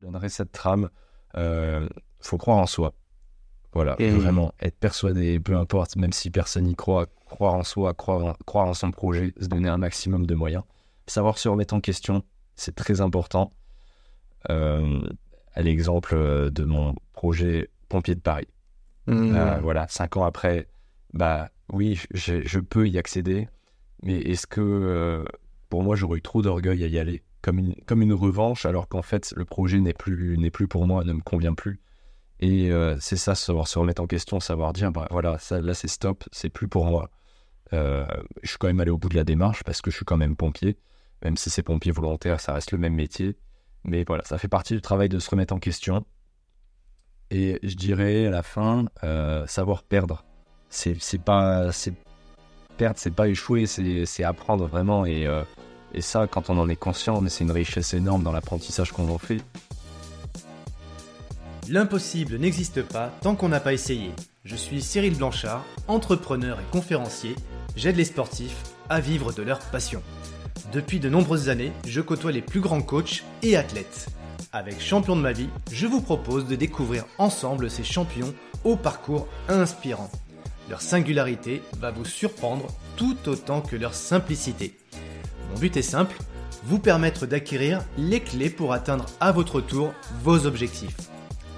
Je donnerais cette trame. Euh, faut croire en soi. Voilà, vraiment être persuadé, peu importe, même si personne n'y croit, croire en soi, croire en, croire en son projet, se donner un maximum de moyens. Savoir se remettre en question, c'est très important. Euh, à l'exemple euh, de mon projet Pompier de Paris. Mmh. Euh, voilà, cinq ans après, bah oui, je, je peux y accéder, mais est-ce que euh, pour moi j'aurais eu trop d'orgueil à y aller? Comme une, revanche alors qu'en fait le projet n'est plus, plus pour moi, ne me convient plus Et euh, c'est ça, savoir se remettre en question, savoir dire, bah voilà, là c'est stop, c'est plus pour moi. Euh, je suis quand même allé au bout de la démarche parce que je suis quand même pompier, même si c'est pompier volontaire, ça reste le même métier. Mais voilà, ça fait partie du travail de se remettre en question. Et je dirais à la fin, euh, savoir perdre. C'est pas. Perdre, c'est pas échouer, c'est apprendre vraiment. Et, et ça, quand on en est conscient, mais c'est une richesse énorme dans l'apprentissage qu'on en fait. L'impossible n'existe pas tant qu'on n'a pas essayé. Je suis Cyril Blanchard, entrepreneur et conférencier. J'aide les sportifs à vivre de leur passion. Depuis de nombreuses années, je côtoie les plus grands coachs et athlètes. Avec Champion de ma vie, je vous propose de découvrir ensemble ces champions au parcours inspirant. Leur singularité va vous surprendre tout autant que leur simplicité. Mon but est simple, vous permettre d'acquérir les clés pour atteindre à votre tour vos objectifs.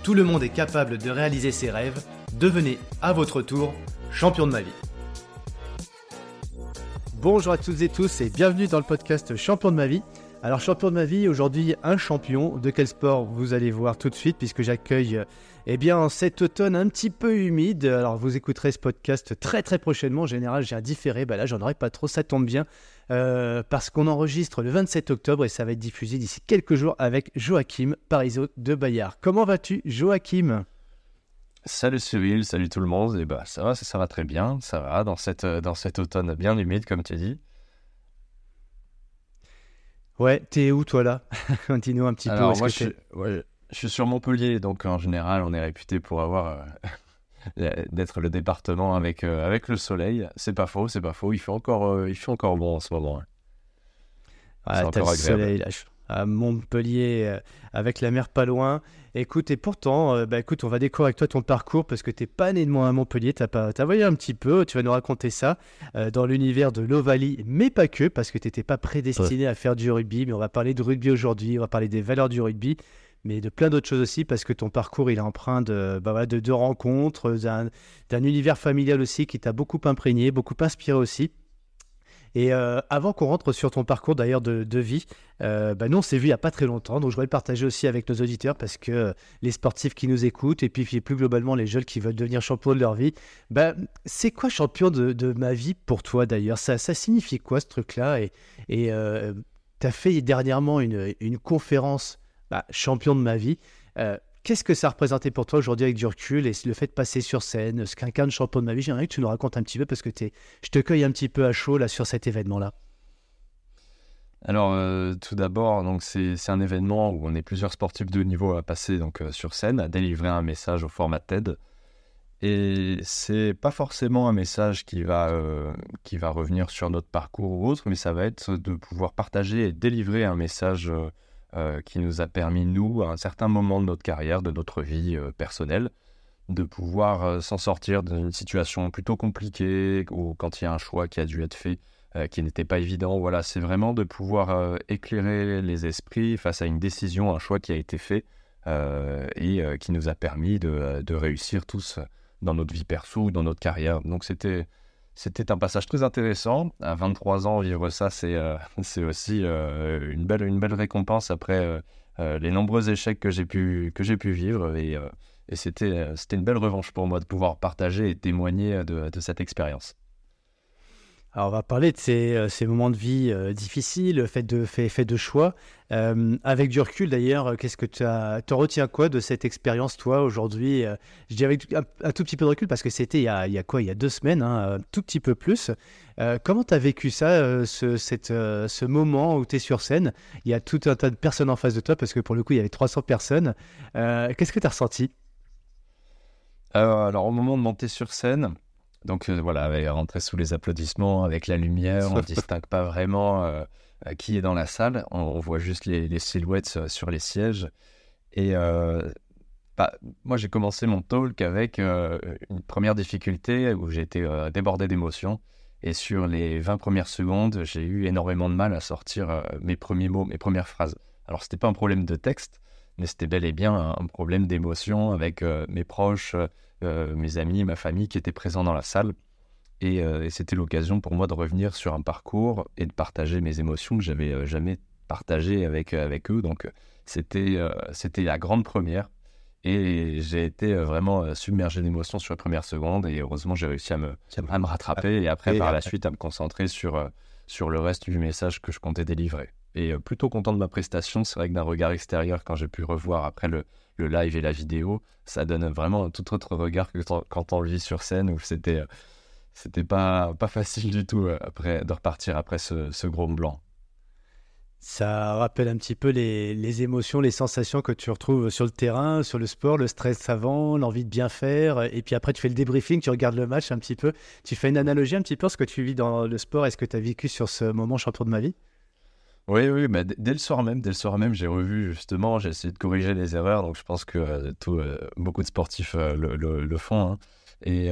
Tout le monde est capable de réaliser ses rêves, devenez à votre tour champion de ma vie. Bonjour à toutes et tous et bienvenue dans le podcast Champion de ma vie. Alors champion de ma vie, aujourd'hui un champion. De quel sport vous allez voir tout de suite puisque j'accueille eh bien cet automne un petit peu humide. Alors vous écouterez ce podcast très très prochainement. En général j'ai un différé, bah là j'en aurai pas trop, ça tombe bien. Euh, parce qu'on enregistre le 27 octobre et ça va être diffusé d'ici quelques jours avec Joachim Parizeau de Bayard. Comment vas-tu Joachim? Salut Cyril, salut tout le monde. Et bah ça va, ça, ça va très bien, ça va dans cette euh, dans cet automne bien humide comme tu dis. Ouais, t'es où toi là? Dis-nous un petit Alors peu. moi ouais, je suis sur Montpellier, donc en général on est réputé pour avoir euh, d'être le département avec euh, avec le soleil. C'est pas faux, c'est pas faux. Il fait encore euh, il fait encore bon en ce moment. hein. Ouais, C'est encore le agréable. soleil là, je- à Montpellier, euh, avec la mer pas loin. Écoute, et pourtant, euh, bah, écoute, on va découvrir avec toi ton parcours parce que t'es pas né de moi à Montpellier, t'as pas, t'as voyagé un petit peu, tu vas nous raconter ça euh, dans l'univers de l'Ovalie, mais pas que, parce que t'étais pas prédestiné à faire du rugby, mais on va parler de rugby aujourd'hui, on va parler des valeurs du rugby, mais de plein d'autres choses aussi parce que ton parcours il est empreint de, bah, de, de rencontres, d'un, univers familial aussi qui t'a beaucoup imprégné, beaucoup inspiré aussi. Et euh, avant qu'on rentre sur ton parcours d'ailleurs de, vie, euh, bah, nous on s'est vu il n'y a pas très longtemps, donc je voudrais le partager aussi avec nos auditeurs parce que euh, les sportifs qui nous écoutent et puis plus globalement les jeunes qui veulent devenir champions de leur vie, bah, c'est quoi champion de, ma vie pour toi d'ailleurs? Ça, ça signifie quoi ce truc-là? Et et tu as fait dernièrement une, une conférence bah, champion de ma vie. Euh, Qu'est-ce que ça représentait pour toi aujourd'hui avec du recul et le fait de passer sur scène, ce de champion de ma vie J'aimerais que tu nous racontes un petit peu parce que t'es- je te cueille un petit peu à chaud là sur cet événement-là. Alors euh, tout d'abord, c'est un événement où on est plusieurs sportifs de haut niveau à passer donc euh, sur scène, à délivrer un message au format TED. Et c'est pas forcément un message qui va qui va revenir sur notre parcours ou autre, mais ça va être de pouvoir partager et délivrer un message euh, qui nous a permis nous à un certain moment de notre carrière, de notre vie euh, personnelle, de pouvoir euh, s'en sortir d'une situation plutôt compliquée ou quand il y a un choix qui a dû être fait qui n'était pas évident. Voilà, c'est vraiment de pouvoir éclairer les esprits face à une décision, un choix qui a été fait et qui nous a permis de, de réussir tous dans notre vie perso ou dans notre carrière. Donc c'était c'était un passage très intéressant. À 23 ans, vivre ça, c'est euh, aussi euh, une belle une belle récompense après euh, les nombreux échecs que j'ai pu vivre et et c'était c'était une belle revanche pour moi de pouvoir partager et témoigner de, de cette expérience. Alors on va parler de ces, euh, moments de vie euh, difficiles, fait de, choix. Euh, avec du recul d'ailleurs, qu'est-ce que tu t'en retiens quoi de cette expérience toi aujourd'hui Je dis avec un, tout petit peu de recul parce que c'était il y a, quoi Il y a deux semaines, hein, un tout petit peu plus. Comment tu as vécu ça, ce, cette, ce moment où tu es sur scène? Il y a tout un tas de personnes en face de toi parce que pour le coup il y avait 300 personnes. Qu'est-ce que tu as ressenti alors, au moment de monter sur scène, donc euh, voilà, avec- rentrer sous les applaudissements avec la lumière, on ne distingue pas vraiment euh, euh, qui est dans la salle. On, on voit juste les, les silhouettes sur les sièges. Et bah, moi, j'ai commencé mon talk avec une première difficulté où j'ai été débordé d'émotions. Et sur les 20 premières secondes, j'ai eu énormément de mal à sortir mes premiers mots, mes premières phrases. Alors, c'était pas un problème de texte, mais c'était bel et bien un, problème d'émotion avec mes proches, mes amis, ma famille qui étaient présents dans la salle. Et, et c'était l'occasion pour moi de revenir sur un parcours et de partager mes émotions que j'avais jamais partagées avec, avec eux. Donc, c'était c'était la grande première. Et j'ai été euh, vraiment euh, submergé d'émotions sur les premières secondes. Et heureusement, j'ai réussi à me, à me rattraper et après, par la suite, à me concentrer sur, euh, sur le reste du message que je comptais délivrer. Et plutôt content de ma prestation. C'est vrai que d'un regard extérieur, quand j'ai pu revoir après le, le, live et la vidéo, ça donne vraiment un tout autre regard que quand on le vit sur scène où c'était c'était pas, pas facile du tout après, de repartir après ce, ce gros blanc. Ça rappelle un petit peu les, émotions, les sensations que tu retrouves sur le terrain, sur le sport, le stress avant, l'envie de bien faire. Et puis après, tu fais le débriefing, tu regardes le match un petit peu. Tu fais une analogie un petit peu ce que tu vis dans le sport et ce que tu as vécu sur ce moment champion de ma vie? Oui, oui, mais dès le soir même, dès le soir même, j'ai revu justement, j'ai essayé de corriger les erreurs. Donc je pense que euh, tout, euh, beaucoup de sportifs euh, le, font. Hein. Et,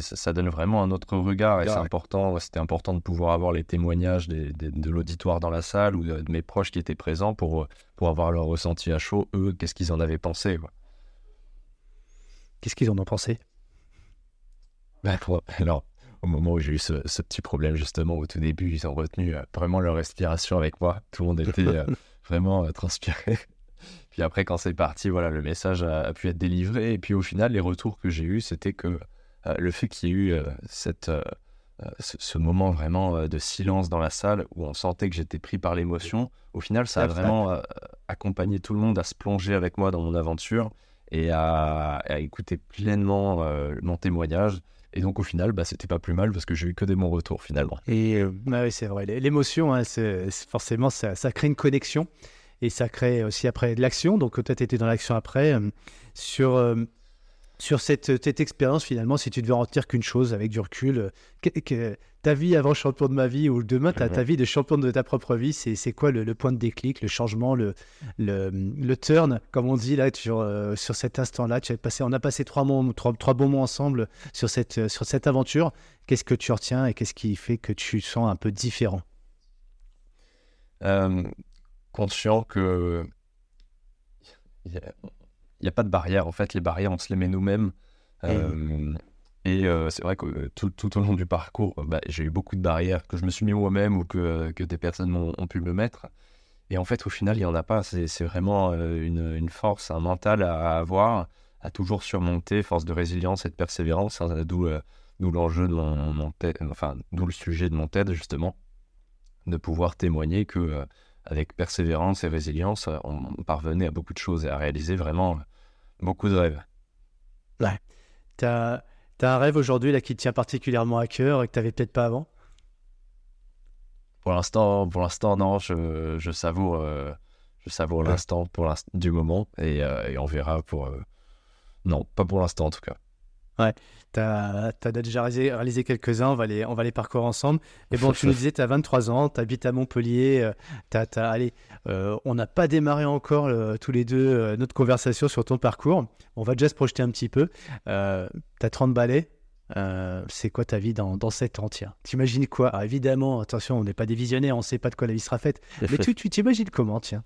ça, donne vraiment un autre regard. Et c'est important, c'était important de pouvoir avoir les témoignages de l'auditoire dans la salle ou de, mes proches qui étaient présents pour, pour avoir leur ressenti à chaud. Eux, qu'est-ce qu'ils en avaient pensé Qu'est-ce qu'ils en ont pensé? Ben, Alors, au moment où j'ai eu ce, petit problème, justement, au tout début, ils ont retenu euh, vraiment leur respiration avec moi. Tout le monde était euh, vraiment transpiré. Puis après, quand c'est parti, voilà, le message a, pu être délivré. Et puis au final, les retours que j'ai eus, c'était que euh, le fait qu'il y ait eu euh, cette, euh, ce, moment vraiment de silence dans la salle où on sentait que j'étais pris par l'émotion, au final, ça a vraiment accompagné tout le monde à se plonger avec moi dans mon aventure et à, écouter pleinement mon témoignage. Et donc au final, bah, c'était pas plus mal parce que j'ai eu que des bons retours finalement. Et bah oui, c'est vrai, l'émotion, hein, forcément, ça, crée une connexion et ça crée aussi après de l'action. Donc, tu as été dans l'action après. Euh, sur, euh, sur cette, cette expérience, finalement, si tu devais en retenir qu'une chose avec du recul, euh, que, ta vie avant champion de ma vie ou demain, ta, ta vie de champion de ta propre vie, c'est quoi le, point de déclic, le changement, le, le, le turn, comme on dit là, sur, sur cet instant-là? Tu as passé, On a passé trois, mois, trois, trois bons mois ensemble sur cette, sur cette aventure. Qu'est-ce que tu retiens et qu'est-ce qui fait que tu sens un peu différent? Conscient que n'y a, pas de barrière. En fait, les barrières, on se les met nous-mêmes. Euh, et euh, c'est vrai que tout, tout, au long du parcours, bah, j'ai eu beaucoup de barrières que je me suis mis moi-même ou que, que, des personnes ont, pu me mettre. Et en fait, au final, il n'y en a pas. C'est vraiment euh, une, une, force, un mental à, avoir, à toujours surmonter, force de résilience et de persévérance. Hein, d'où l'enjeu de mon, enfin, d'où le sujet de mon TED, justement, de pouvoir témoigner que avec persévérance et résilience, on, parvenait à beaucoup de choses et à réaliser vraiment beaucoup de rêves. Ouais. Tu as, un rêve aujourd'hui là, qui te tient particulièrement à cœur et que tu n'avais peut-être pas avant? Pour l'instant, pour l'instant non. Je, je savoure, euh, je savoure l'instant pour du moment et, euh, et, on verra pour. Euh, non, pas pour l'instant en tout cas. Ouais, tu as, déjà réalisé, quelques-uns, on, va les, on va les parcourir ensemble. Et bon, tu nous disais, tu as 23 ans, tu habites à Montpellier, euh, allez, euh, on n'a pas démarré encore euh, tous les deux notre conversation sur ton parcours. On va déjà se projeter un petit peu. tu as 30 balais. c'est quoi ta vie dans, dans 7 ans tiens T'imagines quoi? Alors évidemment, attention, on n'est pas des visionnaires, on ne sait pas de quoi la vie sera faite. Mais tu t'imagines comment, tiens?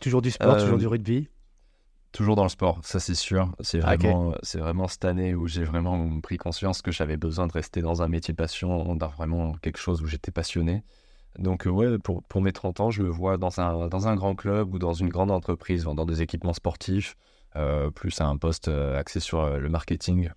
Toujours du sport, toujours du rugby? Toujours dans le sport, ça c'est sûr. C'est ah, vraiment, c'est vraiment cette année où j'ai vraiment pris conscience que j'avais besoin de rester dans un métier passion, dans vraiment quelque chose où j'étais passionné. Donc euh, ouais, pour, pour, mes 30 ans, je me vois dans un, dans un grand club ou dans une grande entreprise vendant des équipements sportifs, euh, plus à un poste euh, axé sur le marketing.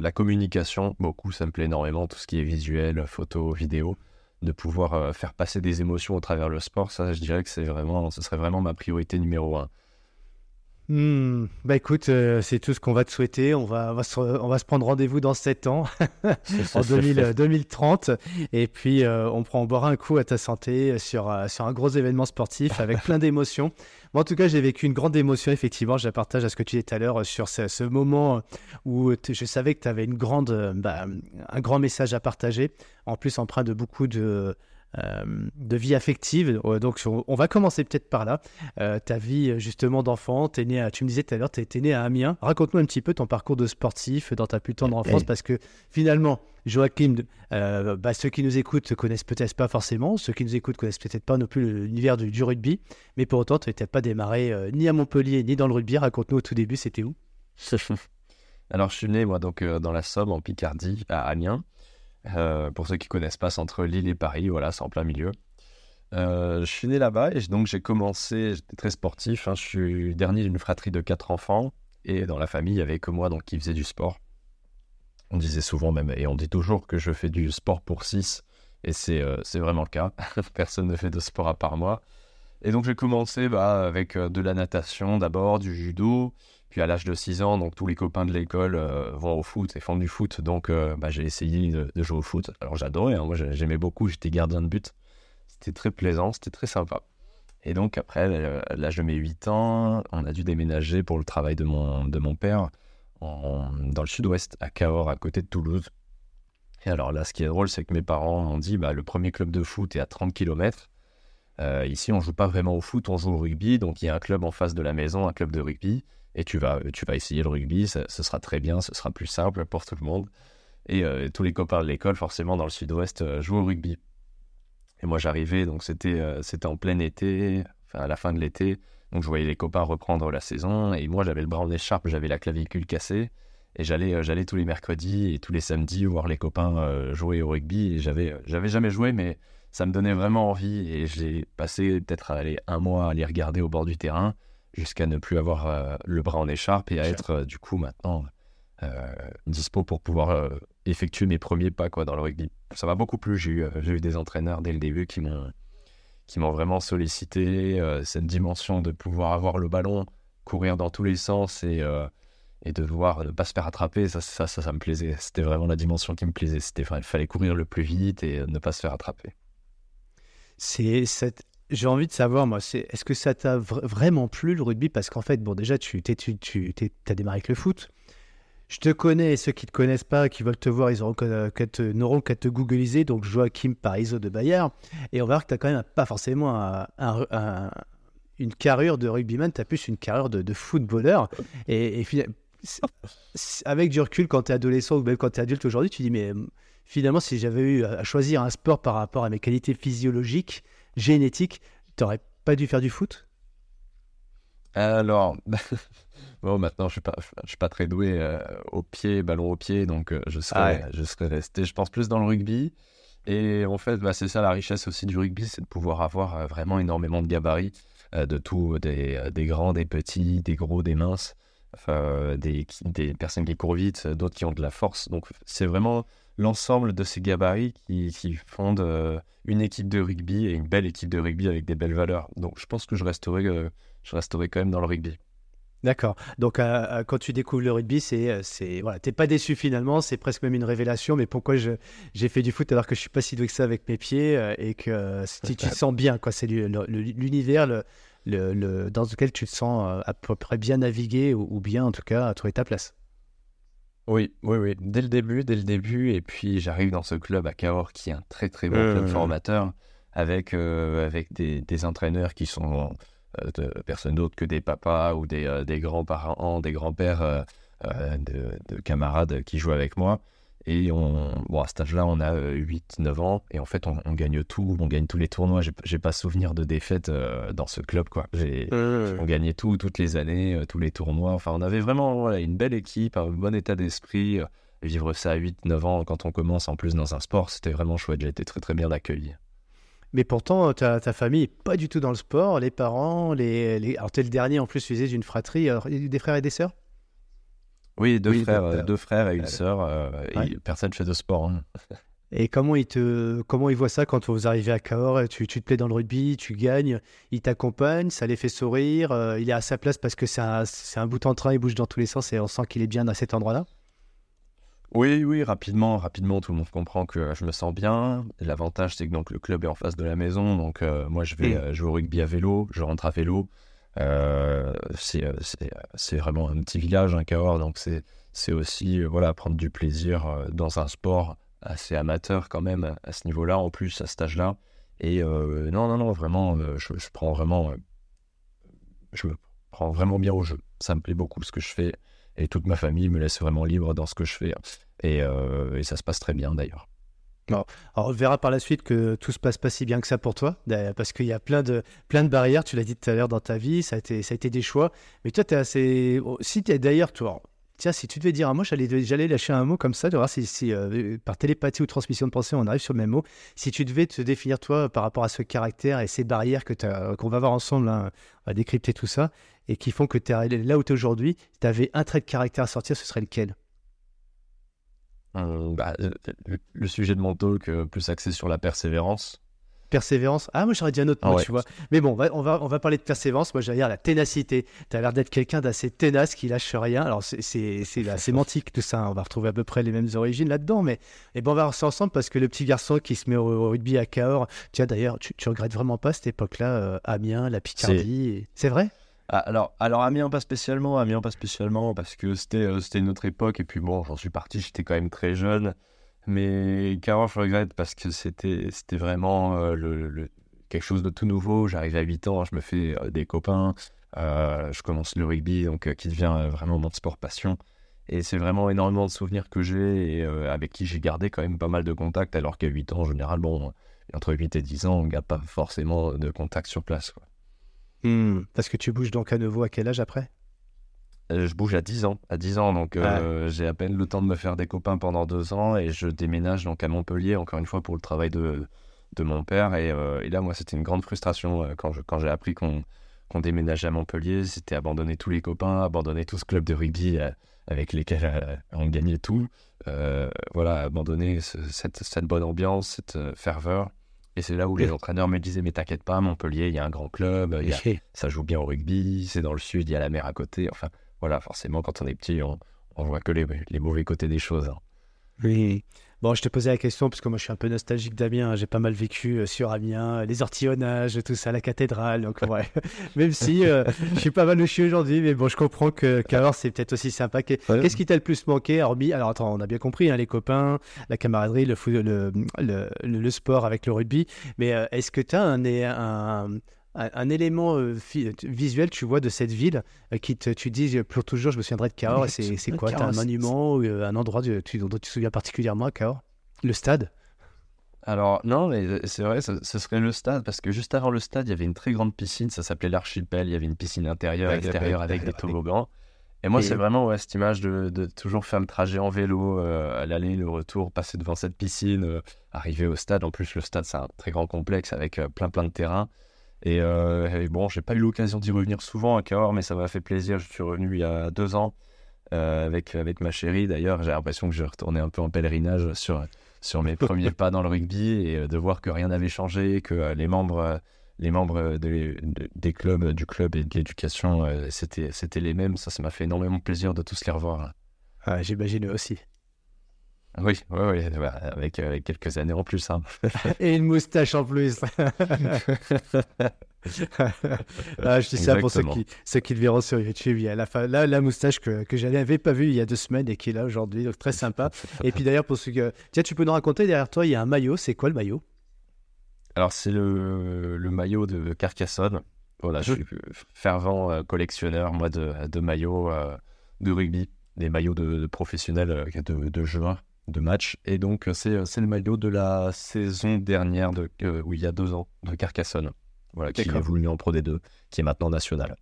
la communication, beaucoup, ça me plaît énormément, tout ce qui est visuel, photo, vidéo. De pouvoir faire passer des émotions au travers le sport, ça je dirais que c'est vraiment, ce serait vraiment ma priorité numéro un. Hmm, bah écoute, euh, c'est tout ce qu'on va te souhaiter. On va, on va, se, on va se prendre rendez-vous dans 7 ans, en 2030. Et puis, euh, on prend, on boira un coup à ta santé sur, euh, sur un gros événement sportif avec plein d'émotions. En tout cas, j'ai vécu une grande émotion, effectivement. Je la partage à ce que tu disais tout à l'heure sur ce, ce, moment où je savais que tu avais une grande, bah, un grand message à partager. En plus, empreint de beaucoup de de vie affective. Donc, on va commencer peut-être par là. ta vie, justement, d'enfant, es né à, tu me disais tout à l'heure, tu étais né à Amiens. Raconte-nous un petit peu ton parcours de sportif dans ta plus tendre enfance, parce que finalement, Joachim, bah, ceux qui nous écoutent ne connaissent peut-être pas forcément, ceux qui nous écoutent connaissent peut-être pas non plus l'univers du, du, rugby, mais pour autant, tu n'étais pas démarré ni à Montpellier, ni dans le rugby. Raconte-nous au tout début, c'était où? Alors, je suis né, moi, donc, dans la Somme, en Picardie, à Amiens. Euh, pour ceux qui connaissent pas, c'est entre Lille et Paris, voilà, c'est en plein milieu. Euh, je suis né là-bas et donc j'ai commencé, j'étais très sportif, hein, je suis dernier d'une fratrie de quatre enfants et dans la famille, il n'y avait que moi donc, qui faisait du sport. On disait souvent même, et on dit toujours que je fais du sport pour six, et c'est euh, vraiment le cas. Personne ne fait de sport à part moi. Et donc j'ai commencé bah, avec de la natation d'abord, du judo, puis à l'âge de 6 ans, donc tous les copains de l'école euh, vont au foot et font du foot. Donc euh, bah, j'ai essayé de, jouer au foot. Alors j'adorais, hein. j'aimais beaucoup, j'étais gardien de but. C'était très plaisant, c'était très sympa. Et donc après, euh, à l'âge de mes 8 ans, on a dû déménager pour le travail de mon, de mon père dans le sud-ouest, à Cahors, à côté de Toulouse. Et alors là, ce qui est drôle, c'est que mes parents ont dit, bah, le premier club de foot est à 30 km. ici, on joue pas vraiment au foot, on joue au rugby. Donc il y a un club en face de la maison, un club de rugby et tu vas, tu vas essayer le rugby, ce sera très bien, ce sera plus simple pour tout le monde. Et euh, tous les copains de l'école, forcément, dans le sud-ouest, euh, jouent au rugby. Et moi, j'arrivais, donc c'était euh, c'était en plein été, enfin à la fin de l'été. Donc je voyais les copains reprendre la saison. Et moi, j'avais le bras en écharpe, j'avais la clavicule cassée. Et j'allais j'allais tous les mercredis et tous les samedis voir les copains jouer au rugby. Et j'avais j'avais jamais joué, mais ça me donnait vraiment envie. Et j'ai passé peut-être un mois à les regarder au bord du terrain jusqu'à ne plus avoir euh, le bras en écharpe et à être euh, du coup maintenant euh, dispo pour pouvoir effectuer mes premiers pas quoi, dans le rugby. Ça m'a beaucoup plu. J'ai eu, eu, des entraîneurs dès le début qui m'ont qui m'ont vraiment sollicité cette dimension de pouvoir avoir le ballon, courir dans tous les sens et, et de devoir ne pas se faire attraper. Ça, ça, ça, ça me plaisait. C'était vraiment la dimension qui me plaisait. C'était, il fallait courir le plus vite et ne pas se faire attraper. C'est cette j'ai envie de savoir, moi, est-ce que ça t'a vraiment plu le rugby? Parce qu'en fait, bon, déjà, tu, as démarré avec le foot. Je te connais, et ceux qui ne te connaissent pas, qui veulent te voir, ils n'auront qu'à te googliser. Donc, Joachim Parizeau de Bayard. Et on va voir que tu n'as quand même pas forcément une carrure de rugbyman, tu as plus une carrure de, footballeur. Et, avec du recul, quand tu es adolescent ou même quand tu es adulte aujourd'hui, tu dis, mais finalement, si j'avais eu à choisir un sport par rapport à mes qualités physiologiques, génétique, t'aurais pas dû faire du foot? Alors, bon, maintenant je suis pas, je suis pas très doué euh, au pied, ballon au pied, donc euh, je serais, ah je serais resté, je pense plus dans le rugby. Et en fait, bah, c'est ça la richesse aussi du rugby, c'est de pouvoir avoir euh, vraiment énormément de gabarits, de tout, des, des, grands, des petits, des gros, des minces, des, des personnes qui courent vite, d'autres qui ont de la force. Donc c'est vraiment l'ensemble de ces gabarits qui, qui fondent euh, une équipe de rugby et une belle équipe de rugby avec des belles valeurs. Donc je pense que je resterai, euh, je resterai quand même dans le rugby. D'accord. Donc euh, quand tu découvres le rugby, c'est, c'est voilà, t'es pas déçu finalement, c'est presque même une révélation. Mais pourquoi j'ai fait du foot alors que je suis pas si doué que ça avec mes pieds et que tu, te sens bien quoi. C'est l'univers le, le, dans lequel tu te sens à peu près bien naviguer ou, ou bien en tout cas à trouver ta place. Oui, oui, oui. Dès le début, dès le début. Et puis j'arrive dans ce club à Cahors qui est un très très bon club mmh. formateur avec, euh, avec des, des, entraîneurs qui sont euh, de personnes d'autres que des papas ou des, euh, des grands-parents, des grands-pères de, de, camarades qui jouent avec moi. Et on, bon, à cet âge-là, on a 8-9 euh, ans. Et en fait, on, gagne tout. On gagne tous les tournois. J'ai pas souvenir de défaite euh, dans ce club. Quoi. On gagnait tout, toutes les années, euh, tous les tournois. Enfin, on avait vraiment une belle équipe, un bon état d'esprit. Vivre ça à 8-9 ans quand on commence en plus dans un sport, c'était vraiment chouette. J'ai été très très bien accueilli. Mais pourtant, ta, ta, famille n'est pas du tout dans le sport. Les parents, les, les... alors tu es le dernier en plus, tu d'une fratrie. Alors, des frères et des sœurs? Oui, deux, frères, euh, deux frères et une sœur. Euh, personne ne fait de sport. Hein. Et comment il te, comment il voit ça quand vous arrivez à Cahors? Tu, tu te plais dans le rugby, tu gagnes, il t'accompagne, ça les fait sourire, euh, il est à sa place parce que c'est un, un, bout en train, il bouge dans tous les sens et on sent qu'il est bien à cet endroit-là? Oui, oui, rapidement, rapidement, tout le monde comprend que je me sens bien. L'avantage, c'est que donc le club est en face de la maison, donc moi je vais jouer au rugby à vélo, je rentre à vélo. Euh, euh, c'est vraiment un petit village, un Cahors, donc c'est aussi euh, voilà, prendre du plaisir dans un sport assez amateur quand même à ce niveau-là, en plus à cet âge-là. Et non, non, non, vraiment, je, prends vraiment, je me prends vraiment bien au jeu. Ça me plaît beaucoup ce que je fais et toute ma famille me laisse vraiment libre dans ce que je fais. Et ça se passe très bien d'ailleurs. On verra par la suite que tout se passe pas si bien que ça pour toi, parce qu'il y a plein de, barrières, tu l'as dit tout à l'heure dans ta vie, ça a été, ça a été des choix. Mais toi, tu es assez. Si tu es d'ailleurs, toi, Tiens, si tu devais dire un mot, j'allais lâcher un mot comme ça, de voir si, euh, par télépathie ou transmission de pensée, on arrive sur le même mot. Si tu devais te définir toi par rapport à ce caractère et ces barrières que qu'on va voir ensemble, hein, on va décrypter tout ça, et qui font que tu es là où tu es aujourd'hui, tu avais un trait de caractère à sortir, ce serait lequel? Euh, bah, le, sujet de mon talk, euh, plus axé sur la persévérance. Persévérance. Ah, moi j'aurais dit un autre mot, tu vois. Mais bon, on va, on va, parler de persévérance. Moi j'allais dire la ténacité. Tu as l'air d'être quelqu'un d'assez ténace qui lâche rien. Alors c'est la sémantique, tout ça. On va retrouver à peu près les mêmes origines là-dedans. Mais et bon, on va voir ça ensemble parce que le petit garçon qui se met au, rugby à Cahors, tu vois d'ailleurs, tu, tu, regrettes vraiment pas cette époque-là, euh, Amiens, la Picardie. C'est vrai? Ah, alors, alors Amiens pas spécialement, Amiens pas spécialement parce que c'était euh, c'était une autre époque et puis bon, j'en suis parti, j'étais quand même très jeune. Mais Cahors, je regrette parce que c'était vraiment euh, quelque chose de tout nouveau. J'arrive à 8 ans, je me fais euh, des copains, je commence le rugby, donc qui devient vraiment mon sport passion. Et c'est vraiment énormément de souvenirs que j'ai et avec qui j'ai gardé quand même pas mal de contacts, alors qu'à 8 ans, en général, bon, entre 8 et 10 ans, on ne garde pas forcément de contacts sur place. Hmm. parce que tu bouges donc à nouveau à quel âge après? Euh, je bouge à 10 ans, à 10 ans, donc euh, j'ai à peine le temps de me faire des copains pendant deux ans et je déménage donc à Montpellier encore une fois pour le travail de, de mon père et, euh, et là moi c'était une grande frustration quand je, quand j'ai appris qu'on qu'on déménageait à Montpellier, c'était abandonner tous les copains, abandonner tout ce club de rugby avec lesquels on gagnait tout, voilà abandonner cette, cette, bonne ambiance, cette ferveur. Et c'est là où les entraîneurs me disaient Mais t'inquiète pas, Montpellier, il y a un grand club, ça joue bien au rugby, c'est dans le sud, il y a la mer à côté. Enfin, voilà, forcément, quand on est petit, on, on voit que les, les, mauvais côtés des choses. Hein. Oui. Bon, je te posais la question parce que moi je suis un peu nostalgique d'Amiens. J'ai pas mal vécu euh, sur Amiens, les ortillonnages, tout ça, la cathédrale. Donc, ouais. Même si euh, je suis pas mal chier aujourd'hui, mais bon, je comprends que c'est peut-être aussi sympa. Qu'est-ce qui t'a le plus manqué, hormis Alors, attends, on a bien compris, hein, les copains, la camaraderie, le, le, le, le, sport avec le rugby. Mais euh, est-ce que tu as un, un, un, élément euh, visuel, tu vois, de cette ville euh, qui te, tu dis pour toujours, je me souviendrai de Cahors. C'est quoi? T'as un monument ou euh, un endroit dont tu, dont tu te souviens particulièrement à Cahors? Le stade? Alors non, mais c'est vrai, ce, serait le stade, parce que juste avant le stade, il y avait une très grande piscine, ça s'appelait l'Archipel, il y avait une piscine intérieure, extérieure, avec des toboggans. Et moi, c'est vraiment cette image de, de, toujours faire le trajet en vélo, à l'aller, le retour, passer devant cette piscine, arriver au stade. En plus, le stade, c'est un très grand complexe avec plein plein de terrains. Et, euh, et bon, j'ai pas eu l'occasion d'y revenir souvent à Cahors, mais ça m'a fait plaisir. Je suis revenu il y a deux ans euh, avec, avec ma chérie. D'ailleurs, j'ai l'impression que je retournais un peu en pèlerinage sur, sur mes premiers pas dans le rugby et euh, de voir que rien n'avait changé, que les membres, les membres des clubs, du club et de l'éducation, c'était, c'était les mêmes. Ça, ça m'a fait énormément plaisir de tous les revoir. Ah, j'imagine aussi. Oui, oui, bah, avec, quelques années en plus. Hein. Et une moustache en plus. ah, je dis ça pour ceux qui, ceux qui le verront sur YouTube. Il y a la, là, la moustache que, que je n'avais pas vue il y a deux semaines et qui est là aujourd'hui. Donc très sympa. et puis d'ailleurs, pour ceux que. Tiens, tu peux nous raconter derrière toi, il y a un maillot. C'est quoi le maillot? Alors, c'est le, le, maillot de Carcassonne. Voilà, je suis fervent euh, collectionneur, moi, de, de maillots euh, de rugby, des maillots de, professionnels euh, de, de joueurs de match. Et donc, c'est le maillot de la saison dernière, de, où il y a deux ans, de Carcassonne. Voilà, qui évolue en Pro D2, qui est maintenant national.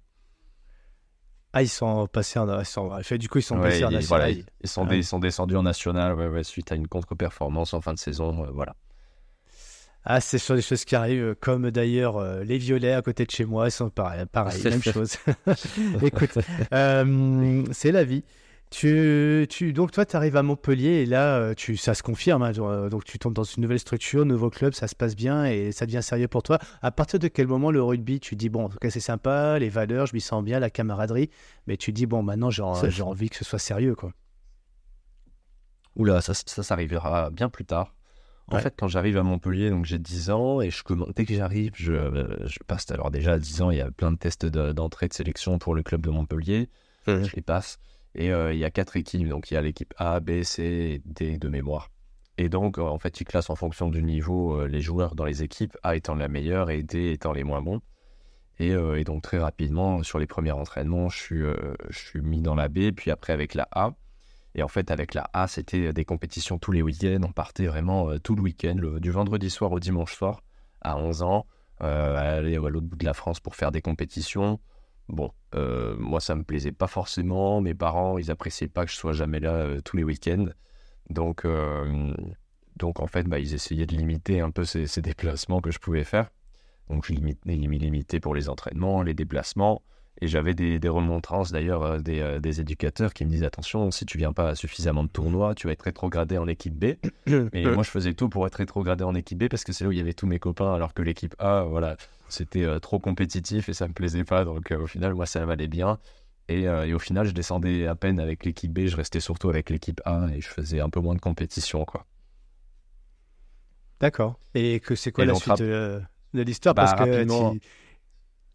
Ah, ils sont passés en national. Du coup, ils sont passés en national. ils, sont ils, sont descendus en national ouais, suite à une contre-performance en fin de saison. Euh, voilà. Ah, c'est sur des choses qui arrivent, euh, comme d'ailleurs euh, les violets à côté de chez moi, ils sont pareil, pareil même chose. Écoute, c'est la vie. Tu, tu, donc toi, tu arrives à Montpellier et là, euh, tu, ça se confirme. Hein, euh, donc tu tombes dans une nouvelle structure, nouveau club, ça se passe bien et ça devient sérieux pour toi. À partir de quel moment le rugby, tu dis, bon, en tout cas c'est sympa, les valeurs, je m'y sens bien, la camaraderie, mais tu dis, bon, maintenant j'ai envie que ce soit sérieux. quoi. Oula, ça, ça, ça arrivera bien plus tard. En fait, quand j'arrive à Montpellier, donc j'ai 10 ans, et je dès que j'arrive, je, je, passe. Alors, déjà, à 10 ans, il y a plein de tests d'entrée de, sélection pour le club de Montpellier. Mmh. Je les passe. Et euh, il y a quatre équipes. Donc il y a l'équipe A, B, C et D de mémoire. Et donc, en fait, ils classent en fonction du niveau les joueurs dans les équipes, A étant la meilleure et D étant les moins bons. Et, donc, très rapidement, sur les premiers entraînements, je suis, mis dans la B, puis après avec la A. Et en fait, avec la A, c'était des compétitions tous les week-ends. On partait vraiment tout le week-end, du vendredi soir au dimanche soir, à 11 ans, aller à l'autre bout de la France pour faire des compétitions. Bon, euh, moi ça me plaisait pas forcément. Mes parents, ils appréciaient pas que je sois jamais là euh, tous les week-ends. Donc, euh, donc en fait, bah, ils essayaient de limiter un peu ces, déplacements que je pouvais faire. Donc je limitais pour les entraînements, les déplacements. Et j'avais des, remontrances d'ailleurs des, des, éducateurs qui me disaient attention, si tu viens pas à suffisamment de tournois, tu vas être rétrogradé en équipe B. Et moi je faisais tout pour être rétrogradé en équipe B parce que c'est là où il y avait tous mes copains, alors que l'équipe A, voilà, c'était euh, trop compétitif et ça me plaisait pas. Donc euh, au final, moi, ça m'allait bien. Et, euh, et, au final, je descendais à peine avec l'équipe B, je restais surtout avec l'équipe A et je faisais un peu moins de compétition, quoi. D'accord. Et que c'est quoi la suite de, l'histoire? Bah, Parce que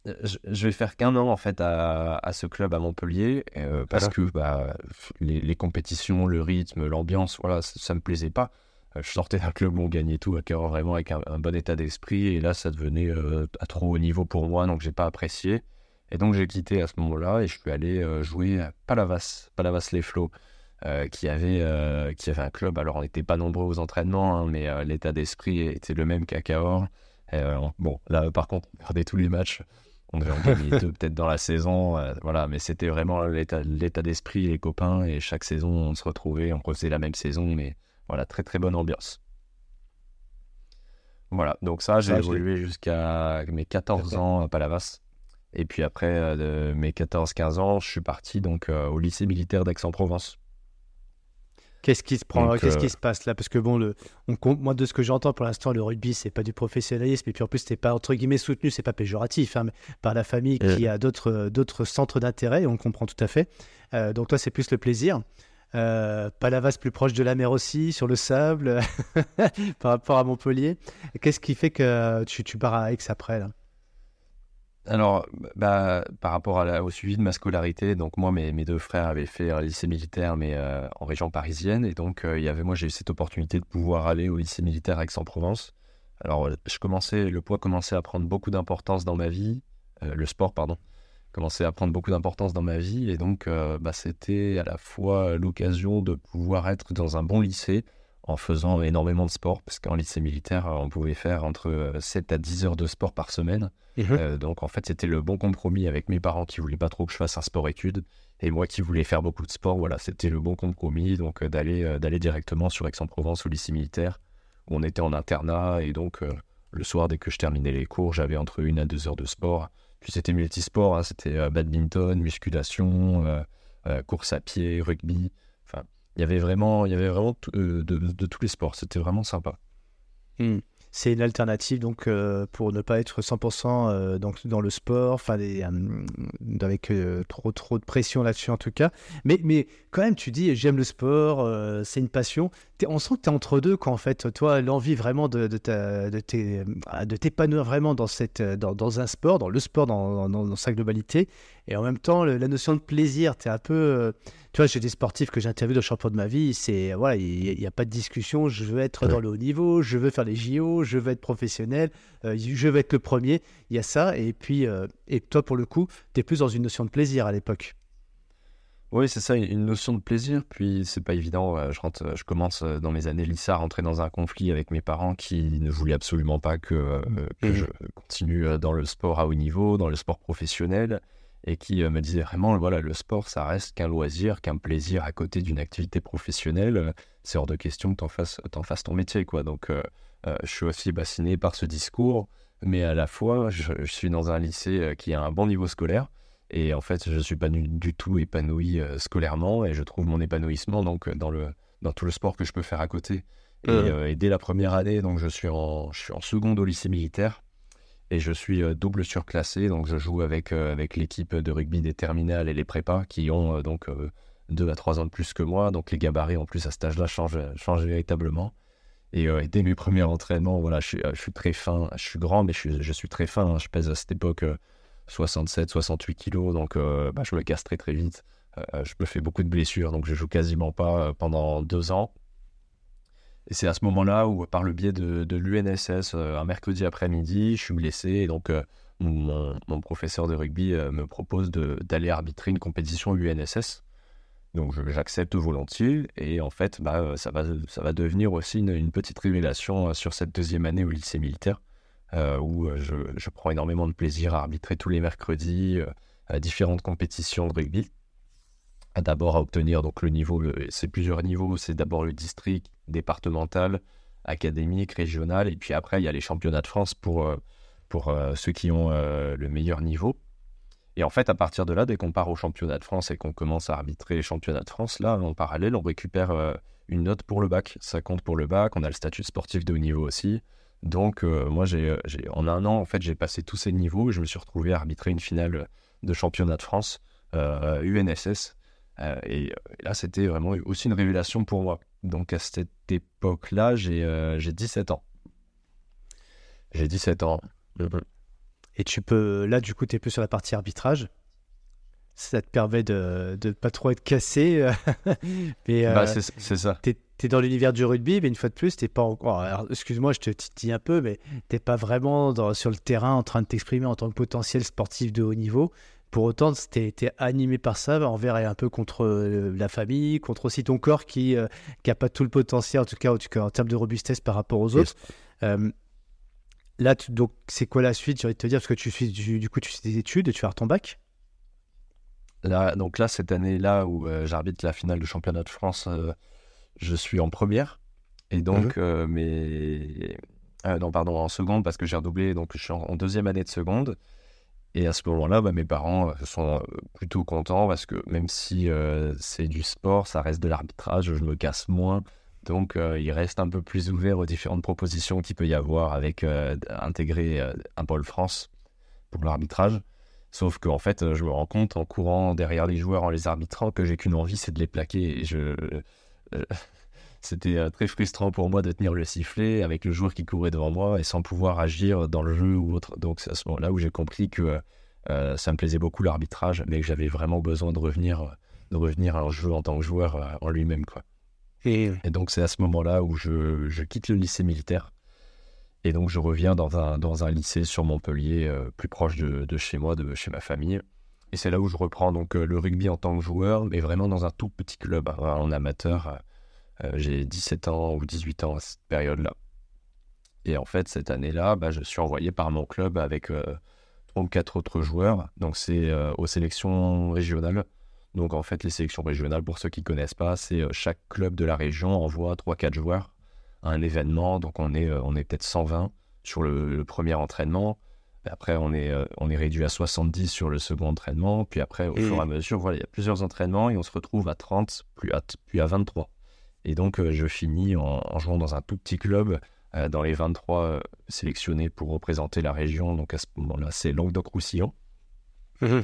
je, vais faire qu'un an en fait à, à, ce club à Montpellier parce que bah, les, les, compétitions, le rythme, l'ambiance, voilà, ça, ça, me plaisait pas. Euh, je sortais d'un club où on gagnait tout, à Cahors, vraiment avec un, bon état d'esprit. Et là, ça devenait euh, à trop haut niveau pour moi, donc j'ai pas apprécié. Et donc j'ai quitté à ce moment-là et je suis allé euh, jouer à Palavas, Palavas-les Flots, qui, avait, qui avait un club. Alors on n'était pas nombreux aux entraînements, hein, mais l'état d'esprit était le même qu'à Cahors. bon, là par contre, on perdait tous les matchs. On devait en gagner deux peut-être dans la saison. voilà, mais c'était vraiment l'état d'esprit, les copains. Et chaque saison, on se retrouvait, on refaisait la même saison, mais voilà, très très bonne ambiance. Voilà, donc ça, j'ai évolué jusqu'à mes 14 ans à Palavas. Et puis après euh, de mes 14-15 ans, je suis parti donc euh, au lycée militaire d'Aix-en-Provence. Qu'est-ce qui se prend Qu'est-ce qui euh, se passe là? Parce que bon, le, on, moi de ce que j'entends pour l'instant, le rugby c'est pas du professionnalisme et puis en plus c'est pas entre guillemets soutenu, c'est pas péjoratif, hein, par la famille qui a d'autres d'autres centres d'intérêt, on comprend tout à fait. donc toi c'est plus le plaisir. Euh, Palavas plus proche de la mer aussi, sur le sable, par rapport à Montpellier. Qu'est-ce qui fait que tu, tu pars à Aix après là? Alors, bah, par rapport au suivi de ma scolarité, donc moi, mes, deux frères avaient fait un lycée militaire, mais euh, en région parisienne, et donc euh, il y avait, moi, j'ai eu cette opportunité de pouvoir aller au lycée militaire Aix-en-Provence. Alors, je commençais, le poids commençait à prendre beaucoup d'importance dans ma vie, le sport, pardon commençait à prendre beaucoup d'importance dans ma vie. Et donc, euh, bah, c'était à la fois l'occasion de pouvoir être dans un bon lycée en faisant énormément de sport, parce qu'en lycée militaire, on pouvait faire entre 7 euh, à 10 heures de sport par semaine. Mmh euh, donc, en fait, c'était le bon compromis avec mes parents qui voulaient pas trop que je fasse un sport-études. Et moi qui voulais faire beaucoup de sport, voilà, c'était le bon compromis, donc d'aller d'aller directement sur Aix-en-Provence au lycée militaire, où on était en internat. Et donc, le soir, dès que je terminais les cours, j'avais entre une à deux heures de sport. Puis c'était multisport, hein, c'était euh, badminton, musculation, euh, euh, course à pied, rugby. Il y avait vraiment, il y avait vraiment de, tous les sports. C'était vraiment sympa. Hmm c'est une alternative donc euh, pour ne pas être 100% euh, dans le sport, enfin euh, avec trop trop de pression là-dessus en tout cas. Mais mais quand même tu dis j'aime le sport, c'est une passion. on sent que tu es entre deux quand en fait toi l'envie vraiment de de, de t'épanouir vraiment dans cette dans, un sport, dans le sport dans, dans sa globalité et en même temps la notion de plaisir, tu es un peu tu vois, j'ai des sportifs que j'interviewe au champion de ma vie, c'est voilà, il n'y a, pas de discussion, je veux être dans le haut niveau, je veux faire les JO, je veux être professionnel, euh, je veux être le premier, il y a ça, et puis, euh, et toi pour le coup, tu es plus dans une notion de plaisir à l'époque. Oui, c'est ça, une notion de plaisir. Puis c'est pas évident. Euh, je, rentre, je commence dans mes années lycée à rentrer dans un conflit avec mes parents qui ne voulaient absolument pas que, que mmh. je continue dans le sport à haut niveau, dans le sport professionnel et qui euh, me disait vraiment, voilà, le sport, ça reste qu'un loisir, qu'un plaisir à côté d'une activité professionnelle. Euh, c'est hors de question que tu en fasses, fasses, ton métier, quoi. Donc, euh, je suis aussi bassiné par ce discours, mais à la fois, je, suis dans un lycée qui a un bon niveau scolaire, et en fait, je ne suis pas du, tout épanoui scolairement, et je trouve mon épanouissement donc dans, le, dans tout le sport que je peux faire à côté. Et, et dès la première année, donc je suis en, je suis en seconde au lycée militaire et je suis euh, double surclassé, donc je joue avec, euh, avec l'équipe de rugby des terminales et les prépas qui ont euh, donc deux à trois ans de plus que moi, donc les gabarits en plus à cet âge-là changent, changent, véritablement. Et, dès mes premiers entraînements, voilà, je suis, très fin, je suis grand, mais je suis, je suis très fin. Hein. Je pèse à cette époque 67, 68 kilos, donc bah, je me casse très très vite. je me fais beaucoup de blessures, donc je joue quasiment pas pendant deux ans. Et c'est à ce moment-là où, par le biais de, l'UNSS, un mercredi après-midi, je suis blessé. Et donc, mon, mon, professeur de rugby me propose d'aller arbitrer une compétition UNSS. Donc j'accepte volontiers et en fait bah, ça, va, devenir aussi une, petite révélation sur cette deuxième année au lycée militaire où je, je, prends énormément de plaisir à arbitrer tous les mercredis à différentes compétitions de rugby d'abord à obtenir donc le niveau, c'est plusieurs niveaux, c'est d'abord le district, départemental, académique, régional, et puis après il y a les championnats de France pour, euh, pour euh, ceux qui ont euh, le meilleur niveau. Et en fait, à partir de là, dès qu'on part au championnat de France et qu'on commence à arbitrer les championnats de France, là, en parallèle, on récupère une note pour le bac. Ça compte pour le bac, on a le statut sportif de haut niveau aussi. Donc, moi, j'ai, en un an, en fait, j'ai passé tous ces niveaux et je me suis retrouvé à arbitrer une finale de championnat de France UNSS euh, et, là, c'était vraiment aussi une révélation pour moi. Donc à cette époque-là, j'ai 17 euh, ans. J'ai 17 ans. Et tu peux, là, du coup, tu es plus sur la partie arbitrage. Ça te permet de ne pas trop être cassé. mais, bah, euh, c'est ça. Tu es, dans l'univers du rugby, mais une fois de plus, tu pas encore. Excuse-moi, je te titille un peu, mais tu pas vraiment sur le terrain en train de t'exprimer en tant que potentiel sportif de haut niveau. Pour autant, tu été animé par ça envers et un peu contre euh, la famille, contre aussi ton corps qui n'a euh, pas tout le potentiel, en tout cas, en, termes de robustesse par rapport aux autres. Euh, là, donc, c'est quoi la suite J'ai envie de te dire, parce que tu suis, du, coup, tu fais des études, tu vas faire ton bac? Là, Donc là, cette année-là où j'arbitre la finale du championnat de France, je suis en première. Et donc, mmh mais... non, pardon, en seconde, parce que j'ai redoublé, donc je suis en deuxième année de seconde. Et à ce moment-là, bah, mes parents euh, sont euh, plutôt contents parce que même si euh, c'est du sport, ça reste de l'arbitrage, je me casse moins. Donc, ils restent un peu plus ouverts aux différentes propositions qu'il peut y avoir avec intégrer un pôle France pour l'arbitrage. Sauf qu'en fait, je me rends compte en courant derrière les joueurs, en les arbitrant, que j'ai qu'une envie, c'est de les plaquer. Je, c'était euh, très frustrant pour moi de tenir le sifflet avec le joueur qui courait devant moi et sans pouvoir agir dans le jeu ou autre. Donc c'est à ce moment-là où j'ai compris que euh, ça me plaisait beaucoup l'arbitrage, mais que j'avais vraiment besoin de revenir, de revenir à un jeu en tant que joueur euh, en lui-même. Quoi. Et... donc c'est à ce moment-là où je, quitte le lycée militaire. Et donc je reviens dans un, dans un lycée sur Montpellier, plus proche de, de, chez moi, de chez ma famille. Et c'est là où je reprends donc le rugby en tant que joueur, mais vraiment dans un tout petit club, hein, en amateur j'ai 17 ans ou 18 ans à cette période-là. Et en fait, cette année-là, bah, je suis envoyé par mon club avec 34 euh, autres joueurs. Donc, c'est euh, aux sélections régionales. Donc, en fait, les sélections régionales, pour ceux qui ne connaissent pas, c'est chaque club de la région envoie 3-4 joueurs à un événement. Donc, on est, on est peut-être 120 sur le, premier entraînement. Après, on est, on est réduit à 70 sur le second entraînement. Puis après, au fur et à mesure, voilà, il y a plusieurs entraînements et on se retrouve à 30, puis à, puis à 23. Et donc, euh, je finis en, jouant dans un tout petit club euh, dans les 23 euh, sélectionnés pour représenter la région. Donc, à ce moment-là, c'est Languedoc-Roussillon. Mhm.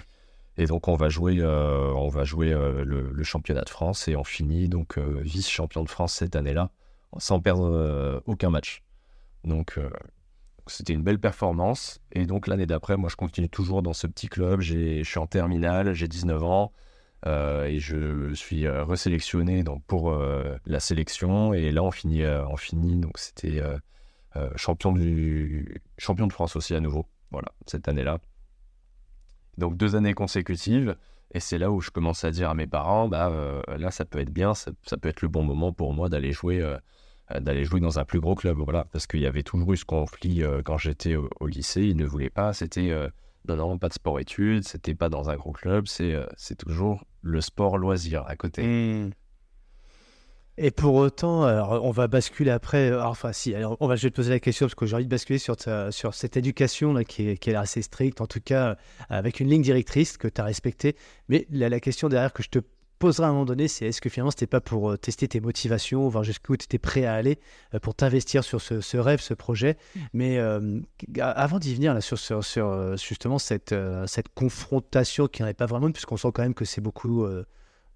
Et donc, on va jouer, on va jouer le, championnat de France et on finit donc vice-champion de France cette année-là sans perdre aucun match. Donc, c'était une belle performance. Et donc, l'année d'après, moi, je continue toujours dans ce petit club. Je suis en terminale, j'ai 19 ans. Euh, et je suis euh, resélectionné donc, pour euh, la sélection. Et là, on finit, on finit donc c'était champion, du, champion de France aussi à nouveau, voilà, cette année-là. Donc deux années consécutives. Et c'est là où je commence à dire à mes parents, bah là ça peut être bien, ça, peut être le bon moment pour moi d'aller jouer, d'aller jouer dans un plus gros club, voilà, parce qu'il y avait toujours eu ce conflit quand j'étais au, au, lycée, ils ne voulaient pas, c'était non, non, pas de sport-études, c'était pas dans un gros club, c'est euh, toujours le sport loisir à côté. Hmm. Et pour autant, on va basculer après. Euh, enfin, si, alors on va, je vais te poser la question parce que j'ai envie de basculer sur, sur cette éducation là qui est, qui est assez stricte, en tout cas avec une ligne directrice que tu as respectée. Mais la question derrière que je te posera à un moment donné, c'est est-ce que finalement c'était pas pour euh, tester tes motivations, voir jusqu'où tu étais prêt à aller euh, pour t'investir sur ce, rêve, ce projet. Mais euh, avant d'y venir là, sur, sur, justement cette, cette confrontation qui n'en est pas vraiment, puisqu'on sent quand même que c'est beaucoup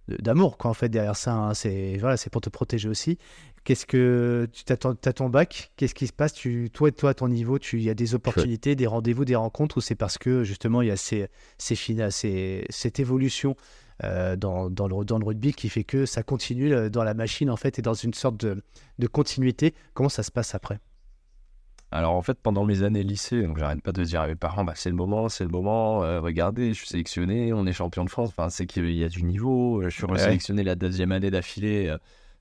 d'amour quoi en fait derrière ça. Hein. c'est voilà, c'est pour te protéger aussi. Qu'est-ce que tu as ton, bac? Qu'est-ce qui se passe? Tu, Toi et toi à ton niveau, il y a des opportunités, des rendez-vous, des rencontres ou c'est parce que justement il y a ces, ces, ces, cette évolution dans, dans, le, dans le rugby qui fait que ça continue dans la machine en fait et dans une sorte de, de continuité. Comment ça se passe après? Alors en fait, pendant mes années lycée, donc j'arrête pas de dire à mes parents, bah, c'est le moment, c'est le moment, euh, regardez, je suis sélectionné, on est champion de France, enfin, c'est qu'il y a du niveau, je suis sélectionné la deuxième année d'affilée, euh,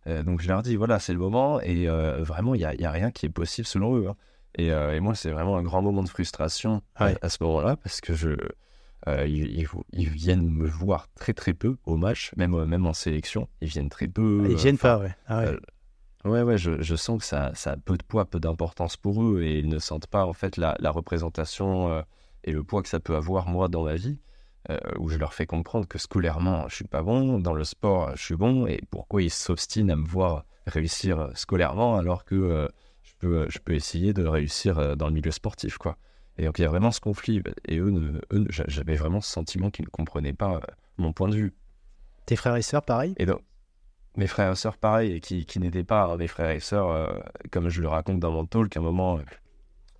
euh, donc je leur dis, voilà, c'est le moment, et vraiment, il n'y a, y a, rien qui est possible selon eux. Hein. Et, et, moi, c'est vraiment un grand moment de frustration à, ce moment-là, parce que je, ils, ils, viennent me voir très très peu au match, même, même en sélection, ils viennent très peu. Ah, ils viennent pas, ouais. Ah, ouais. Ouais, ouais, je, je, sens que ça, ça, a peu de poids, peu d'importance pour eux et ils ne sentent pas en fait la, la représentation euh, et le poids que ça peut avoir moi dans ma vie, euh, où je leur fais comprendre que scolairement je suis pas bon, dans le sport je suis bon et pourquoi ils s'obstinent à me voir réussir scolairement alors que je, peux, je peux essayer de réussir dans le milieu sportif quoi. Et donc il y a vraiment ce conflit et eux, eux j'avais vraiment ce sentiment qu'ils ne comprenaient pas mon point de vue. Tes frères et sœurs pareil? Et donc, mes frères et sœurs pareil, et qui, qui n'étaient pas mes frères et sœurs, euh, comme je le raconte dans mon talk, à un moment, euh,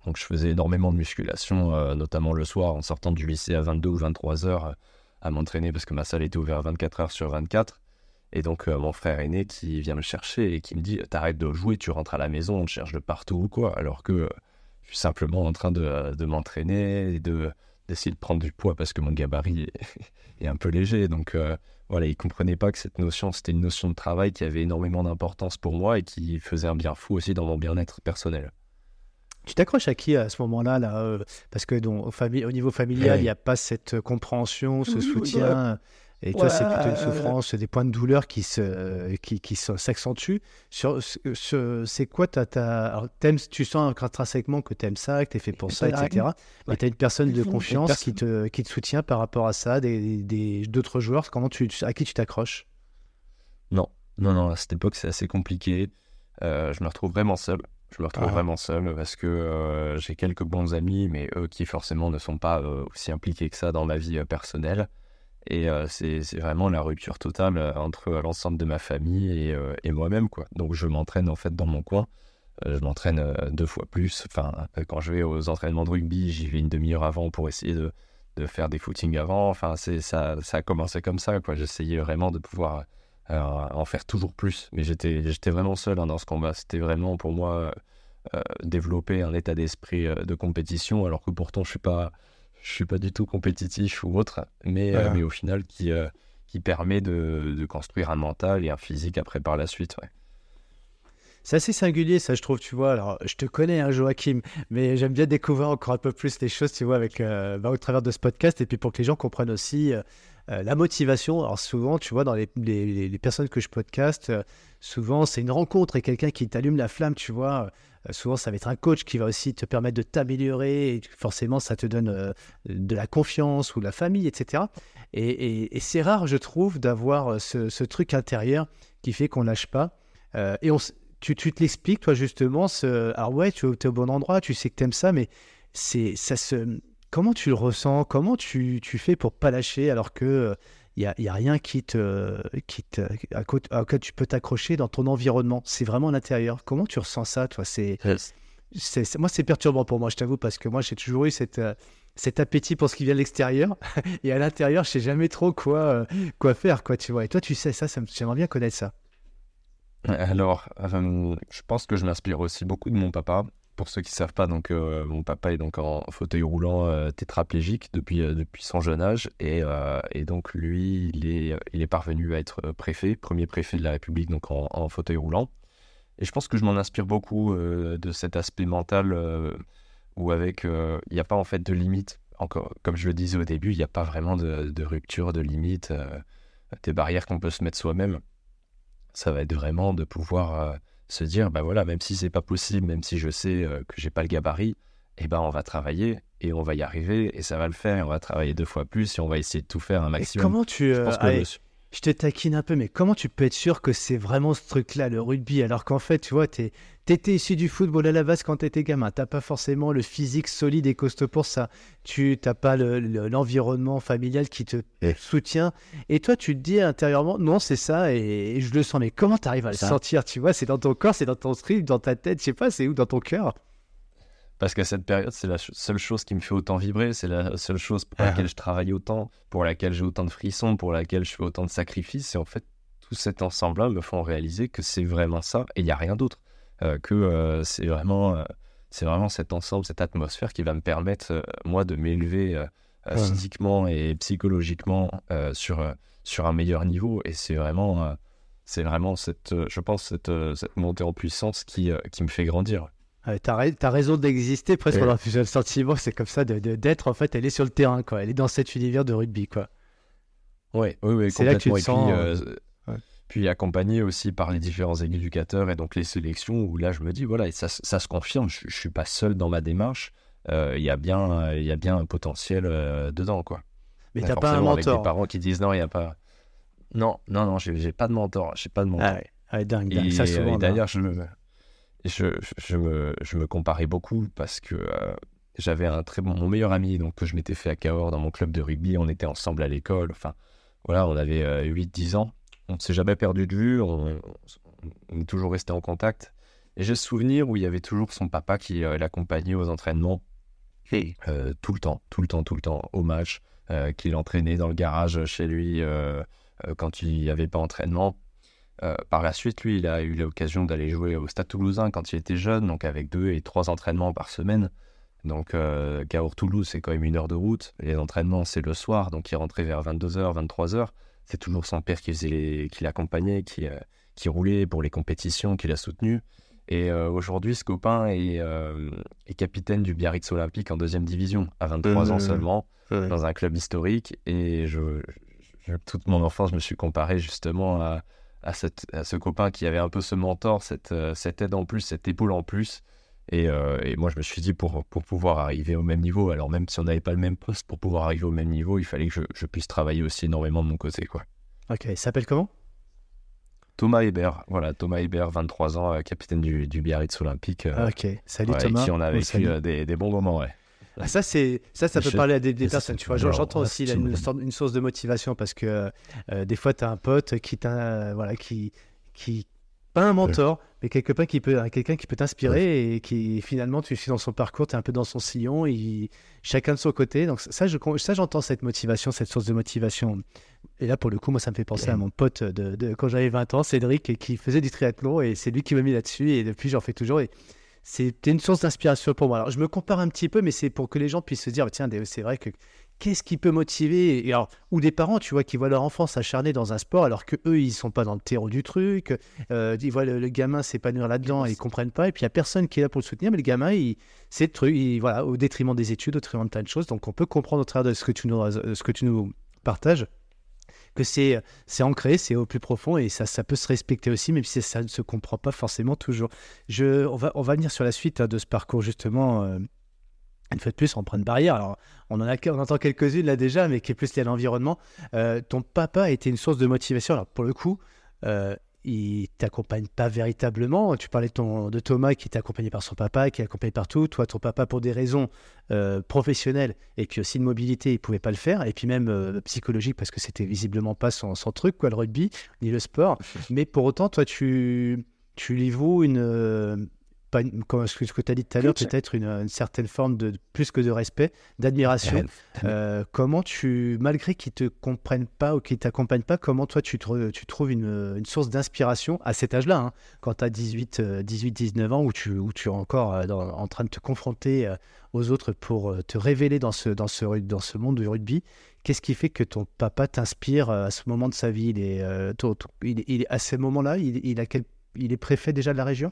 donc je faisais énormément de musculation, euh, notamment le soir en sortant du lycée à 22 ou 23 heures à m'entraîner parce que ma salle était ouverte 24 heures sur 24. Et donc mon frère aîné qui vient me chercher et qui me dit T'arrêtes de jouer, tu rentres à la maison, on te cherche de partout ou quoi Alors que suis simplement en train de, de m'entraîner et de, d'essayer de prendre du poids parce que mon gabarit est, est un peu léger. Donc voilà, ils comprenaient pas que cette notion, c'était une notion de travail qui avait énormément d'importance pour moi et qui faisait un bien fou aussi dans mon bien-être personnel. Tu t'accroches à qui à ce moment-là là, euh, Parce que donc, au, au, niveau familial, il n'y a pas cette compréhension, ce soutien. Et toi, c'est plutôt une souffrance, des points de douleur qui se, qui, qui s'accentuent. Sur, c'est quoi ta, ta tu sens intrinsèquement que tu aimes ça, que tu es fait pour ça, etc. Mais tu as une personne de confiance qui te, qui te soutient par rapport à ça, des, des, d'autres joueurs. Comment tu, à qui tu t'accroches? Non, non, non. À cette époque, c'est assez compliqué. Euh, je me retrouve vraiment seul. Je me retrouve ah. vraiment seul parce que euh, j'ai quelques bons amis, mais eux qui forcément ne sont pas euh, aussi impliqués que ça dans ma vie personnelle. Et euh, c'est vraiment la rupture totale euh, entre l'ensemble de ma famille et, euh, moi-même. Donc je m'entraîne en fait dans mon coin. je m'entraîne deux fois plus. Enfin, quand je vais aux entraînements de rugby, j'y vais une demi-heure avant pour essayer de, de, faire des footings avant. Enfin, ça, ça a commencé comme ça. J'essayais vraiment de pouvoir en faire toujours plus. Mais j'étais vraiment seul hein, dans ce combat. C'était vraiment pour moi développer un état d'esprit de compétition alors que pourtant je suis pas je suis pas du tout compétitif ou autre, mais, euh, mais au final qui, euh, qui permet de, de, construire un mental et un physique après par la suite. Ouais. C'est assez singulier, ça, je trouve, tu vois. Alors, je te connais, hein, Joachim, mais j'aime bien découvrir encore un peu plus les choses, tu vois, avec, euh, bah, au travers de ce podcast, et puis pour que les gens comprennent aussi la motivation. Alors, souvent, tu vois, dans les, les, les personnes que je podcast, souvent, c'est une rencontre et quelqu'un qui t'allume la flamme, tu vois. Euh, souvent, ça va être un coach qui va aussi te permettre de t'améliorer. Forcément, ça te donne euh, de la confiance ou de la famille, etc. Et, c'est rare, je trouve, d'avoir euh, ce, truc intérieur qui fait qu'on lâche pas. et on, tu, te l'expliques, toi, justement. Ce, alors, ouais, tu es au bon endroit, tu sais que tu aimes ça, mais c'est ça se. Comment tu le ressens? Comment tu, tu fais pour pas lâcher alors que il n'y a, y a, rien qui te, qui te, à, auquel tu peux t'accrocher dans ton environnement. C'est vraiment à l'intérieur. Comment tu ressens ça, toi? C'est, c'est, Moi, c'est perturbant pour moi, je t'avoue, parce que moi, j'ai toujours eu cette, euh, cet appétit pour ce qui vient de l'extérieur. et à l'intérieur, je sais jamais trop quoi, euh, quoi faire, quoi, tu vois. Et toi, tu sais ça, ça j'aimerais bien connaître ça. Alors, euh, je pense que je m'inspire aussi beaucoup de mon papa pour ceux qui ne savent pas, donc, euh, mon papa est donc en fauteuil roulant euh, tétraplégique depuis, euh, depuis son jeune âge. Et, et, donc, lui, il est, il est parvenu à être préfet, premier préfet de la République, donc en, fauteuil roulant. Et je pense que je m'en inspire beaucoup de cet aspect mental où, avec, il n'y a pas en fait de limite. Encore, comme je le disais au début, il n'y a pas vraiment de, rupture, de limite, des barrières qu'on peut se mettre soi-même. Ça va être vraiment de pouvoir se dire, bah voilà, même si c'est pas possible, même si je sais euh, que j'ai pas le gabarit, eh ben on va travailler et on va y arriver et ça va le faire et on va travailler deux fois plus et on va essayer de tout faire un maximum. comment tu, euh, je te taquine un peu, mais comment tu peux être sûr que c'est vraiment ce truc-là, le rugby, alors qu'en fait, tu vois, tu étais issu du football à la base quand tu étais gamin. T'as pas forcément le physique solide et costaud pour ça. Tu n'as pas l'environnement familial qui te soutient. Et toi, tu te dis intérieurement, non, c'est ça, et, je le sens. Mais comment tu arrives à le sentir Tu vois, c'est dans ton corps, c'est dans ton strip, dans ta tête, je sais pas, c'est où? Dans ton cœur? Parce qu'à cette période, c'est la seule chose qui me fait autant vibrer, c'est la seule chose pour laquelle je travaille autant, pour laquelle j'ai autant de frissons, pour laquelle je fais autant de sacrifices. Et en fait, tout cet ensemble-là me font réaliser que c'est vraiment ça et il n'y a rien d'autre. Euh, que euh, c'est vraiment, euh, c'est vraiment cet ensemble, cette atmosphère qui va me permettre, moi, de m'élever physiquement et psychologiquement sur, sur un meilleur niveau. Et c'est vraiment, c'est vraiment cette, je pense, cette, cette montée en puissance qui, qui me fait grandir. T'as, as raison d'exister, presque on a le sentiment, c'est comme ça, de, d'être en fait, elle est sur le terrain, quoi. Elle est dans cet univers de rugby, quoi. Ouais, oui, oui, c'est là que tu te sens. Euh, puis, accompagné aussi par les différents éducateurs et donc les sélections, où là je me dis, voilà, et ça, ça se confirme, je, je suis pas seul dans ma démarche, euh, il y, a bien, y a bien un potentiel euh, dedans, quoi. Mais t'as pas un mentor. Avec des parents qui disent non, il n'y a pas. Non, non, non, j'ai, pas de mentor, j'ai pas de mentor. Ah ouais, ah dingue, dingue. ça souvent. Et d'ailleurs, je me je, je, me, je me comparais beaucoup parce que euh, j'avais un très bon, mon meilleur ami donc, que je m'étais fait à Cahors dans mon club de rugby. On était ensemble à l'école. Enfin, voilà, on avait 8-10 euh, ans. On ne s'est jamais perdu de vue. On, est toujours resté en contact. Et j'ai ce souvenir où il y avait toujours son papa qui euh, l'accompagnait aux entraînements. tout le temps, tout le temps, tout le temps, au match, qu'il entraînait dans le garage chez lui quand il n'y avait pas entraînement. Euh, par la suite, lui, il a eu l'occasion d'aller jouer au Stade toulousain quand il était jeune, donc avec deux et trois entraînements par semaine. Donc, euh, Cahors-Toulouse, c'est quand même une heure de route. Les entraînements, c'est le soir, donc il rentrait vers 22h, 23h. C'est toujours son père qui, qui l'accompagnait, qui, euh, qui roulait pour les compétitions, qui l'a soutenu. Et euh, aujourd'hui, ce copain est, est, capitaine du Biarritz Olympique en deuxième division, à 23 ans seulement, dans un club historique. Et je, toute mon enfance, je me suis comparé justement à à, ce copain qui avait un peu ce mentor, cette, euh, cette aide en plus, cette épaule en plus. Euh, et, moi, je me suis dit, pour, pour pouvoir arriver au même niveau, alors même si on n'avait pas le même poste, pour pouvoir arriver au même niveau, il fallait que je, puisse travailler aussi énormément de mon côté. Quoi. Ok, il s'appelle comment? Thomas Hébert, voilà, Thomas Hébert, 23 ans, euh, capitaine du, du Biarritz Olympique. ok, salut Thomas. qui on a vécu des, des, bons moments, ouais. Ah, ça, c'est ça, ça peut parler à des, personnes. Tu vois, j'entends aussi une, une, source de motivation parce que euh, des fois, tu as un pote qui t'a, voilà, qui, qui, pas un mentor, mais quelqu'un qui peut, quelqu'un qui peut t'inspirer et qui finalement, tu suis dans son parcours, tu es un peu dans son sillon, et chacun de son côté. Donc ça, je, ça, j'entends cette motivation, cette source de motivation. Et là, pour le coup, moi, ça me fait penser à mon pote de, de quand j'avais 20 ans, Cédric, qui faisait du triathlon, et c'est lui qui m'a mis là-dessus, et depuis, j'en fais toujours. Et c'était une source d'inspiration pour moi. Alors, je me compare un petit peu, mais c'est pour que les gens puissent se dire, tiens, c'est vrai que qu'est-ce qui peut motiver alors, Ou des parents, tu vois, qui voient leur enfant s'acharner dans un sport alors que eux, ils sont pas dans le terreau du truc. Euh, ils voient le, gamin s'épanouir là-dedans et ils comprennent pas. Et puis, il y a personne qui est là pour le soutenir, mais le gamin, c'est le truc, voilà, au détriment des études, au détriment de plein de choses. Donc, on peut comprendre au travers de ce que tu nous, ce que tu nous partages que c'est ancré, c'est au plus profond et ça, ça peut se respecter aussi, même si ça ne se comprend pas forcément toujours. Je, on, va, on va venir sur la suite hein, de ce parcours justement. Euh, une fois de plus, on prend une barrière. Alors, on en a, on entend quelques-unes là déjà, mais qui est plus lié à l'environnement. Euh, ton papa a été une source de motivation. Alors, pour le coup, euh, il t'accompagne pas véritablement. Tu parlais de, ton, de Thomas qui était accompagné par son papa, qui est accompagné partout. Toi, ton papa, pour des raisons euh, professionnelles et puis aussi de mobilité, il pouvait pas le faire. Et puis même euh, psychologique, parce que c'était visiblement pas son, son, truc, quoi, le rugby, ni le sport. Mais pour autant, toi, tu, tu lui vaux une, euh, pas comme ce que tu as dit tout à l'heure, peut-être une, certaine forme de plus que de respect, d'admiration. Euh, comment tu, malgré qu'ils te comprennent pas ou qu'ils t'accompagnent pas, comment toi tu, tu trouves une, une source d'inspiration à cet âge-là, hein, quand tu as 18, 18, 19 ans, où tu, où tu es encore euh, en train de te confronter euh, aux autres pour te révéler dans ce, dans ce, dans ce monde du rugby? Qu'est-ce qui fait que ton papa t'inspire à ce moment de sa vie? Il est, il, il, À ce moment-là, il, il, a quel, il est préfet déjà de la région?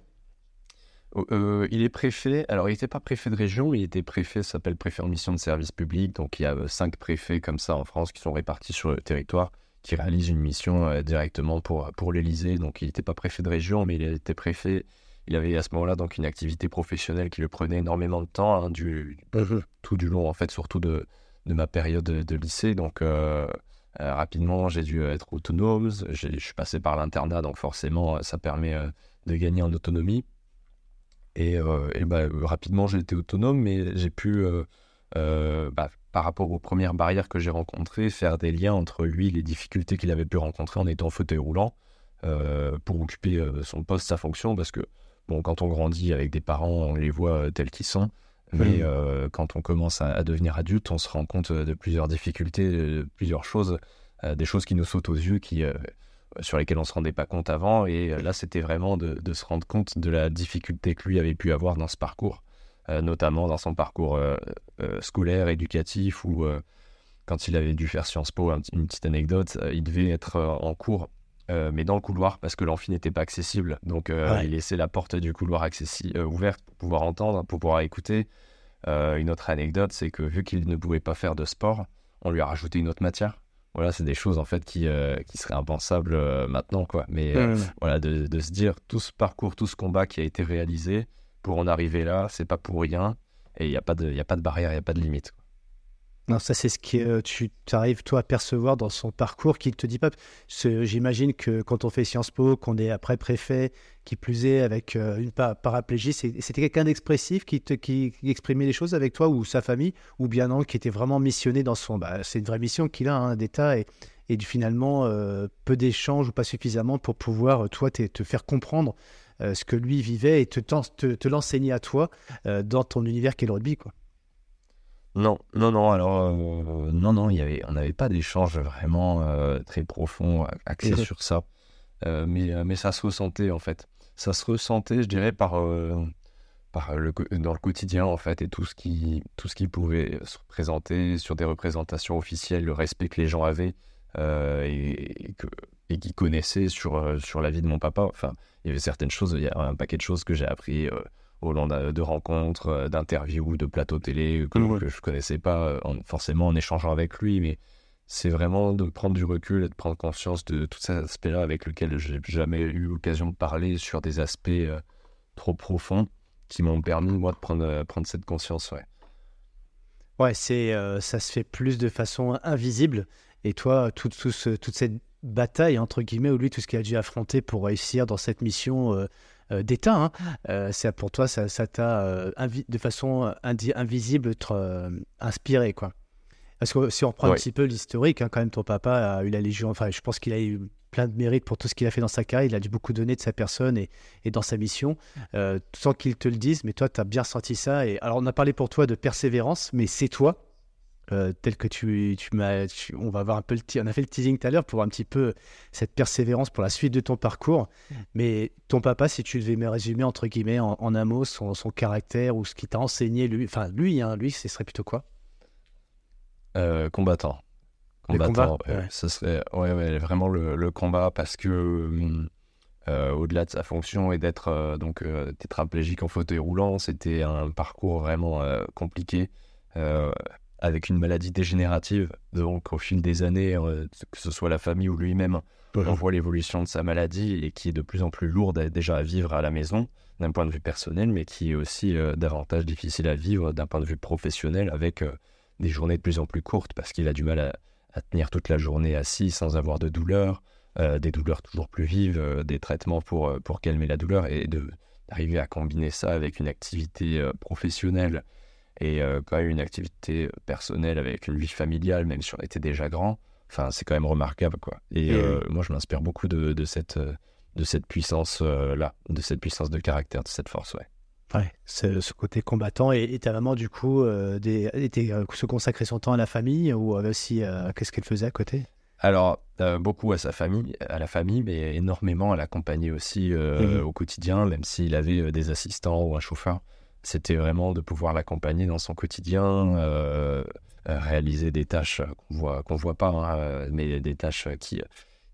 Euh, il est préfet. Alors, il n'était pas préfet de région, il était préfet, ça s'appelle préfet en mission de service public. Donc, il y a euh, cinq préfets comme ça en France qui sont répartis sur le territoire, qui réalisent une mission euh, directement pour, pour l'Élysée. Donc, il n'était pas préfet de région, mais il était préfet. Il avait à ce moment-là donc une activité professionnelle qui le prenait énormément de temps, hein, du, mmh tout du long, en fait, surtout de, de ma période de, lycée. Donc, rapidement, j'ai dû être autonome. Je suis passé par l'internat, donc forcément, ça permet de gagner en autonomie. Et, euh, bah, rapidement, j'ai été autonome, mais j'ai pu, euh, euh, bah, par rapport aux premières barrières que j'ai rencontrées, faire des liens entre lui et les difficultés qu'il avait pu rencontrer en étant en fauteuil roulant pour occuper son poste, sa fonction, parce que bon, quand on grandit avec des parents, on les voit tels qu'ils sont. Mais euh, quand on commence à, devenir adulte, on se rend compte de plusieurs difficultés, de plusieurs choses, des choses qui nous sautent aux yeux, qui, sur lesquelles on ne se rendait pas compte avant. Et là, c'était vraiment de, de, se rendre compte de la difficulté que lui avait pu avoir dans ce parcours, notamment dans son parcours scolaire, éducatif, ou quand il avait dû faire Sciences Po, une petite anecdote, il devait être en cours euh, mais dans le couloir parce que l'amphi n'était pas accessible. Donc euh, il laissait la porte du couloir euh, ouverte pour pouvoir entendre, pour pouvoir écouter. une autre anecdote, c'est que vu qu'il ne pouvait pas faire de sport, on lui a rajouté une autre matière. Voilà, c'est des choses en fait qui, qui seraient impensables maintenant, quoi. Mais voilà, de, de, se dire tout ce parcours, tout ce combat qui a été réalisé pour en arriver là, c'est pas pour rien. Et il n'y a, pas de, a pas de barrière, il n'y a pas de limite. Non, ça c'est ce que tu arrives toi à percevoir dans son parcours qui ne te dit pas. J'imagine que quand on fait Sciences Po, qu'on est après préfet, qui plus est avec euh, une paraplégie, c'était quelqu'un d'expressif qui, exprimait les choses avec toi ou sa famille, ou bien non, qui était vraiment missionné dans son. Bah, c'est une vraie mission qu'il a hein, d'État et, finalement euh, peu d'échanges ou pas suffisamment pour pouvoir toi te faire comprendre euh, ce que lui vivait et te l'enseigner à toi dans ton univers qu'est le rugby quoi. Non, non, non. Alors, euh, non, non, y avait, on n'avait pas d'échange vraiment euh, très profond axé sur ça. Euh, mais, mais ça se ressentait, en fait. Ça se ressentait, je dirais, par, par le, dans le quotidien, en fait, et tout ce, qui, tout ce qui pouvait se représenter sur des représentations officielles, le respect que les gens avaient et, que, et qui connaissaient sur, sur la vie de mon papa. Enfin, il y avait certaines choses, il y a un paquet de choses que j'ai appris au long de rencontres, euh, d'interviews, de plateaux télé que, je je connaissais pas euh, forcément en échangeant avec lui, mais c'est vraiment de prendre du recul et de prendre conscience de tous ces aspects-là avec lesquels j'ai jamais eu l'occasion de parler sur des aspects euh, trop profonds qui m'ont permis moi de prendre, prendre cette conscience. Ouais, ouais c'est ça se fait plus de façon invisible. Et toi, tout, toute cette bataille entre guillemets, ou lui, tout ce qu'il a dû affronter pour réussir dans cette mission d'État. Hein. Euh, c'est pour toi, ça, t'a euh, de façon invisible inspiré, quoi. Parce que si on reprend un petit peu l'historique, hein, quand même, ton papa a eu la Légion. Enfin, je pense qu'il a eu plein de mérites pour tout ce qu'il a fait dans sa carrière. Il a dû beaucoup donner de sa personne et, dans sa mission, sans qu'il te le dise. Mais toi, tu as bien senti ça. Et alors, on a parlé pour toi de persévérance, mais c'est toi euh, tel que tu, tu m'as. on va avoir un peu le on a fait le teasing tout à l'heure pour voir un petit peu cette persévérance pour la suite de ton parcours. Mm. Mais ton papa, si tu devais me résumer entre guillemets en, un mot son, son, caractère ou ce qui t'a enseigné, lui, enfin lui, hein, lui, ce serait plutôt quoi? Euh, Combattant. Combattant. Ce serait ouais, ouais, vraiment le, combat parce que. Euh, au-delà de sa fonction et d'être donc tétraplégique en fauteuil roulant, c'était un parcours vraiment compliqué avec une maladie dégénérative. Donc, au fil des années, euh, que ce soit la famille ou lui-même, on voit l'évolution de sa maladie et qui est de plus en plus lourde déjà à vivre à la maison d'un point de vue personnel, mais qui est aussi euh, davantage difficile à vivre d'un point de vue professionnel avec euh, des journées de plus en plus courtes parce qu'il a du mal à, tenir toute la journée assis sans avoir de douleur, des douleurs toujours plus vives, des traitements pour, pour calmer la douleur et d'arriver à combiner ça avec une activité professionnelle et euh, quand même une activité personnelle avec une vie familiale, même si on était déjà grand, enfin, c'est quand même remarquable, quoi. Et euh, moi, je m'inspire beaucoup de, de, cette, euh, de cette puissance-là, de cette puissance de caractère, de cette force, ouais. Ouais, ce côté combattant. Et, ta maman, du coup, des, était, se consacrait son temps à la famille ou aussi, qu'est-ce qu'elle faisait à côté? Alors, beaucoup à sa famille, à la famille, mais énormément à l'accompagner aussi mmh au quotidien, même s'il avait des assistants ou un chauffeur. C'était vraiment de pouvoir l'accompagner dans son quotidien, euh, euh, réaliser des tâches qu'on voit qu'on voit pas, hein, mais des tâches qui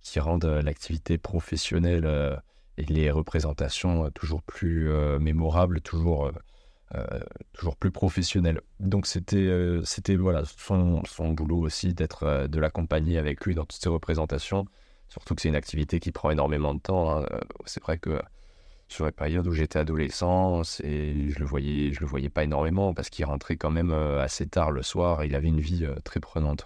qui rendent l'activité professionnelle et les représentations toujours plus mémorables, toujours toujours plus professionnelles. Donc c'était c'était voilà son, son boulot aussi d'être de l'accompagner avec lui dans toutes ces représentations. Surtout que c'est une activité qui prend énormément de temps. Hein. C'est vrai que sur la période où j'étais adolescent, et je le voyais, je le voyais pas énormément parce qu'il rentrait quand même euh, assez tard le soir. Et il avait une vie euh, très prenante.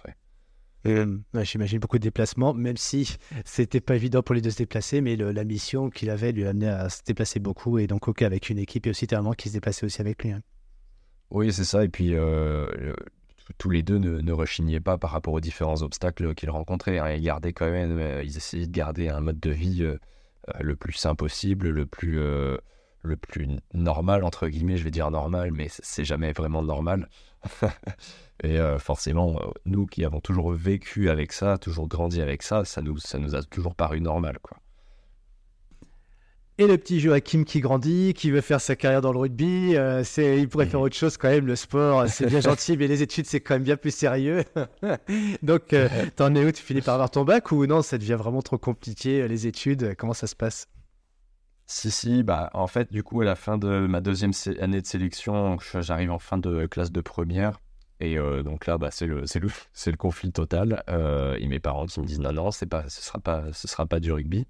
Euh, j'imagine beaucoup de déplacements, même si c'était pas évident pour lui de se déplacer, mais la mission qu'il avait lui amenait à se déplacer beaucoup et donc ok avec une équipe et aussi tellement qui se déplaçait aussi avec lui. Hein. Oui, c'est ça. Et puis tous les deux ne, rechignaient pas par rapport aux différents obstacles qu'ils rencontraient. Hein. Ils gardaient quand même, ils essayaient de garder un mode de vie euh, le plus sain possible, le plus, euh, le plus normal, entre guillemets, je vais dire normal, mais c'est jamais vraiment normal. et forcément, nous qui avons toujours vécu avec ça, toujours grandi avec ça, ça nous, ça nous a toujours paru normal, quoi. Et le petit Joachim qui grandit, qui veut faire sa carrière dans le rugby, euh, c'est, il pourrait faire autre chose quand même. Le sport, c'est bien gentil, mais les études, c'est quand même bien plus sérieux. Donc, euh, t'en es où Tu finis par avoir ton bac ou non Ça devient vraiment trop compliqué, euh, les études Comment ça se passe? Si, si, bah, en fait, du coup, à la fin de ma deuxième année de sélection, j'arrive en fin de classe de première. Et donc là, bah, c'est le, c'est le, c'est le conflit total. et mes parents qui me disent non, non, pas, ce sera pas, ce sera pas du rugby.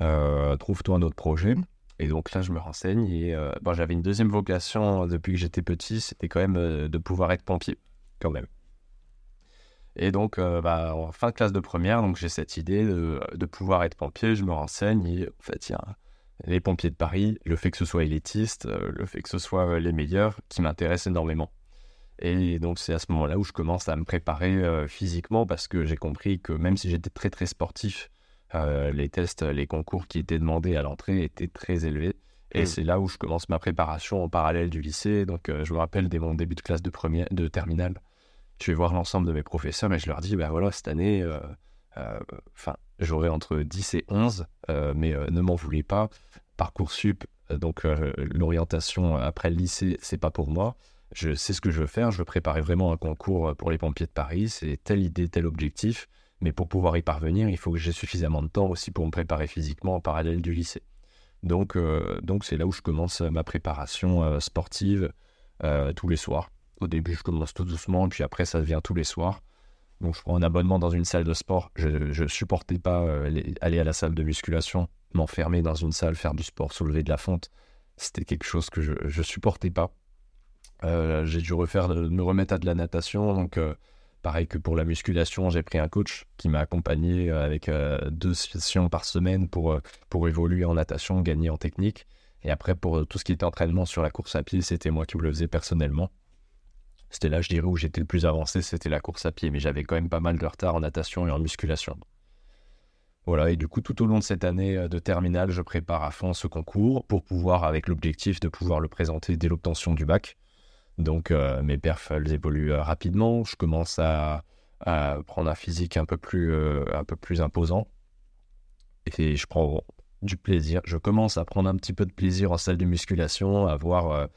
Euh, trouve-toi un autre projet. Et donc là, je me renseigne. Et euh, bon, j'avais une deuxième vocation depuis que j'étais petit, c'était quand même euh, de pouvoir être pompier, quand même. Et donc, bah, en fin de classe de première, donc j'ai cette idée de, pouvoir être pompier. Je me renseigne et en fait, il les pompiers de Paris, le fait que ce soit élitiste, le fait que ce soit les meilleurs, qui m'intéresse énormément. Et donc, c'est à ce moment-là où je commence à me préparer physiquement parce que j'ai compris que même si j'étais très très sportif, euh, les tests, les concours qui étaient demandés à l'entrée étaient très élevés. Et mm. c'est là où je commence ma préparation en parallèle du lycée. Donc, euh, je me rappelle dès mon début de classe de, première, de terminale, je vais voir l'ensemble de mes professeurs et je leur dis, ben voilà, cette année, euh, enfin, j'aurai entre 10 et 11, mais ne m'en voulez pas. Parcoursup, donc l'orientation après le lycée, c'est pas pour moi. Je sais ce que je veux faire. Je veux préparer vraiment un concours pour les pompiers de Paris. C'est telle idée, tel objectif. Mais pour pouvoir y parvenir, il faut que j'ai suffisamment de temps aussi pour me préparer physiquement en parallèle du lycée. Donc, euh, donc c'est là où je commence ma préparation euh, sportive euh, tous les soirs. Au début, je commence tout doucement, puis après, ça devient tous les soirs. Donc, je prends un abonnement dans une salle de sport. Je ne supportais pas aller à la salle de musculation, m'enfermer dans une salle, faire du sport, soulever de la fonte. C'était quelque chose que je ne supportais pas. j'ai dû refaire, me remettre à de la natation. Donc, Pareil que pour la musculation, j'ai pris un coach qui m'a accompagné euh, avec euh, deux sessions par semaine pour, euh, pour évoluer en natation, gagner en technique. Et après, pour tout ce qui était entraînement sur la course à pied, c'était moi qui le faisais personnellement. C'était là, je dirais, où j'étais le plus avancé, c'était la course à pied. Mais j'avais quand même pas mal de retard en natation et en musculation. Voilà, et du coup, tout au long de cette année de terminale, je prépare à fond ce concours pour pouvoir, avec l'objectif de pouvoir le présenter dès l'obtention du bac. Donc euh, mes perfs évoluent euh, rapidement. Je commence à, prendre un physique un peu plus, euh, un peu plus imposant. Et je prends du plaisir. Je commence à prendre un petit peu de plaisir en salle de musculation, à voir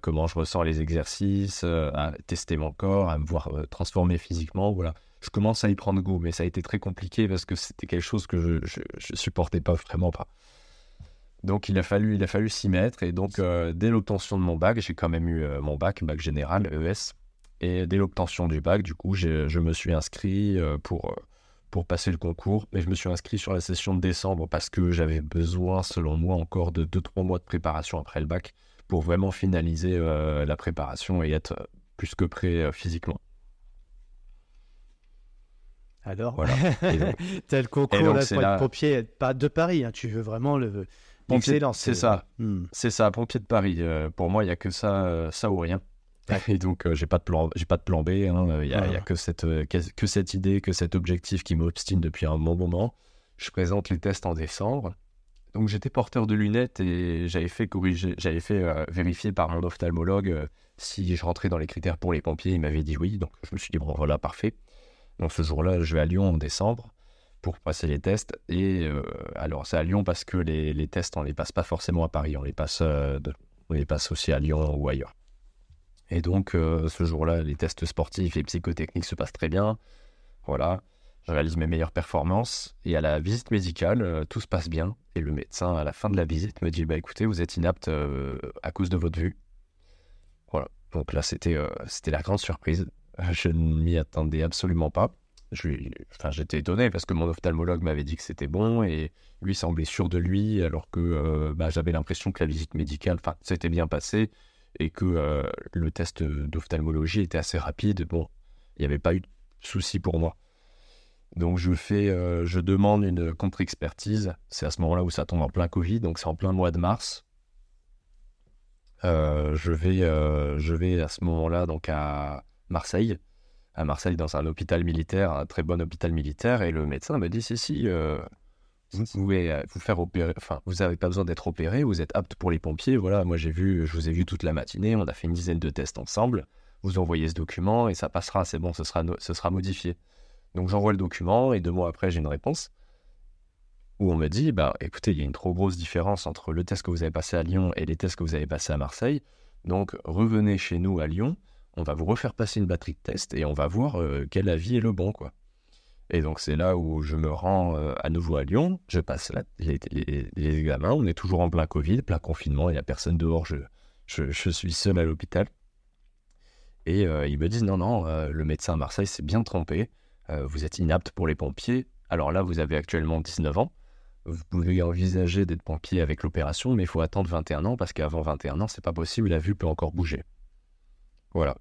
comment je ressens les exercices, à tester mon corps, à me voir transformer physiquement. Voilà. Je commence à y prendre goût, mais ça a été très compliqué parce que c'était quelque chose que je, je supportais pas vraiment pas. Donc il a fallu, il a fallu s'y mettre. Et donc euh, dès l'obtention de mon bac, j'ai quand même eu euh, mon bac, bac général, ES. Et dès l'obtention du bac, du coup, je me suis inscrit euh, pour, pour passer le concours. Mais je me suis inscrit sur la session de décembre parce que j'avais besoin, selon moi, encore de 2-3 mois de préparation après le bac pour vraiment finaliser la préparation et être plus que prêt physiquement. Alors, voilà. tel concours là, pour être pompier pas de Paris, hein. tu veux vraiment le, c'est ça. Hmm. C'est ça, pompier de Paris. Euh, pour moi, il n'y a que ça, euh, ça ou rien. Et donc, euh, j'ai pas de plan, j'ai pas de plan B. Hein. Il n'y a, que cette, que cette idée, que cet objectif qui m'obstine depuis un bon moment. Je présente les tests en décembre. Donc, j'étais porteur de lunettes et j'avais fait corriger, j'avais fait vérifier par mon ophtalmologue si je rentrais dans les critères pour les pompiers. Il m'avait dit oui. Donc, je me suis dit bon, voilà, parfait. Donc, ce jour-là, je vais à Lyon en décembre pour passer les tests. Et euh, alors, c'est à Lyon parce que les, les, tests, on les passe pas forcément à Paris, on les passe, euh, on les passe aussi à Lyon ou ailleurs. Et donc, euh, ce jour-là, les tests sportifs et psychotechniques se passent très bien. Voilà, je réalise mes meilleures performances. Et à la visite médicale, tout se passe bien. Et le médecin, à la fin de la visite, me dit Bah écoutez, vous êtes inapte à cause de votre vue. Voilà. Donc là, c'était c'était la grande surprise. Je ne m'y attendais absolument pas enfin, j'étais étonné parce que mon ophtalmologue m'avait dit que c'était bon et lui semblait sûr de lui alors que euh, bah, j'avais l'impression que la visite médicale, s'était bien passée et que euh, le test d'ophtalmologie était assez rapide. Bon, il n'y avait pas eu de souci pour moi. Donc je fais, euh, je demande une contre-expertise. C'est à ce moment-là où ça tombe en plein Covid, donc c'est en plein mois de mars. je vais, je vais à ce moment-là donc à Marseille à Marseille dans un hôpital militaire, un très bon hôpital militaire, et le médecin me dit si si, euh, vous pouvez vous faire opérer, enfin, vous n'avez pas besoin d'être opéré, vous êtes apte pour les pompiers. Voilà, moi j'ai vu, je vous ai vu toute la matinée, on a fait une dizaine de tests ensemble. Vous envoyez ce document et ça passera, c'est bon, ce sera, ce sera modifié. Donc j'envoie le document et deux mois après j'ai une réponse où on me dit, bah écoutez, il y a une trop grosse différence entre le test que vous avez passé à Lyon et les tests que vous avez passés à Marseille. Donc revenez chez nous à Lyon, on va vous refaire passer une batterie de tests et on va voir euh, quel avis est le bon, quoi. Et donc c'est là où je me rends euh, à nouveau à Lyon, je passe les, examens, on est toujours en plein Covid, plein confinement, il n'y a personne dehors, je, je, suis seul à l'hôpital. Et euh, ils me disent non, non, le médecin à Marseille s'est bien trompé, vous êtes inapte pour les pompiers. Alors là, vous avez actuellement 19 ans, vous pouvez envisager d'être pompier avec l'opération, mais il faut attendre 21 ans parce qu'avant 21 ans, c'est pas possible, la vue peut encore bouger. Voilà.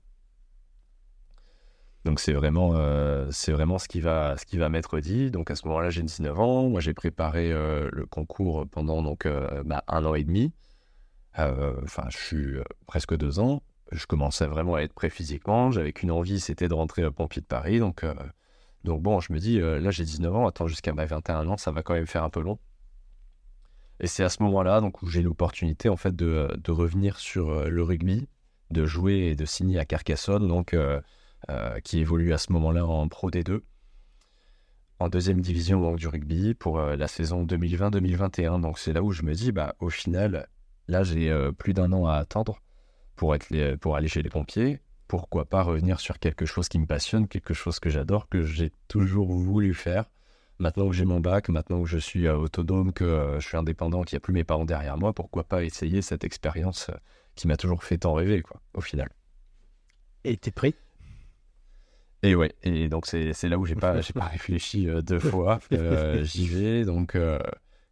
Donc c'est vraiment, euh, ce qui va, m'être dit. Donc à ce moment-là, j'ai 19 ans. Moi, j'ai préparé euh, le concours pendant euh, bah, un an et demi. Enfin, je suis presque deux ans. Je commençais vraiment à être prêt physiquement. J'avais qu'une envie, c'était de rentrer pompier de Paris. Donc, donc bon, je me dis, là j'ai 19 ans, attends jusqu'à mes 21 ans, ça va quand même faire un peu long. Et c'est à ce moment-là donc où j'ai l'opportunité en fait de revenir sur le rugby, de jouer et de signer à Carcassonne. Donc euh, qui évolue à ce moment-là en Pro D2, en deuxième division du rugby pour euh, la saison 2020-2021. Donc c'est là où je me dis, bah, au final, là j'ai euh, plus d'un an à attendre pour, être pour aller chez les pompiers. Pourquoi pas revenir sur quelque chose qui me passionne, quelque chose que j'adore, que j'ai toujours voulu faire. Maintenant que j'ai mon bac, maintenant que je suis autonome, que je suis indépendant, qu'il n'y a plus mes parents derrière moi, pourquoi pas essayer cette expérience qui m'a toujours fait tant rêver, quoi, au final. Et t'es prêt et ouais, et donc c'est là où j'ai pas, pas réfléchi euh, deux fois. Euh, j'y vais, donc euh,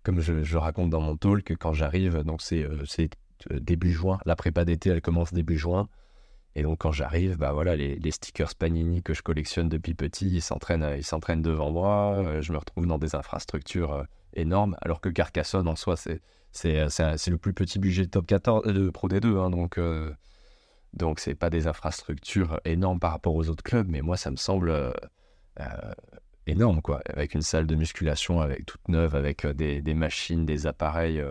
comme je, je, raconte dans mon talk, quand j'arrive, donc c'est début juin, la prépa d'été elle commence début juin. Et donc quand j'arrive, bah voilà, les, les, stickers Panini que je collectionne depuis petit, ils s'entraînent, ils s'entraînent devant moi. je me retrouve dans des infrastructures énormes, alors que Carcassonne en soi c'est c'est le plus petit budget de top 14 de Pro D2, hein, donc donc, c'est pas des infrastructures énormes par rapport aux autres clubs, mais moi, ça me semble euh, euh, énorme, quoi. Avec une salle de musculation avec toute neuve, avec euh, des, machines, des appareils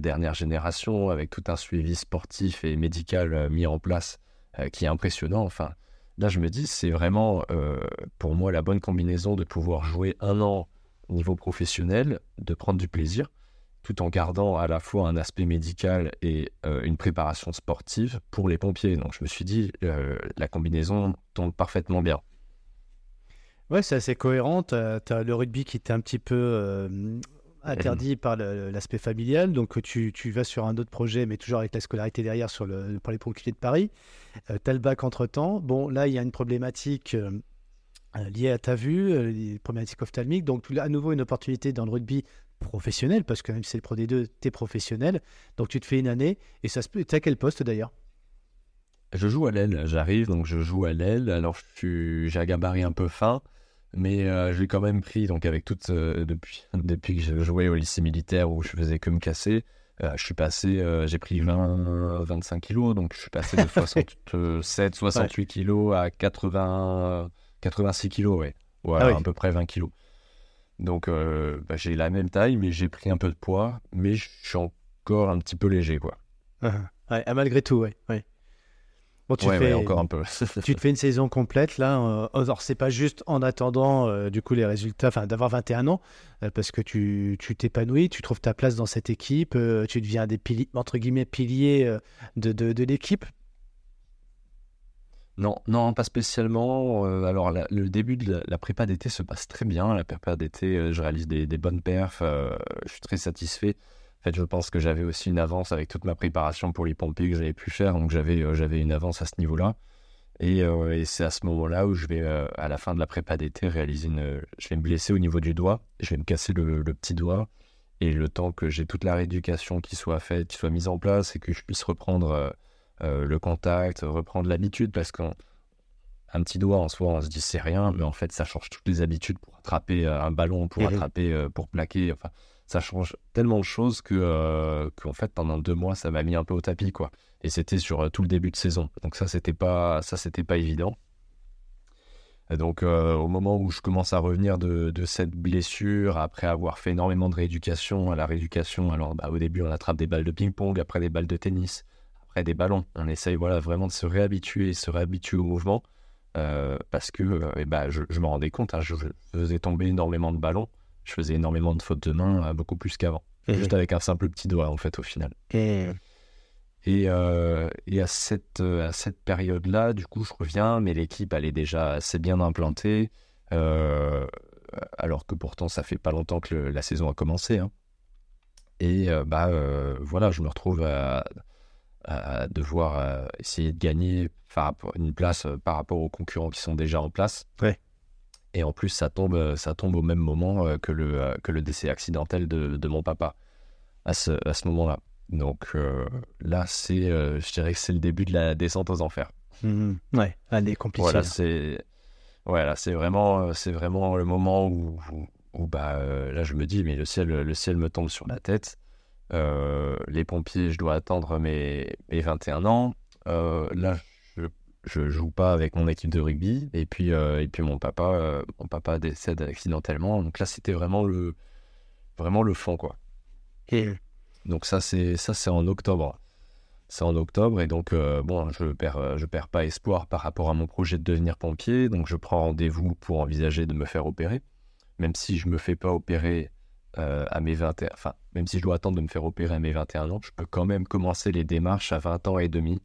dernière génération, avec tout un suivi sportif et médical mis en place qui est impressionnant. Enfin, là, je me dis, c'est vraiment pour moi la bonne combinaison de pouvoir jouer un an au niveau professionnel, de prendre du plaisir tout en gardant à la fois un aspect médical et euh, une préparation sportive pour les pompiers. Donc je me suis dit, euh, la combinaison tombe parfaitement bien. Ouais, c'est assez cohérent. Tu as, le rugby qui était un petit peu euh, interdit par l'aspect familial. Donc tu, tu, vas sur un autre projet, mais toujours avec la scolarité derrière sur le, pour les pompiers de Paris. tu as le bac entre-temps. Bon, là, il y a une problématique liée à ta vue, les problématiques ophtalmiques. Donc, à nouveau, une opportunité dans le rugby professionnel, parce que même si c'est le Pro D2, tu es professionnel. Donc tu te fais une année, et ça se peut. Tu quel poste d'ailleurs? Je joue à l'aile, j'arrive, donc je joue à l'aile. Alors j'ai un gabarit un peu fin, mais euh, j'ai quand même pris, donc avec toute. Euh, depuis, depuis que je jouais au lycée militaire où je faisais que me casser, euh, je suis passé, j'ai pris 20, 25 kilos, donc je suis passé de 67, 68 kilos à 80, 86 kilos, ouais. Voilà, ah à peu près 20 kilos. Donc euh, bah, j'ai la même taille, mais j'ai pris un peu de poids, mais je suis encore un petit peu léger, quoi. Ah, malgré tout, ouais. ouais. Bon, tu fais, encore un peu. tu te fais une saison complète là. Euh, alors c'est pas juste en attendant euh, du coup les résultats, enfin d'avoir 21 ans, parce que tu t'épanouis, tu trouves ta place dans cette équipe, tu deviens des piliers, entre guillemets piliers de, de, de l'équipe. Non, non, pas spécialement. Euh, alors, le début de la, prépa d'été se passe très bien. La prépa d'été, euh, je réalise des, bonnes perfs. Euh, je suis très satisfait. En fait, je pense que j'avais aussi une avance avec toute ma préparation pour les pompiers que j'avais pu faire. Donc, j'avais j'avais une avance à ce niveau-là. Et, c'est à ce moment-là où je vais, à la fin de la prépa d'été, réaliser une. Je vais me blesser au niveau du doigt. Je vais me casser le, le petit doigt. Et le temps que j'ai toute la rééducation qui soit faite, qui soit mise en place et que je puisse reprendre le contact, reprendre l'habitude, parce qu'un petit doigt en soi, on se dit c'est rien, mais en fait, ça change toutes les habitudes pour attraper euh, un ballon, pour mhm. attraper, euh, pour plaquer. Enfin, ça change tellement de choses que qu'en fait, pendant deux mois, ça m'a mis un peu au tapis, quoi. Et c'était sur tout le début de saison. Donc ça, c'était pas, ça, c'était pas évident. donc, au moment où je commence à revenir de, cette blessure, après avoir fait énormément de rééducation, à la rééducation, alors bah, au début, on attrape des balles de ping-pong, après des balles de tennis, des ballons. On essaye voilà, vraiment de se réhabituer, se réhabituer au mouvement, parce que eh bah, je, me rendais compte, hein, je, faisais tomber énormément de ballons, je faisais énormément de fautes de main, beaucoup plus qu'avant. Mmh Juste avec un simple petit doigt, en fait, au final. Mmh. Et, euh, et à cette, euh, à cette période-là, du coup, je reviens, mais l'équipe, elle est déjà assez bien implantée, euh, alors que pourtant, ça fait pas longtemps que la saison a commencé. Hein. Et bah, voilà, je me retrouve à, devoir essayer de gagner une place par rapport aux concurrents qui sont déjà en place. Ouais. Et en plus, ça tombe, ça tombe au même moment que le, que le décès accidentel de, de mon papa à ce, à ce moment-là. Donc euh, là, c'est, euh, je dirais que c'est le début de la descente aux enfers. Mmh. ouais, allez, compliqué. Voilà, c'est, voilà, c'est vraiment, euh, c'est vraiment le moment où, où, bah, là, je me dis, mais le ciel, le ciel me tombe sur la tête. Les pompiers, je dois attendre mes, mes 21 ans. là, je, je joue pas avec mon équipe de rugby. Et puis, et puis mon papa, mon papa décède accidentellement. Donc là, c'était vraiment le, vraiment le fond, quoi. Et donc ça c'est ça c'est en octobre. C'est en octobre et donc euh, bon je perds euh, je perds pas espoir par rapport à mon projet de devenir pompier donc je prends rendez-vous pour envisager de me faire opérer même si je me fais pas opérer euh, à mes 21 enfin même si je dois attendre de me faire opérer à mes 21 ans je peux quand même commencer les démarches à 20 ans et demi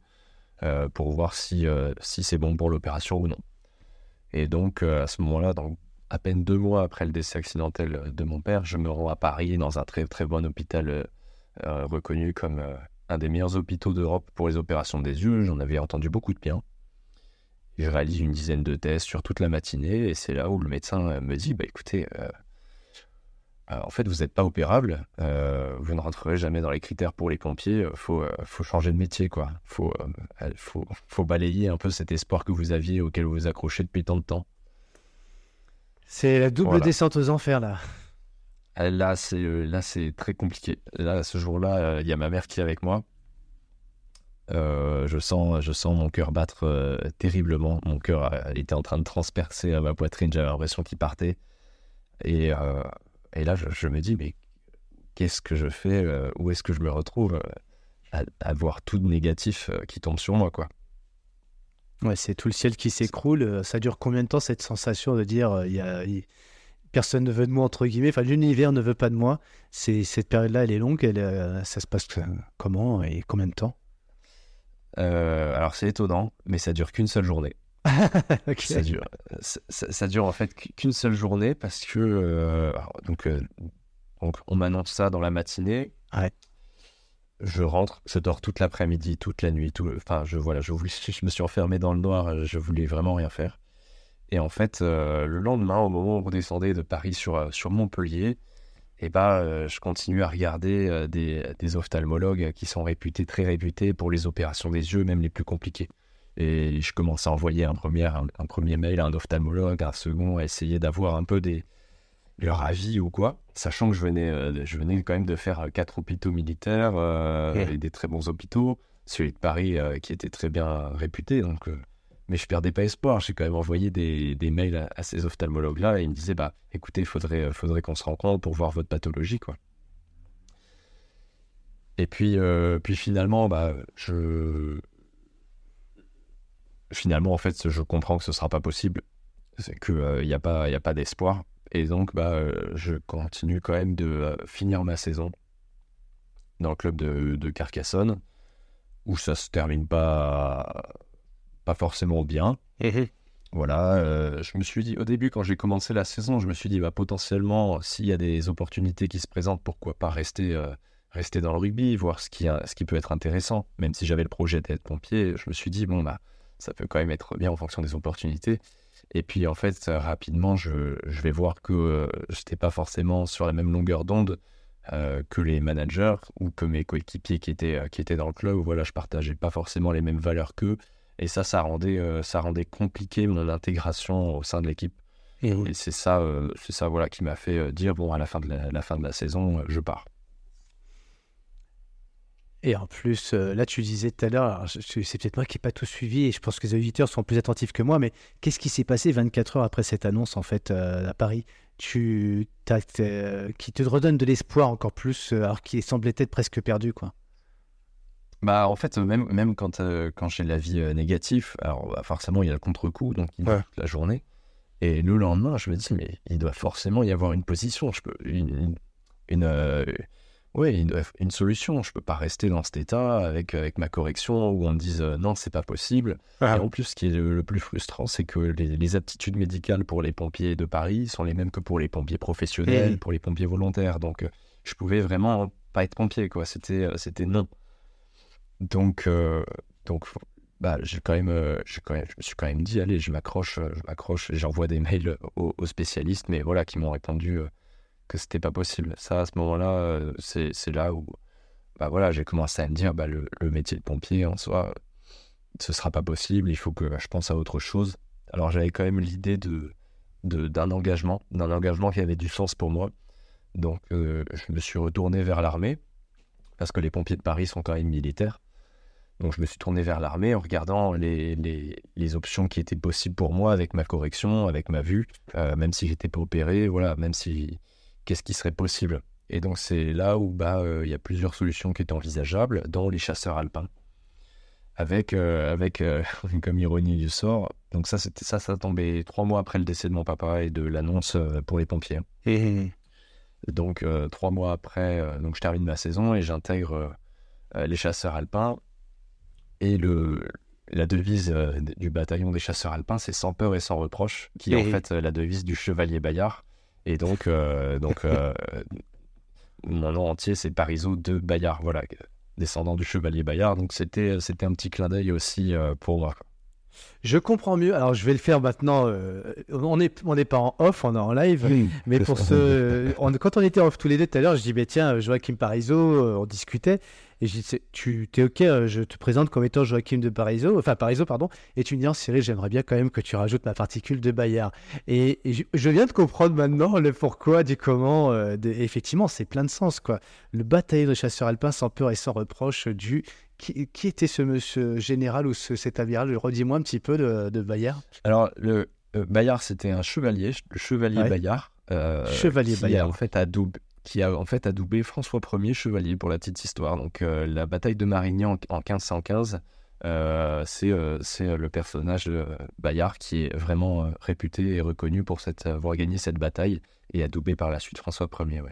pour voir si si c'est bon pour l'opération ou non. Et donc à ce moment-là donc à peine deux mois après le décès accidentel de mon père je me rends à Paris dans un très très bon hôpital euh, reconnu comme euh, un des meilleurs hôpitaux d'Europe pour les opérations des yeux. J'en avais entendu beaucoup de bien. Je réalise une dizaine de tests sur toute la matinée et c'est là où le médecin euh, me dit bah écoutez, en fait vous n'êtes pas opérable, vous ne rentrerez jamais dans les critères pour les pompiers, faut faut changer de métier quoi, faut faut faut balayer un peu cet espoir que vous aviez auquel vous vous accrochez depuis tant de temps. C'est la double descente aux enfers là. Euh, là, c'est euh, là, c'est très compliqué. Là, ce jour-là, euh, il y a ma mère qui est avec moi. je sens, je sens mon cœur battre terriblement. Mon cœur était en train de transpercer ma poitrine. J'avais l'impression qu'il partait. Et, et là, je, me dis, mais qu'est-ce que je fais Où est-ce que je me retrouve à, voir tout de négatif qui tombe sur moi, quoi. Ouais, c'est tout le ciel qui s'écroule. Ça dure combien de temps cette sensation de dire il y a, personne ne veut de moi, entre guillemets, enfin l'univers ne veut pas de moi? C'est, cette période-là, elle est longue, elle, euh, ça se passe comment et combien de temps? Euh, Alors c'est étonnant, mais ça dure qu'une seule journée. ça, dure, ça, dure en fait qu'une seule journée parce que euh, donc, donc on m'annonce ça dans la matinée. Je rentre, je dors toute l'après-midi, toute la nuit, tout. Enfin, je voilà, je, je me suis enfermé dans le noir, je voulais vraiment rien faire. Et en fait, euh, le lendemain, au moment où on descendait de Paris sur, euh, sur Montpellier, et eh ben, euh, je continue à regarder des, des, ophtalmologues qui sont réputés, très réputés pour les opérations des yeux, même les plus compliquées. Et je commence à envoyer un premier, un, premier mail à un ophtalmologue, un second, à essayer d'avoir un peu des, leur avis ou quoi, sachant que je venais, je venais quand même de faire quatre hôpitaux militaires, et des très bons hôpitaux, celui de Paris qui était très bien réputé, donc mais je perdais pas espoir. J'ai quand même envoyé des, des mails à, ces ophtalmologues-là et ils me disaient bah, écoutez, il faudrait, euh, faudrait qu'on se rencontre pour voir votre pathologie. quoi. Et puis, euh, puis finalement, bah, je. Finalement, en fait, je comprends que ce sera pas possible. C'est qu'il n'y euh, a pas, y a pas d'espoir. Et donc, bah, je continue quand même de finir ma saison dans le club de, de Carcassonne, où ça se termine pas pas forcément bien. Voilà, euh, je me suis dit, au début, quand j'ai commencé la saison, je me suis dit, bah, potentiellement, s'il y a des opportunités qui se présentent, pourquoi pas rester, euh, rester dans le rugby, voir ce qui, ce qui peut être intéressant. Même si j'avais le projet d'être pompier, je me suis dit, bon, bah, ça peut quand même être bien en fonction des opportunités. Et puis, en fait, rapidement, je, je vais voir que euh, je n'étais pas forcément sur la même longueur d'onde que les managers ou que mes coéquipiers qui étaient, qui étaient dans le club. Voilà, je partageais pas forcément les mêmes valeurs qu'eux. Et ça, ça rendait, euh, ça rendait compliqué mon intégration au sein de l'équipe. Et, c'est ça, euh, c'est ça voilà, qui m'a fait euh, dire bon, à la fin de la, fin de la saison, je pars. Et en plus, euh, là, tu disais tout à l'heure, c'est peut-être moi qui n'ai pas tout suivi, et je pense que les auditeurs sont plus attentifs que moi, mais qu'est-ce qui s'est passé 24 heures après cette annonce, en fait, euh, à Paris? Tu, Qui te redonne de l'espoir encore plus, alors qu'il semblait être presque perdu, quoi? Bah, en fait, même, même quand, quand j'ai l'avis négatif, alors bah, forcément, il y a le contre-coup, donc il toute la journée. Et le lendemain, je me dis, mais il doit forcément y avoir une position, je peux, une, une, euh, une, solution. Je peux pas rester dans cet état avec, avec ma correction où on me dise euh, non, c'est pas possible. Ah. Et en plus, ce qui est le, plus frustrant, c'est que les, aptitudes médicales pour les pompiers de Paris sont les mêmes que pour les pompiers professionnels, pour les pompiers volontaires. Donc, euh, je pouvais vraiment pas être pompier, quoi. C'était, c'était non. Donc, donc bah, j'ai quand même, euh, quand même, je me suis quand même dit, allez, je m'accroche, euh, je m'accroche, j'envoie des mails aux, spécialistes, mais voilà, qui m'ont répondu euh, que c'était pas possible. Ça, à ce moment-là, c'est, là où, bah voilà, j'ai commencé à me dire, bah, le, métier de pompier en soi, ce sera pas possible, il faut que je pense à autre chose. Alors j'avais quand même l'idée de, d'un engagement, d'un engagement qui avait du sens pour moi. Donc je me suis retourné vers l'armée, parce que les pompiers de Paris sont quand même militaires. Donc je me suis tourné vers l'armée en regardant les, les, options qui étaient possibles pour moi avec ma correction, avec ma vue, euh, même si j'étais pas opéré, voilà, même si qu'est-ce qui serait possible. Et donc c'est là où bah euh, il y a plusieurs solutions qui étaient envisageables, dont les chasseurs alpins, avec euh, avec comme ironie du sort. Donc ça c'était ça ça tombait trois mois après le décès de mon papa et de l'annonce pour les pompiers. Donc trois mois après, donc je termine ma saison et j'intègre les chasseurs alpins et le, la devise euh, du bataillon des chasseurs alpins, c'est sans peur et sans reproche, qui est en fait euh, la devise du chevalier Bayard. Et donc, euh, donc mon nom entier, c'est Parisot de Bayard, voilà, descendant du chevalier Bayard. Donc c'était, c'était un petit clin d'œil aussi pour moi. Je comprends mieux. Alors, je vais le faire maintenant. on n'est on pas en off, on est en live. mais pour ce, quand on était off tous les deux tout à l'heure, je dis, bah, tiens, Joachim Parisot, on discutait. Et je dis, tu es OK, euh, je te présente comme étant Joachim de Parizeau, enfin Parizeau, pardon. Et tu me dis, oh, Cyril, j'aimerais bien quand même que tu rajoutes ma particule de Bayard. Et, je, viens de comprendre maintenant le pourquoi du comment. Euh, effectivement, c'est plein de sens, quoi. Le bataillon de chasseurs alpins sans peur et sans reproche du. Qui, était ce monsieur général ou ce, cet amiral? Redis-moi un petit peu de, de Bayard. Alors, le euh, Bayard, c'était un chevalier, le chevalier Bayard. chevalier Bayard. en fait, à double qui a en fait adoubé François Ier chevalier pour la petite histoire. Donc euh, la bataille de Marignan en, 1515, euh, euh, c'est le personnage de Bayard qui est vraiment réputé et reconnu pour cette, avoir gagné cette bataille et adoubé par la suite François Ier.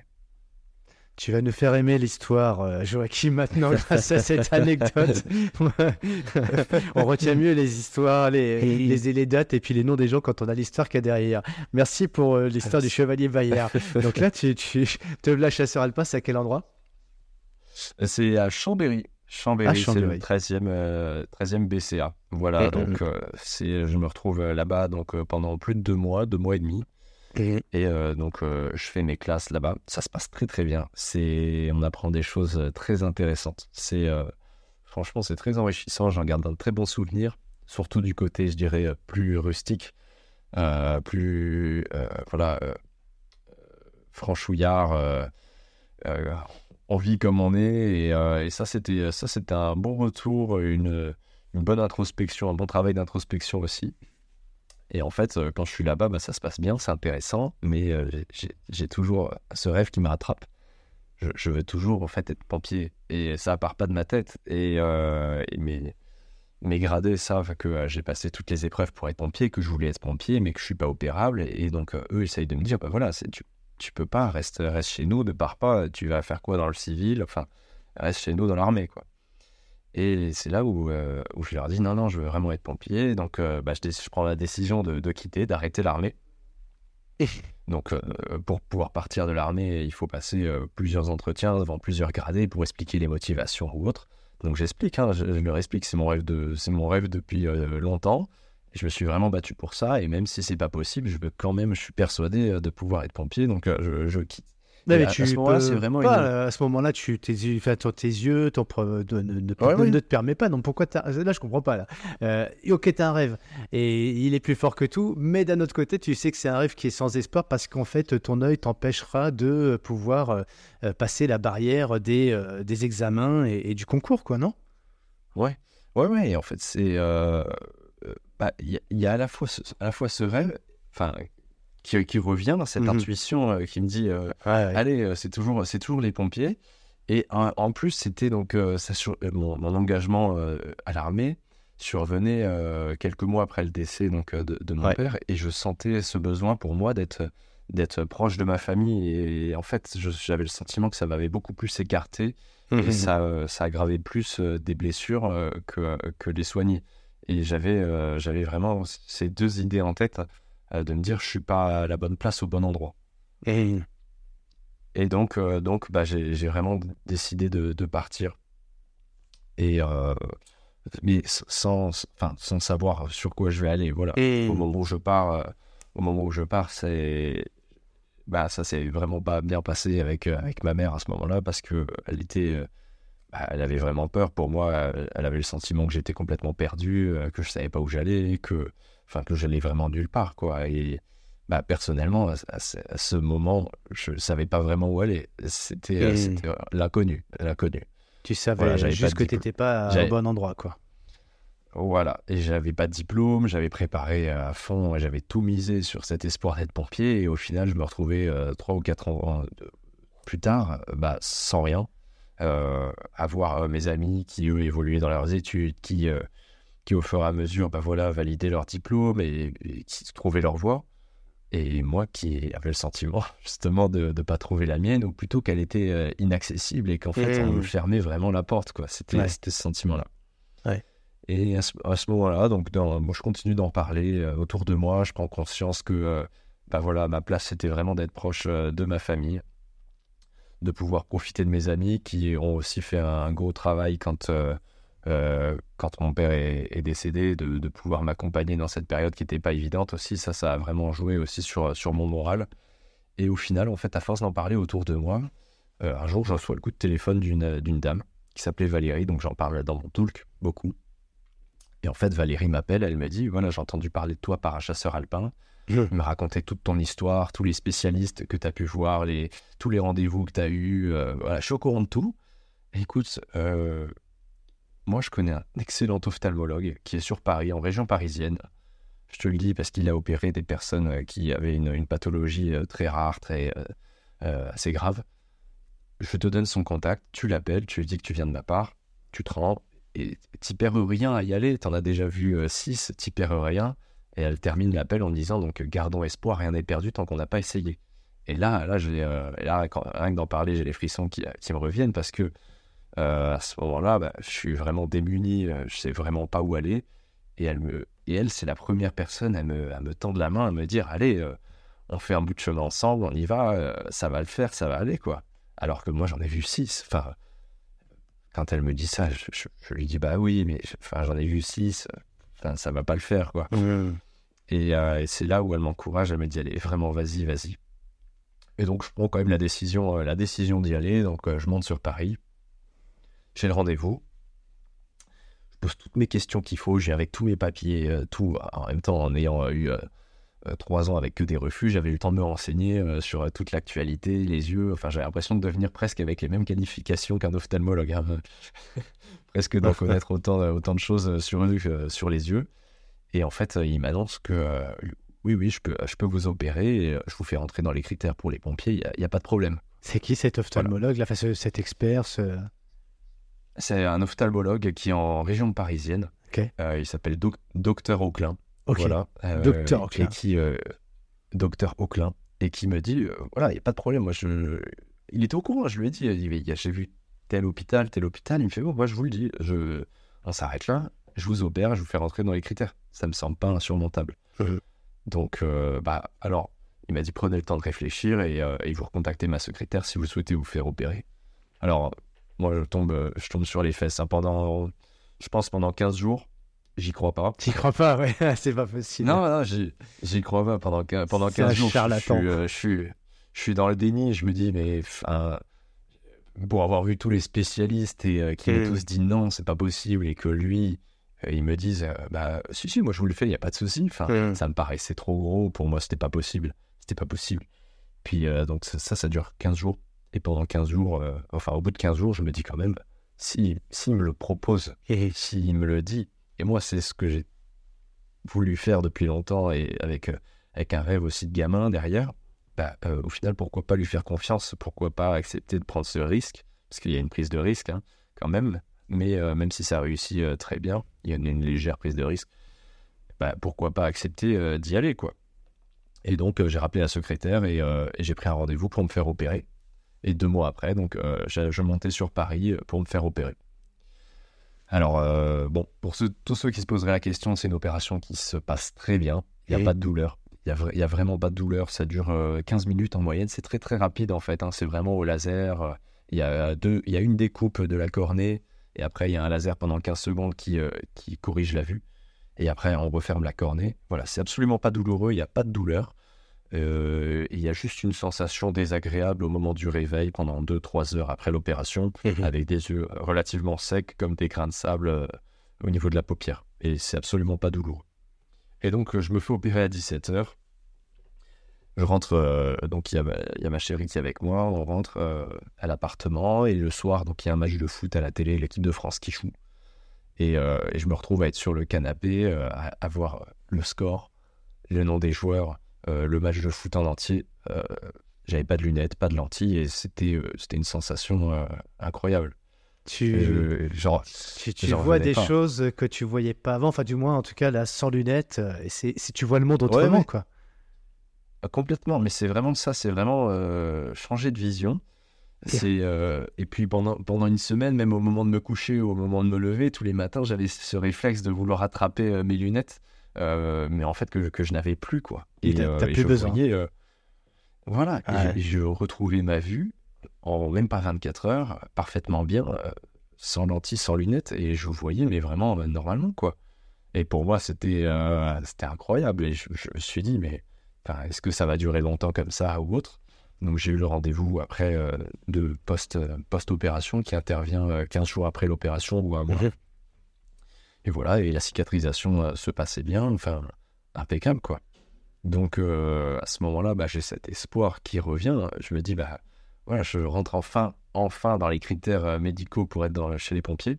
Tu vas nous faire aimer l'histoire, euh, Joachim, maintenant, grâce à cette anecdote. on retient mieux les histoires, les, les, dates et puis les noms des gens quand on a l'histoire qu'il y a derrière. Merci pour euh, l'histoire du chevalier Bayard. Donc là, tu, tu te la chasseur alpin, c'est à quel endroit? C'est à Chambéry. Chambéry, c'est le 13e, 13e BCA. Voilà, donc c'est, je me retrouve là-bas donc, pendant plus de deux mois, deux mois et demi. Et euh, donc, euh, je fais mes classes là-bas. Ça se passe très très bien. On apprend des choses euh, très intéressantes. Franchement, c'est très enrichissant. J'en garde un très bon souvenir, surtout du côté, je dirais, plus rustique, plus, voilà, franchouillard. on vit comme on est, et, ça, c'était, ça, c'était un bon retour, une bonne introspection, un bon travail d'introspection aussi. Et en fait, euh, quand je suis là-bas, bah, ça se passe bien, c'est intéressant, mais euh, j'ai toujours ce rêve qui me rattrape. Je, veux toujours en fait être pompier et ça part pas de ma tête. Et, euh, mes, gradés savent que j'ai passé toutes les épreuves pour être pompier, que je voulais être pompier, mais que je suis pas opérable. Et, donc eux essayent de me dire, bah voilà, tu, tu peux pas, reste, reste chez nous, ne pars pas, tu vas faire quoi dans le civil, enfin, reste chez nous dans l'armée, quoi. Et c'est là où, euh, où, je leur dis non, non, je veux vraiment être pompier. Donc, euh, bah, je, je, prends la décision de, de quitter, d'arrêter l'armée. Donc, euh, pour pouvoir partir de l'armée, il faut passer plusieurs entretiens devant plusieurs gradés pour expliquer les motivations ou autres. Donc, j'explique, hein, je, leur explique, c'est mon rêve de, c'est mon rêve depuis longtemps. Je me suis vraiment battu pour ça. Et même si c'est pas possible, je veux quand même, je suis persuadé de pouvoir être pompier. Donc, je, je, quitte. Non, mais à- à tu ce moment-là, peux c'est vraiment pas, une- euh, à ce moment-là, tu, tes tes yeux, ton ne, ne- ne- Ouais, ne- ouais. ne te permet pas. Donc pourquoi. Là, je comprends pas là. Euh, ok, t'as un rêve et il est plus fort que tout, mais d'un autre côté, tu sais que c'est un rêve qui est sans espoir parce qu'en fait, ton œil t'empêchera de pouvoir euh, euh, passer la barrière des, euh, des examens et, et du concours, quoi, non? Ouais, ouais, ouais. En fait, c'est. bah, Il y, a- il y a à la fois ce, à la fois ce rêve, enfin, qui, qui revient dans cette Mhm. intuition euh, qui me dit euh, allez, euh, c'est toujours, c'est toujours les pompiers. Et en, en plus, c'était donc euh, ça sur- euh, mon, mon engagement euh, à l'armée survenait euh, quelques mois après le décès donc euh, de, de mon Ouais. père, et je sentais ce besoin pour moi d'être d'être proche de ma famille. Et, en fait, j'avais le sentiment que ça m'avait beaucoup plus écarté et ça, euh, ça aggravait plus euh, des blessures euh, que, que les soigner. Et j'avais euh, j'avais vraiment ces deux idées en tête euh, de me dire je suis pas à la bonne place au bon endroit. Et- Et donc, euh, donc bah, j'ai vraiment décidé de, de partir. Et, euh, mais sans, enfin, sans savoir sur quoi je vais aller. Voilà. et- Au moment où je pars, euh, au moment où je pars, c'est bah ça s'est vraiment pas bien passé avec euh, avec ma mère à ce moment-là parce que elle était euh, bah, elle avait vraiment peur pour moi. Elle, elle avait le sentiment que j'étais complètement perdu, euh, que je savais pas où j'allais, que enfin que j'allais vraiment nulle part quoi. Et bah personnellement à, à ce- à ce moment, je savais pas vraiment où aller. C'était euh, c'était, euh, l'inconnu, l'inconnu. Tu savais Voilà, juste que tu n'étais pas au bon endroit, quoi. Voilà, et j'avais pas de diplôme, j'avais préparé à fond, j'avais tout misé sur cet espoir d'être pompier, et au final, je me retrouvais euh, trois ou quatre ans plus tard, bah, sans rien, euh, à voir euh, mes amis qui, eux, évoluaient dans leurs études, qui, qui au fur et à mesure, bah, voilà, validaient leur diplôme et, et qui trouvaient leur voie, et moi qui avais le sentiment, justement, de ne pas trouver la mienne, ou plutôt qu'elle était euh, inaccessible, et qu'en fait, on Mmh. me fermait vraiment la porte, quoi. C'était Ouais. ce sentiment-là. Ouais. Et à ce, à ce moment-là, donc, dans- moi, je continue d'en parler euh, autour de moi. Je prends conscience que, euh, bah voilà, ma place, c'était vraiment d'être proche euh, de ma famille, de pouvoir profiter de mes amis qui ont aussi fait un, un gros travail quand, euh, quand mon père est, est décédé, de, de pouvoir m'accompagner dans cette période qui n'était pas évidente aussi. Ça, ça a vraiment joué aussi sur, sur mon moral. Et au final, en fait, à force d'en parler autour de moi, euh, un jour, je reçois le coup de téléphone d'une dame qui s'appelait Valérie, donc j'en parle dans mon talk beaucoup. Et en fait, Valérie m'appelle, elle me dit Voilà, j'ai entendu parler de toi par un chasseur alpin. Elle me racontait toute ton histoire, tous les spécialistes que tu as pu voir, les, tous les rendez-vous que tu as eus. euh, voilà, je suis au courant de tout. Écoute, euh, moi, je connais un excellent ophtalmologue qui est sur Paris, en région parisienne. Je te le dis parce qu'il a opéré des personnes euh, qui avaient une, pathologie euh, très rare, très euh, assez grave. Je te donne son contact, tu l'appelles, tu lui dis que tu viens de ma part, tu te rends et t'y perds rien à y aller. T'en as déjà vu 6, t'y perds rien. Et elle termine l'appel en disant donc gardons espoir, rien n'est perdu tant qu'on n'a pas essayé. Et là, là, rien que d'en parler, j'ai les frissons qui, me reviennent parce que à ce moment-là, bah, je suis vraiment démuni, euh, je sais vraiment pas où aller. Et elle, me, et elle c'est la première personne à me, à me tendre la main, à me dire allez, euh, on fait un bout de chemin ensemble, on y va, euh, ça va le faire, ça va aller quoi. Alors que moi j'en ai vu six. Enfin, quand elle me dit ça, je, je- je lui dis bah oui, mais enfin j'en ai vu six. Enfin, ça va pas le faire quoi. Et, euh, et c'est là où elle m'encourage, elle me dit allez, vraiment, vas-y, vas-y. Et donc je prends quand même la décision, euh, la décision d'y aller. Donc euh, je monte sur Paris, j'ai le rendez-vous, je pose toutes mes questions qu'il faut, j'ai avec tous mes papiers, euh, tout. En même temps, en ayant euh, eu euh, trois ans avec que des refus, j'avais eu le temps de me renseigner sur toute l'actualité, les yeux. Enfin, j'avais l'impression de devenir presque avec les mêmes qualifications qu'un ophtalmologue. hein. presque d'en connaître autant, autant de choses sur eux que sur les yeux. Et en fait, il m'annonce que euh, oui, oui, je peux, je peux vous opérer, et, je vous fais rentrer dans les critères pour les pompiers, il n'y a, pas de problème. C'est qui cet ophtalmologue, là, enfin, ce- cet expert ce- C'est un ophtalmologue qui est en région parisienne. Euh, il s'appelle Doc- Docteur Auclin. Voilà. Euh, Docteur et Auclin. qui, euh, Docteur Auclin. Et qui me dit voilà, il n'y a pas de problème. Moi, je... Il était au courant, je lui ai dit j'ai vu tel hôpital, tel hôpital. Il me fait bon, moi, je vous le dis, je... on s'arrête là, je vous opère, je vous fais rentrer dans les critères. Ça me semble pas insurmontable. Donc, bah, alors, il m'a dit prenez le temps de réfléchir et, et vous recontactez ma secrétaire si vous souhaitez vous faire opérer. Alors, moi, je tombe, euh, je tombe sur les fesses. hein. Pendant, je pense, pendant 15 jours, j'y crois pas. T'y crois pas, ouais, c'est pas possible. Non, non, j'y j'y crois pas. Pendant, pendant C'est un 15 jours, je- charlatan. je, suis, euh, je, suis, je suis dans le déni. Je me dis, mais pour avoir vu tous les spécialistes et qui m'ont tous dit non, c'est pas possible, et que lui, ils me disent, bah, si, si, moi je vous le fais, il n'y a pas de souci. Enfin, mm. ça me paraissait trop gros. Pour moi, c'était pas possible. C'était pas possible. Puis, donc, ça, ça dure 15 jours. Et pendant 15 jours, enfin, au bout de 15 jours, je me dis quand même, s'il si, me le propose, et s'il me le dit, et moi, c'est ce que j'ai voulu faire depuis longtemps et avec, euh, avec un rêve aussi de gamin derrière, bah, euh, au final, pourquoi pas lui faire confiance? Pourquoi pas accepter de prendre ce risque? Parce qu'il y a une prise de risque hein, quand même, mais euh, même si ça réussit très bien, il y a une, légère prise de risque, bah, pourquoi pas accepter d'y aller quoi. Et donc, j'ai rappelé la secrétaire et, et j'ai pris un rendez-vous pour me faire opérer. Et deux mois après, donc, je montais sur Paris pour me faire opérer. Alors, euh, bon, pour tous ceux qui se poseraient la question, c'est une opération qui se passe très bien. Il n'y a pas de douleur. Il n'y a, vraiment pas de douleur. Ça dure 15 euh, minutes en moyenne. C'est très, très rapide, en fait. Hein. C'est vraiment au laser. Il y, a deux, il y a une découpe de la cornée. Et après, il y a un laser pendant 15 secondes qui, euh, qui corrige la vue. Et après, on referme la cornée. Voilà, c'est absolument pas douloureux. Il n'y a pas de douleur. Euh, il y a juste une sensation désagréable au moment du réveil pendant 2-3 heures après l'opération, mhm. avec des yeux relativement secs comme des grains de sable euh, au niveau de la paupière. Et c'est absolument pas douloureux. Et donc, je me fais opérer à 17 heures. Je rentre, euh, donc il y, a ma chérie qui est avec moi, on rentre à l'appartement et le soir, donc il y a un match de foot à la télé, l'équipe de France qui joue. Et, et, je me retrouve à être sur le canapé, à, à voir le score, le nom des joueurs, euh, le match de foot en entier. Euh, j'avais pas de lunettes, pas de lentilles, et c'était euh, c'était une sensation incroyable. Tu, genre, tu, vois des choses que tu voyais pas avant, enfin du moins en tout cas là sans lunettes, et c'est si tu vois le monde autrement quoi. Ah, complètement, mais c'est vraiment ça, c'est vraiment changer de vision. C'est et puis pendant pendant une semaine, même au moment de me coucher ou au moment de me lever, tous les matins, j'avais ce réflexe de vouloir attraper mes lunettes euh, mais en fait que, que je n'avais plus quoi. Et, t'as, euh, plus besoin. Euh, voilà, et, je retrouvais ma vue en même pas 24 heures, parfaitement bien, sans lentilles, sans lunettes, et je voyais, mais vraiment normalement quoi. Et pour moi, c'était c'était incroyable. Et je, me suis dit, mais est-ce que ça va durer longtemps comme ça ou autre? Donc j'ai eu le rendez-vous après de post, post-opération qui intervient 15 jours après l'opération ou un mois. Et voilà, et la cicatrisation euh, se passait bien, enfin, impeccable, quoi. Donc, euh, à ce moment-là, bah, j'ai cet espoir qui revient. Je me dis, bah, voilà, je rentre enfin, enfin dans les critères euh, médicaux pour être dans, chez les pompiers.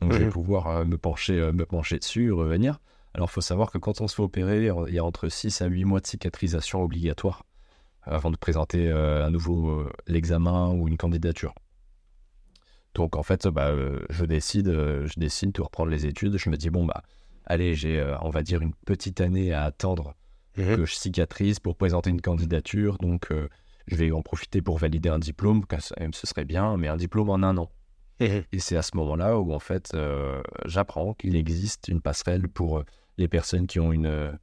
Donc, je vais mhm. pouvoir me, pencher, me pencher dessus, revenir. Alors, il faut savoir que quand on se fait opérer, il y a entre 6 à 8 mois de cicatrisation obligatoire avant de présenter à nouveau l'examen ou une candidature. Donc en fait, bah, euh, je décide, euh, je décide de reprendre les études. Je me dis bon bah, allez, j'ai, euh, on va dire une petite année à attendre mhm. que je cicatrise pour présenter une candidature. Donc je vais en profiter pour valider un diplôme, ce serait bien, mais un diplôme en un an. Mhm. Et c'est à ce moment-là où en fait, j'apprends qu'il existe une passerelle pour les personnes qui ont une,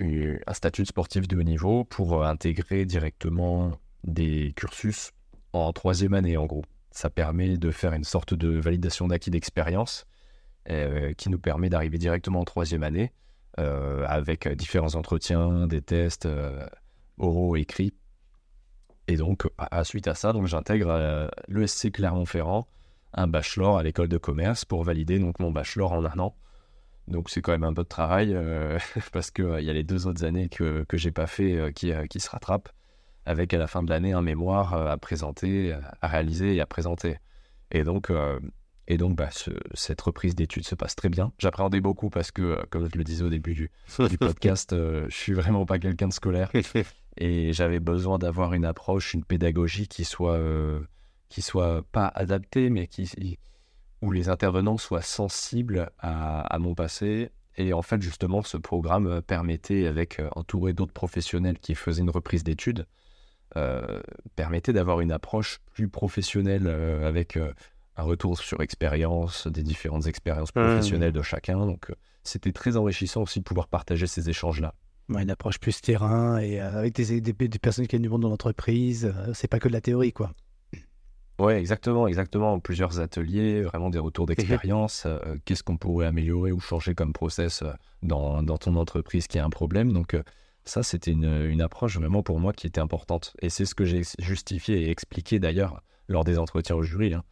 un statut de sportif de haut niveau pour intégrer directement des cursus en troisième année en gros. Ça permet de faire une sorte de validation d'acquis d'expérience euh, qui nous permet d'arriver directement en troisième année euh, avec différents entretiens, des tests euh, oraux, écrits. Et donc, à, suite à ça, donc j'intègre l'ESC Clermont-Ferrand, un bachelor à l'école de commerce pour valider donc mon bachelor en un an. Donc c'est quand même un peu de travail parce qu'il il y a les deux autres années que que j'ai pas fait qui, qui se rattrapent avec à la fin de l'année un mémoire euh, à présenter, à réaliser et à présenter. Et donc, euh, et donc bah, cette reprise d'études se passe très bien. J'appréhendais beaucoup parce que, euh, comme je le disais au début du, du podcast, je suis vraiment pas quelqu'un de scolaire. et j'avais besoin d'avoir une approche, une pédagogie qui soit, qui soit pas adaptée, mais qui, où les intervenants soient sensibles à, à mon passé. Et en fait, justement, ce programme permettait, avec entouré d'autres professionnels qui faisaient une reprise d'études, euh, permettait d'avoir une approche plus professionnelle euh, avec euh, un retour sur expérience, des différentes expériences mmh. professionnelles de chacun. Donc, c'était très enrichissant aussi de pouvoir partager ces échanges-là. une approche plus terrain et avec des, des, personnes qui viennent du monde de l'entreprise. c'est pas que de la théorie, quoi. Ouais, exactement, exactement. Plusieurs ateliers, vraiment des retours d'expérience. Qu'est-ce qu'on pourrait améliorer ou changer comme process dans, dans ton entreprise qui a un problème. Donc, Ça, c'était une, une, approche vraiment pour moi qui était importante. Et c'est ce que j'ai justifié et expliqué d'ailleurs lors des entretiens au jury. Hein.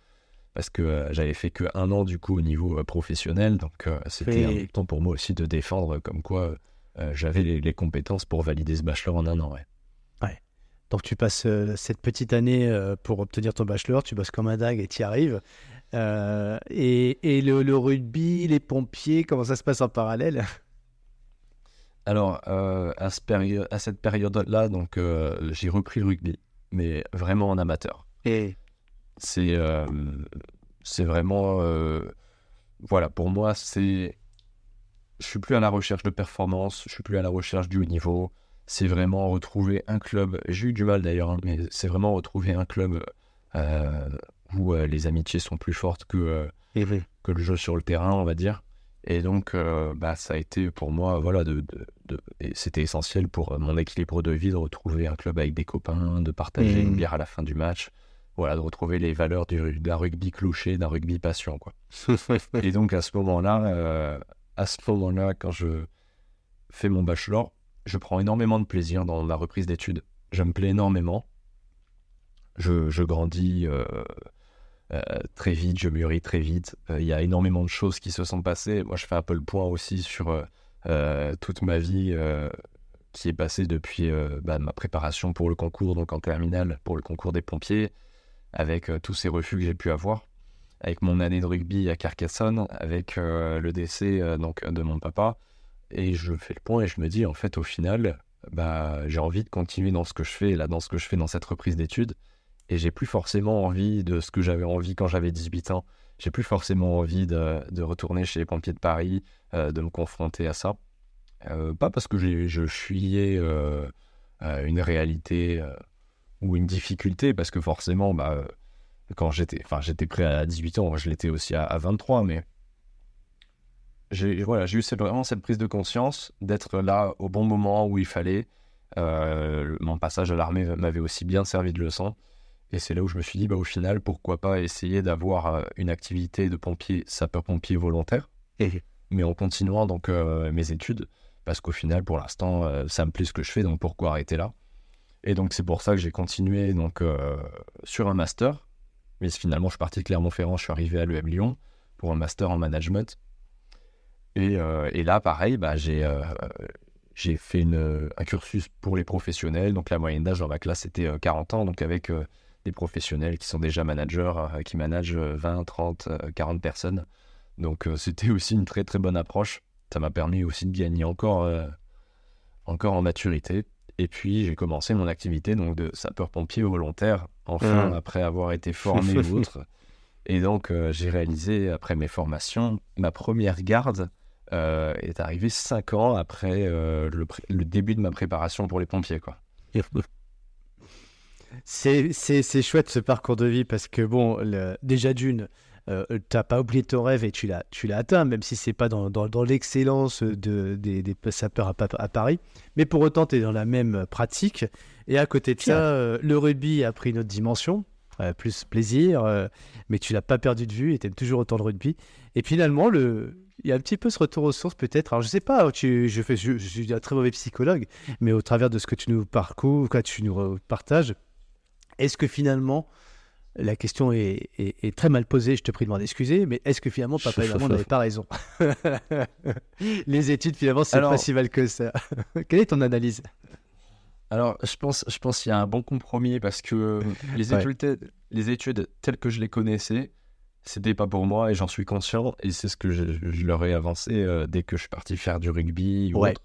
parce que j'avais fait que un an du coup au niveau professionnel. Donc c'était important pour moi aussi de défendre comme quoi j'avais les, les, compétences pour valider ce bachelor en un an. Ouais. Donc tu passes euh, cette petite année euh, pour obtenir ton bachelor, tu bosses comme un dingue et tu y arrives. Euh, et, le, rugby, les pompiers, comment ça se passe en parallèle? Alors, à, cette période-là, donc j'ai repris le rugby, mais vraiment en amateur. Et? C'est c'est vraiment voilà pour moi c'est je suis plus à la recherche de performance, je suis plus à la recherche du haut niveau c'est vraiment retrouver un club. J'ai eu du mal d'ailleurs, hein, mais c'est vraiment retrouver un club euh, où euh, les amitiés sont plus fortes que, euh, que le jeu sur le terrain, on va dire. Et donc, bah, ça a été pour moi, voilà, de, de, c'était essentiel pour mon équilibre de vie de retrouver un club avec des copains, de partager une mmh. bière à la fin du match, voilà, de retrouver les valeurs du, d'un rugby clocher, d'un rugby passion, quoi. et donc, à ce moment-là, à ce moment-là, quand je fais mon bachelor, je prends énormément de plaisir dans ma reprise d'études. Je me plais énormément. Je, grandis euh, euh, très vite, je mûris très vite. Euh, il y a énormément de choses qui se sont passées. Moi, je fais un peu le point aussi sur toute ma vie qui est passée depuis bah, ma préparation pour le concours, donc en terminale, pour le concours des pompiers, avec tous ces refus que j'ai pu avoir, avec mon année de rugby à Carcassonne, avec le décès donc, de mon papa. Et je fais le point et je me dis, en fait, au final, bah, j'ai envie de continuer dans ce que je fais, là, dans ce que je fais dans cette reprise d'études. Et j'ai plus forcément envie de ce que j'avais envie quand j'avais 18 ans. J'ai plus forcément envie de, retourner chez les pompiers de Paris, euh, de me confronter à ça. Euh, pas parce que je fuyais euh, une réalité ou une difficulté, parce que forcément, bah, quand j'étais, enfin, j'étais prêt à 18 ans, je l'étais aussi à, à 23, mais j'ai eu vraiment cette prise de conscience d'être là au bon moment où il fallait. Mon passage à l'armée m'avait aussi bien servi de leçon. Et c'est là où je me suis dit, bah, au final, pourquoi pas essayer d'avoir euh, une activité de pompier, sapeur-pompier volontaire, mais en continuant donc euh, mes études, parce qu'au final, pour l'instant, ça me plaît ce que je fais, donc pourquoi arrêter là? Et donc c'est pour ça que j'ai continué donc sur un master, mais finalement, je suis parti de Clermont-Ferrand, je suis arrivé à l'EM Lyon pour un master en management. Euh, et, là, pareil, bah, j'ai euh, j'ai fait une, un cursus pour les professionnels. Donc la moyenne d'âge dans ma classe était 40 euh, ans, donc avec des professionnels qui sont déjà managers, qui managent 20, 30, 40 personnes. Donc c'était aussi une très très bonne approche. Ça m'a permis aussi de gagner encore, encore en maturité. Et puis j'ai commencé mon activité donc de sapeur-pompier volontaire, enfin mmh. après avoir été formé ou autre. Et donc j'ai réalisé après mes formations ma première garde euh, est arrivé cinq ans après euh, le, début de ma préparation pour les pompiers. quoi. C'est chouette ce parcours de vie parce que, bon, déjà d'une, euh, t'as pas oublié ton rêve et tu l'as atteint, même si c'est pas dans, dans, l'excellence de, des, des, sapeurs à, à, Paris. Mais pour autant, tu es dans la même pratique. Et à côté de ça, euh, le rugby a pris une autre dimension. plus plaisir, mais tu l'as pas perdu de vue et tu aimes toujours autant le rugby. Et finalement, le, il y a un petit peu ce retour aux sources peut-être. Alors je sais pas, tu, je, fais, je, suis un très mauvais psychologue, mais au travers de ce que tu nous parcours, quoi, tu nous partages, est-ce que finalement, la question est, est, très mal posée, je te prie de m'en excuser, mais est-ce que finalement papa et maman n'avaient pas raison Les études finalement c'est pas si mal que ça. Quelle est ton analyse? Alors, je pense, je pense qu'il y a un bon compromis parce que les études, les études telles que je les connaissais, c'était pas pour moi et j'en suis conscient et c'est ce que je, leur ai avancé euh, dès que je suis parti faire du rugby ou autre.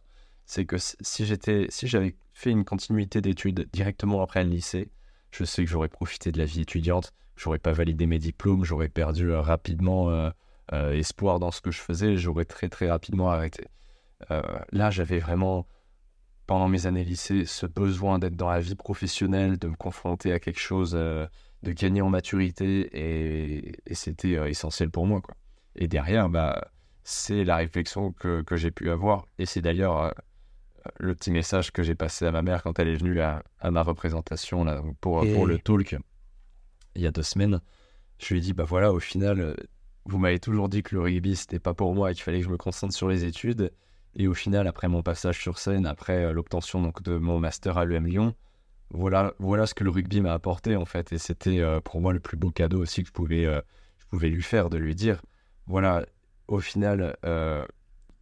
C'est que si j'étais, si j'avais fait une continuité d'études directement après le lycée, je sais que j'aurais profité de la vie étudiante, j'aurais pas validé mes diplômes, j'aurais perdu euh, rapidement euh, espoir dans ce que je faisais, j'aurais très très rapidement arrêté. là, j'avais vraiment pendant mes années lycée ce besoin d'être dans la vie professionnelle, de me confronter à quelque chose de gagner en maturité et, c'était euh, essentiel pour moi. Et derrière, bah, c'est la réflexion que, que j'ai pu avoir. Et c'est d'ailleurs euh, le petit message que j'ai passé à ma mère quand elle est venue à, à ma représentation là, pour, pour le talk il y a deux semaines. Je lui ai dit, bah voilà, au final, vous m'avez toujours dit que le rugby, c'était pas pour moi et qu'il fallait que je me concentre sur les études. Et au final, après mon passage sur scène, après euh, l'obtention donc de mon master à l'UM Lyon, voilà, voilà ce que le rugby m'a apporté en fait. Et c'était euh, pour moi le plus beau cadeau aussi que je pouvais, euh, je pouvais lui faire, de lui dire, voilà, au final,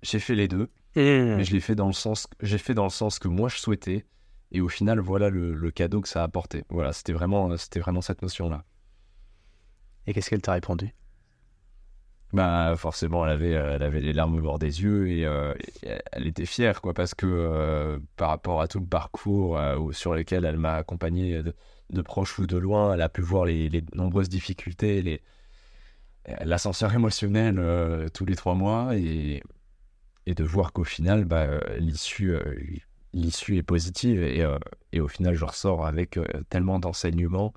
j'ai fait les deux, mais je l'ai fait dans le sens, j'ai fait dans le sens que moi je souhaitais. Et au final, voilà le, le cadeau que ça a apporté. Voilà, c'était vraiment, c'était vraiment cette notion-là. Et qu'est-ce qu'elle t'a répondu? Bah forcément, elle avait, elle avait les larmes au bord des yeux et, euh, et elle était fière, quoi, parce que euh, par rapport à tout le parcours euh, sur lequel elle m'a accompagné de, de, proche ou de loin, elle a pu voir les, les nombreuses difficultés, les, l'ascenseur émotionnel euh, tous les trois mois et, et de voir qu'au final, bah, l'issue, l'issue est positive et, et, au final, je ressors avec tellement d'enseignements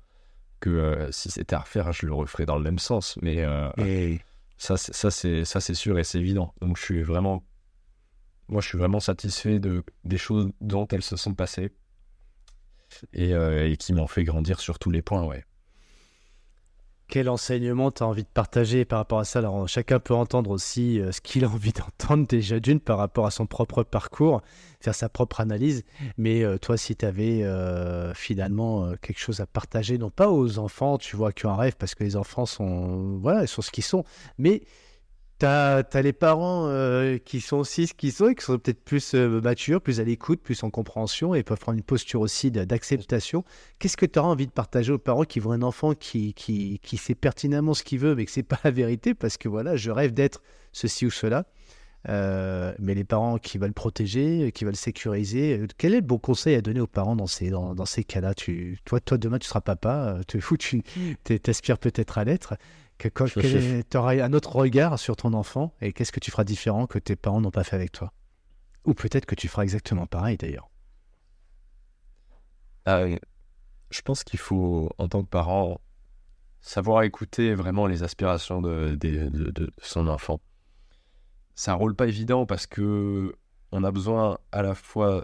que si c'était à refaire, je le referais dans le même sens. Mais et... Ça, ça c'est ça c'est sûr et c'est évident. Donc je suis vraiment, moi je suis vraiment satisfait de des choses dont elles se sont passées et, euh, et qui m'ont fait grandir sur tous les points, ouais. Quel enseignement tu as envie de partager par rapport à ça? Alors, chacun peut entendre aussi euh, ce qu'il a envie d'entendre déjà d'une par rapport à son propre parcours, faire sa propre analyse. Mais euh, toi, si tu avais euh, finalement quelque chose à partager, non pas aux enfants, tu vois, qui ont un rêve, parce que les enfants sont, voilà, ils sont ce qu'ils sont, mais tu as, les parents euh, qui sont aussi ce qu'ils sont et qui sont peut-être plus euh, matures, plus à l'écoute, plus en compréhension et peuvent prendre une posture aussi d'acceptation. Qu'est-ce que tu auras envie de partager aux parents qui voient un enfant qui, qui, qui sait pertinemment ce qu'il veut mais que c'est pas la vérité parce que voilà, je rêve d'être ceci ou cela. Euh, mais les parents qui veulent protéger, qui veulent sécuriser, quel est le bon conseil à donner aux parents dans ces, dans, dans ces cas-là? Toi, toi, demain, tu seras papa, tu t'aspires peut-être à l'être. Que, tu auras un autre regard sur ton enfant et qu'est-ce que tu feras différent que tes parents n'ont pas fait avec toi? Ou peut-être que tu feras exactement pareil d'ailleurs. Euh, je pense qu'il faut, en tant que parent, savoir écouter vraiment les aspirations de, de, de, de son enfant. C'est un rôle pas évident parce que on a besoin à la fois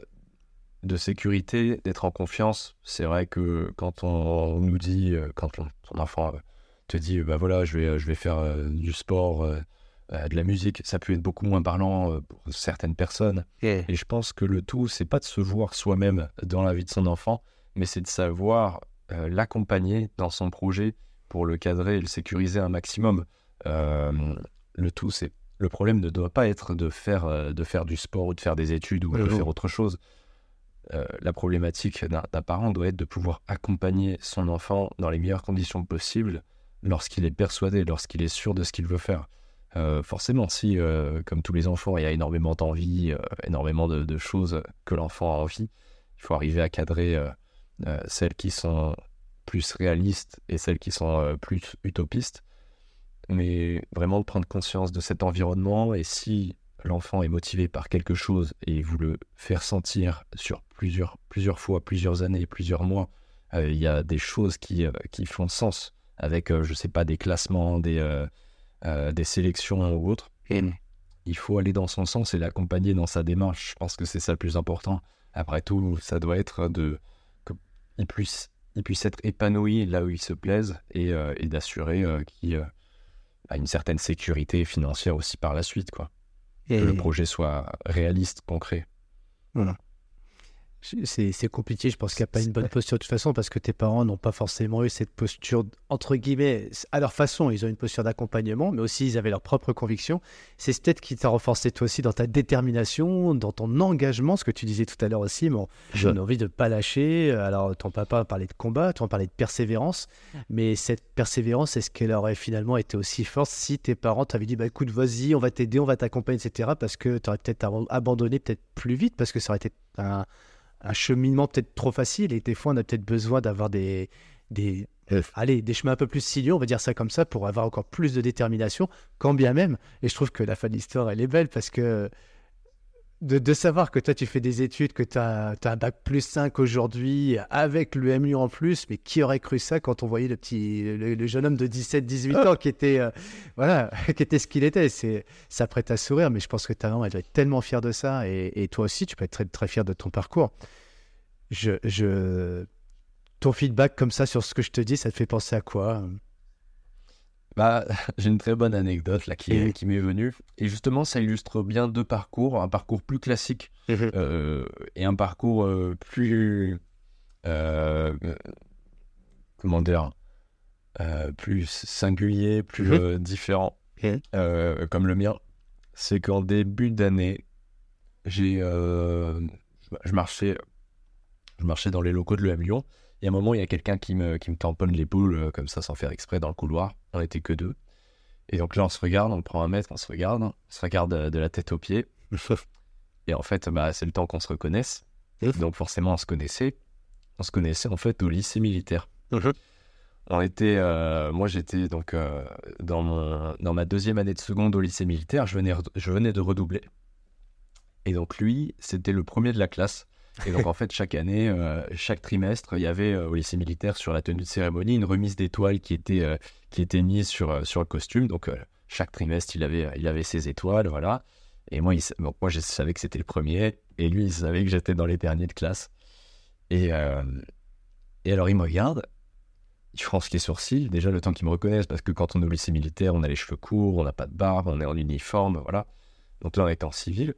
de sécurité, d'être en confiance. C'est vrai que quand on, nous dit, euh, quand on, son enfant te dit bah voilà je vais je vais faire euh, du sport euh, euh, de la musique. Ça peut être beaucoup moins parlant euh, pour certaines personnes. Yeah. et je pense que le tout c'est pas de se voir soi-même dans la vie de son enfant mais c'est de savoir euh, l'accompagner dans son projet pour le cadrer et le sécuriser un maximum. Euh, le tout c'est le problème ne doit pas être de faire euh, de faire du sport ou de faire des études ou de faire autre chose. Euh, la problématique d'un parent doit être de pouvoir accompagner son enfant dans les meilleures conditions possibles lorsqu'il est persuadé, lorsqu'il est sûr de ce qu'il veut faire. Euh, forcément, si, euh, comme tous les enfants, il y a énormément d'envie, euh, énormément de, choses que l'enfant a envie, il faut arriver à cadrer celles qui sont plus réalistes et celles qui sont plus utopistes. Mais vraiment prendre conscience de cet environnement et si l'enfant est motivé par quelque chose et vous le faire sentir sur plusieurs, plusieurs fois, plusieurs années, plusieurs mois, il y a des choses qui font sens avec, euh, je sais pas, des classements, des, euh, euh, des sélections ou autres. Et... Il faut aller dans son sens et l'accompagner dans sa démarche. Je pense que c'est ça le plus important. Après tout, ça doit être de qu'il puisse, il puisse être épanoui là où il se plaise et, euh, et d'assurer euh, qu'il a une certaine sécurité financière aussi par la suite. Quoi. Et... Que le projet soit réaliste, concret. Voilà c'est compliqué. Je pense qu'il n'y a pas une bonne posture de toute façon parce que tes parents n'ont pas forcément eu cette posture, entre guillemets, à leur façon. Ils ont une posture d'accompagnement, mais aussi ils avaient leur propre conviction. C'est peut-être qui t'a renforcé toi aussi dans ta détermination, dans ton engagement, ce que tu disais tout à l'heure aussi. Bon, j'ai envie de ne pas lâcher. Alors, ton papa parlait de combat, ton parlait de persévérance, mais cette persévérance, est-ce qu'elle aurait finalement été aussi forte si tes parents t'avaient dit bah, écoute, vas-y, on va t'aider, on va t'accompagner, etc. Parce que tu aurais peut-être abandonné peut-être plus vite parce que ça aurait été un un cheminement peut-être trop facile et des fois on a peut-être besoin d'avoir des, des, allez, des chemins un peu plus sinueux, on va dire ça comme ça, pour avoir encore plus de détermination, quand bien même. Et je trouve que la fin de l'histoire, elle est belle parce que de, de, savoir que toi tu fais des études, que tu as, as, un bac plus 5 aujourd'hui avec le MU en plus, mais qui aurait cru ça quand on voyait le petit le, le jeune homme de 17-18 ans qui était euh, voilà qui était ce qu'il était. Ça prête à sourire mais je pense que ta maman elle doit être tellement fière de ça et, et, toi aussi tu peux être très, très fier de ton parcours. Je, je ton feedback comme ça sur ce que je te dis ça te fait penser à quoi Bah, j'ai une très bonne anecdote là qui, est- qui m'est venue. Et justement, ça illustre bien deux parcours. Un parcours plus classique euh, et un parcours euh, plus. euh, comment dire Plus singulier, plus Mhm. différent, comme le mien. C'est qu'en début d'année, j'ai. je- je marchais. Je marchais dans les locaux de l'EM Lyon. Et à un moment, il y a quelqu'un qui me, qui me tamponne l'épaule, euh, comme ça, sans faire exprès, dans le couloir. On était que deux. Et donc là, on se regarde, on prend un mètre, on se regarde, on se regarde de la tête aux pieds. Et en fait, bah, c'est le temps qu'on se reconnaisse. Donc forcément, on se connaissait. On se connaissait en fait au lycée militaire. On était, euh, moi j'étais donc euh, dans, mon, dans ma deuxième année de seconde au lycée militaire. Je venais, je venais de redoubler. Et donc lui, c'était le premier de la classe. Et donc en fait, chaque année, euh, chaque trimestre, il y avait euh, au lycée militaire sur la tenue de cérémonie une remise d'étoiles qui était, euh, qui était mise sur, sur le costume. Donc chaque trimestre, il avait, il avait ses étoiles, voilà. Et moi, il, moi, je savais que c'était le premier. Et lui, il savait que j'étais dans les derniers de classe. Et, et alors, il me regarde. Il fronce les sourcils. Déjà, le temps qu'il me reconnaisse, parce que quand on est au lycée militaire, on a les cheveux courts, on n'a pas de barbe, on est en uniforme, voilà. Donc là, on était en civil.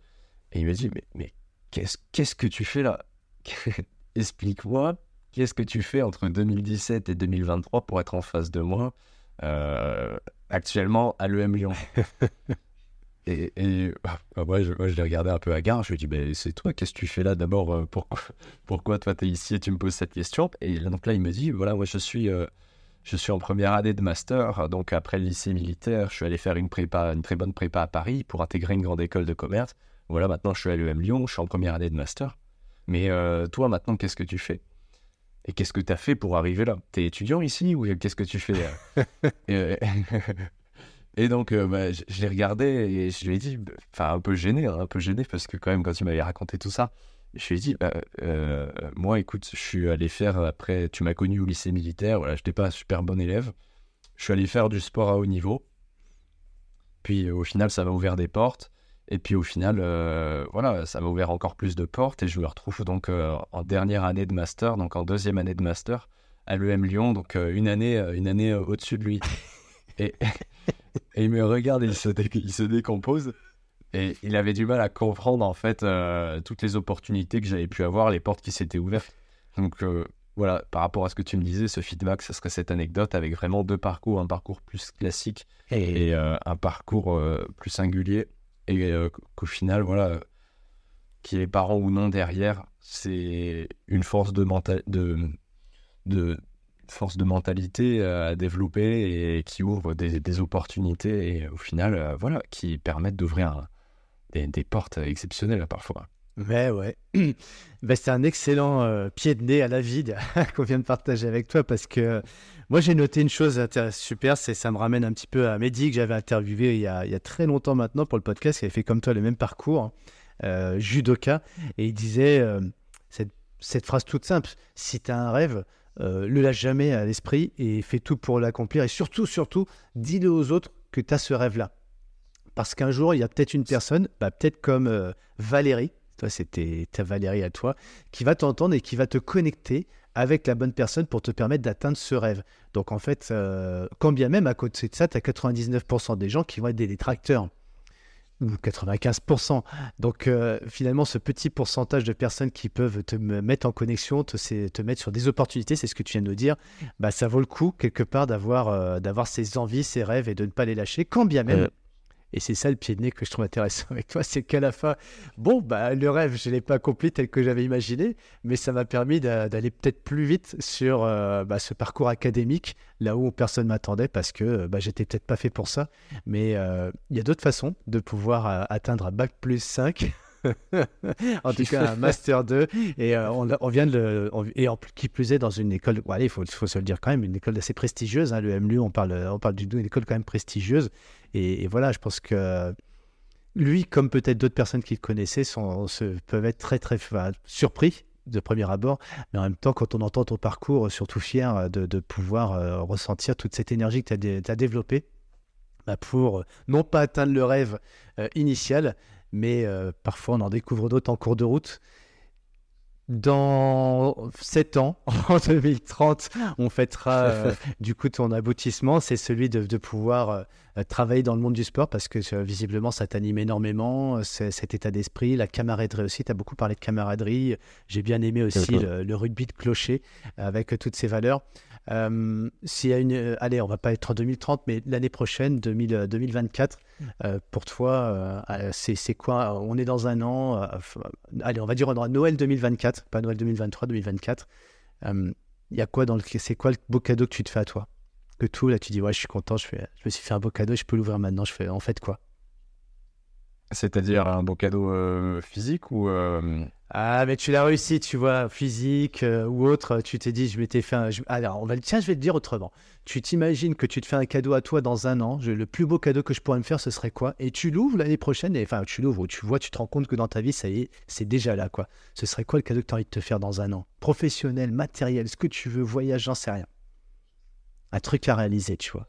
Et il me dit mais qu'est-ce qu'est-ce que tu fais là? Explique-moi, qu'est-ce que tu fais entre 2017 et 2023 pour être en face de moi euh, actuellement à l'EM Lyon? Et, et bah, bah, moi, je, moi, je l'ai regardé un peu à gare. Je lui ai dit, c'est toi, qu'est-ce que tu fais là? D'abord euh, pourquoi, pourquoi toi, tu es ici et tu me poses cette question? Et là, donc là, il me dit, voilà, moi, je suis, euh, je suis en première année de master. Donc, après le lycée militaire, je suis allé faire une prépa, une très bonne prépa à Paris pour intégrer une grande école de commerce. Voilà, maintenant, je suis à l'EM Lyon, je suis en première année de master. Mais euh, toi, maintenant, qu'est-ce que tu fais? Et qu'est-ce que tu as fait pour arriver là? T'es étudiant ici ou qu'est-ce que tu fais euh? Et, et donc, euh, bah, je, je l'ai regardé et je lui ai dit, enfin, un peu gêné, hein, un peu gêné, parce que quand même, quand il m'avait raconté tout ça, je lui ai dit, bah, euh, moi, écoute, je suis allé faire, après, tu m'as connu au lycée militaire, voilà, je n'étais pas un super bon élève, je suis allé faire du sport à haut niveau, puis au final, ça m'a ouvert des portes, et puis au final, euh, voilà, ça m'a ouvert encore plus de portes, et je me retrouve donc euh, en dernière année de master, donc en deuxième année de master, à l'EM Lyon, donc euh, une année, une année au-dessus de lui. Et, et il me regarde et il se, dé- il se décompose. Et il avait du mal à comprendre en fait toutes les opportunités que j'avais pu avoir, les portes qui s'étaient ouvertes. Donc voilà, par rapport à ce que tu me disais, ce feedback, ce serait cette anecdote avec vraiment deux parcours, un parcours plus classique Et, et euh, un parcours plus singulier. Et euh, qu'au final, voilà, euh, qu'il y ait parents ou non derrière, c'est une force de, mental de, force de mentalité euh, à développer et qui ouvre des, opportunités et au final, voilà, qui permettent d'ouvrir des, des portes exceptionnelles parfois. Mais ouais, Ben, c'est un excellent euh, pied de nez à la vie qu'on vient de partager avec toi parce que euh, moi j'ai noté une chose super, c'est ça me ramène un petit peu à Mehdi que j'avais interviewé il y, a, très longtemps maintenant pour le podcast, qui avait fait comme toi le même parcours, hein, euh, judoka, et il disait cette, phrase toute simple, si tu as un rêve, le lâche jamais à l'esprit et fais tout pour l'accomplir et surtout, surtout, dis-le aux autres que tu as ce rêve-là. Parce qu'un jour, il y a peut-être une personne, bah, peut-être comme Valérie, toi c'était ta Valérie à toi, qui va t'entendre et qui va te connecter avec la bonne personne pour te permettre d'atteindre ce rêve. Donc en fait, euh, quand bien même à côté de ça, tu as 99% des gens qui vont être des détracteurs. Ou 95%. Donc euh, finalement, ce petit pourcentage de personnes qui peuvent te mettre en connexion, te, mettre sur des opportunités, c'est ce que tu viens de nous dire, bah, ça vaut le coup quelque part d'avoir euh, ses envies, ses rêves et de ne pas les lâcher, quand bien même. Et c'est ça le pied de nez que je trouve intéressant avec toi, c'est qu'à la fin, bon, bah, le rêve, je ne l'ai pas accompli tel que j'avais imaginé, mais ça m'a permis d'a- d'aller peut-être plus vite sur euh, bah, ce parcours académique, là où personne m'attendait, parce que bah, j'étais peut-être pas fait pour ça. Mais euh, il y a d'autres façons de pouvoir euh, atteindre un bac plus 5. en tout cas, un master 2. Et euh, on, on vient de le. on- et en, qui plus est, dans une école. bon, allez, il faut, faut se le dire quand même, une école assez prestigieuse. Hein, le MLU, on parle, on parle d'une école quand même prestigieuse. Et, et voilà, je pense que lui, comme peut-être d'autres personnes qui le connaissaient, sont, se, peuvent être très, très enfin, surpris de premier abord, mais en même temps, quand on entend ton parcours, surtout fier de, de pouvoir euh, ressentir toute cette énergie que tu as, développée bah, pour euh, non pas atteindre le rêve euh, initial, mais euh, parfois on en découvre d'autres en cours de route. Dans 7 ans, en 2030, on fêtera euh, du coup ton aboutissement. C'est celui de, de pouvoir euh, travailler dans le monde du sport parce que euh, visiblement ça t'anime énormément, cet état d'esprit, la camaraderie aussi. Tu as beaucoup parlé de camaraderie. J'ai bien aimé aussi le, le, rugby de clocher avec toutes ces valeurs. Euh, s'il y a une, euh, allez, on va pas être en 2030, mais l'année prochaine, 2024, euh, pour toi, c'est quoi On est dans un an, allez, on va dire Noël 2024, pas Noël 2023, 2024. Il y a quoi dans le, c'est quoi le beau cadeau que tu te fais à toi? Que tout là, tu dis ouais, je suis content, je, fais, je me suis fait un beau cadeau, je peux l'ouvrir maintenant. Je fais en fait quoi? C'est-à-dire un beau cadeau euh, physique ou euh, Ah, mais tu l'as réussi, tu vois, physique euh, ou autre. Tu t'es dit, je m'étais fait un. Alors, on va... tiens, je vais te dire autrement. Tu t'imagines que tu te fais un cadeau à toi dans un an. Le plus beau cadeau que je pourrais me faire, ce serait quoi? Et tu l'ouvres l'année prochaine, et enfin, tu l'ouvres, tu vois, tu te rends compte que dans ta vie, ça y est, c'est déjà là, quoi. Ce serait quoi le cadeau que tu as envie de te faire dans un an? Professionnel, matériel, ce que tu veux, voyage, j'en sais rien. Un truc à réaliser, tu vois.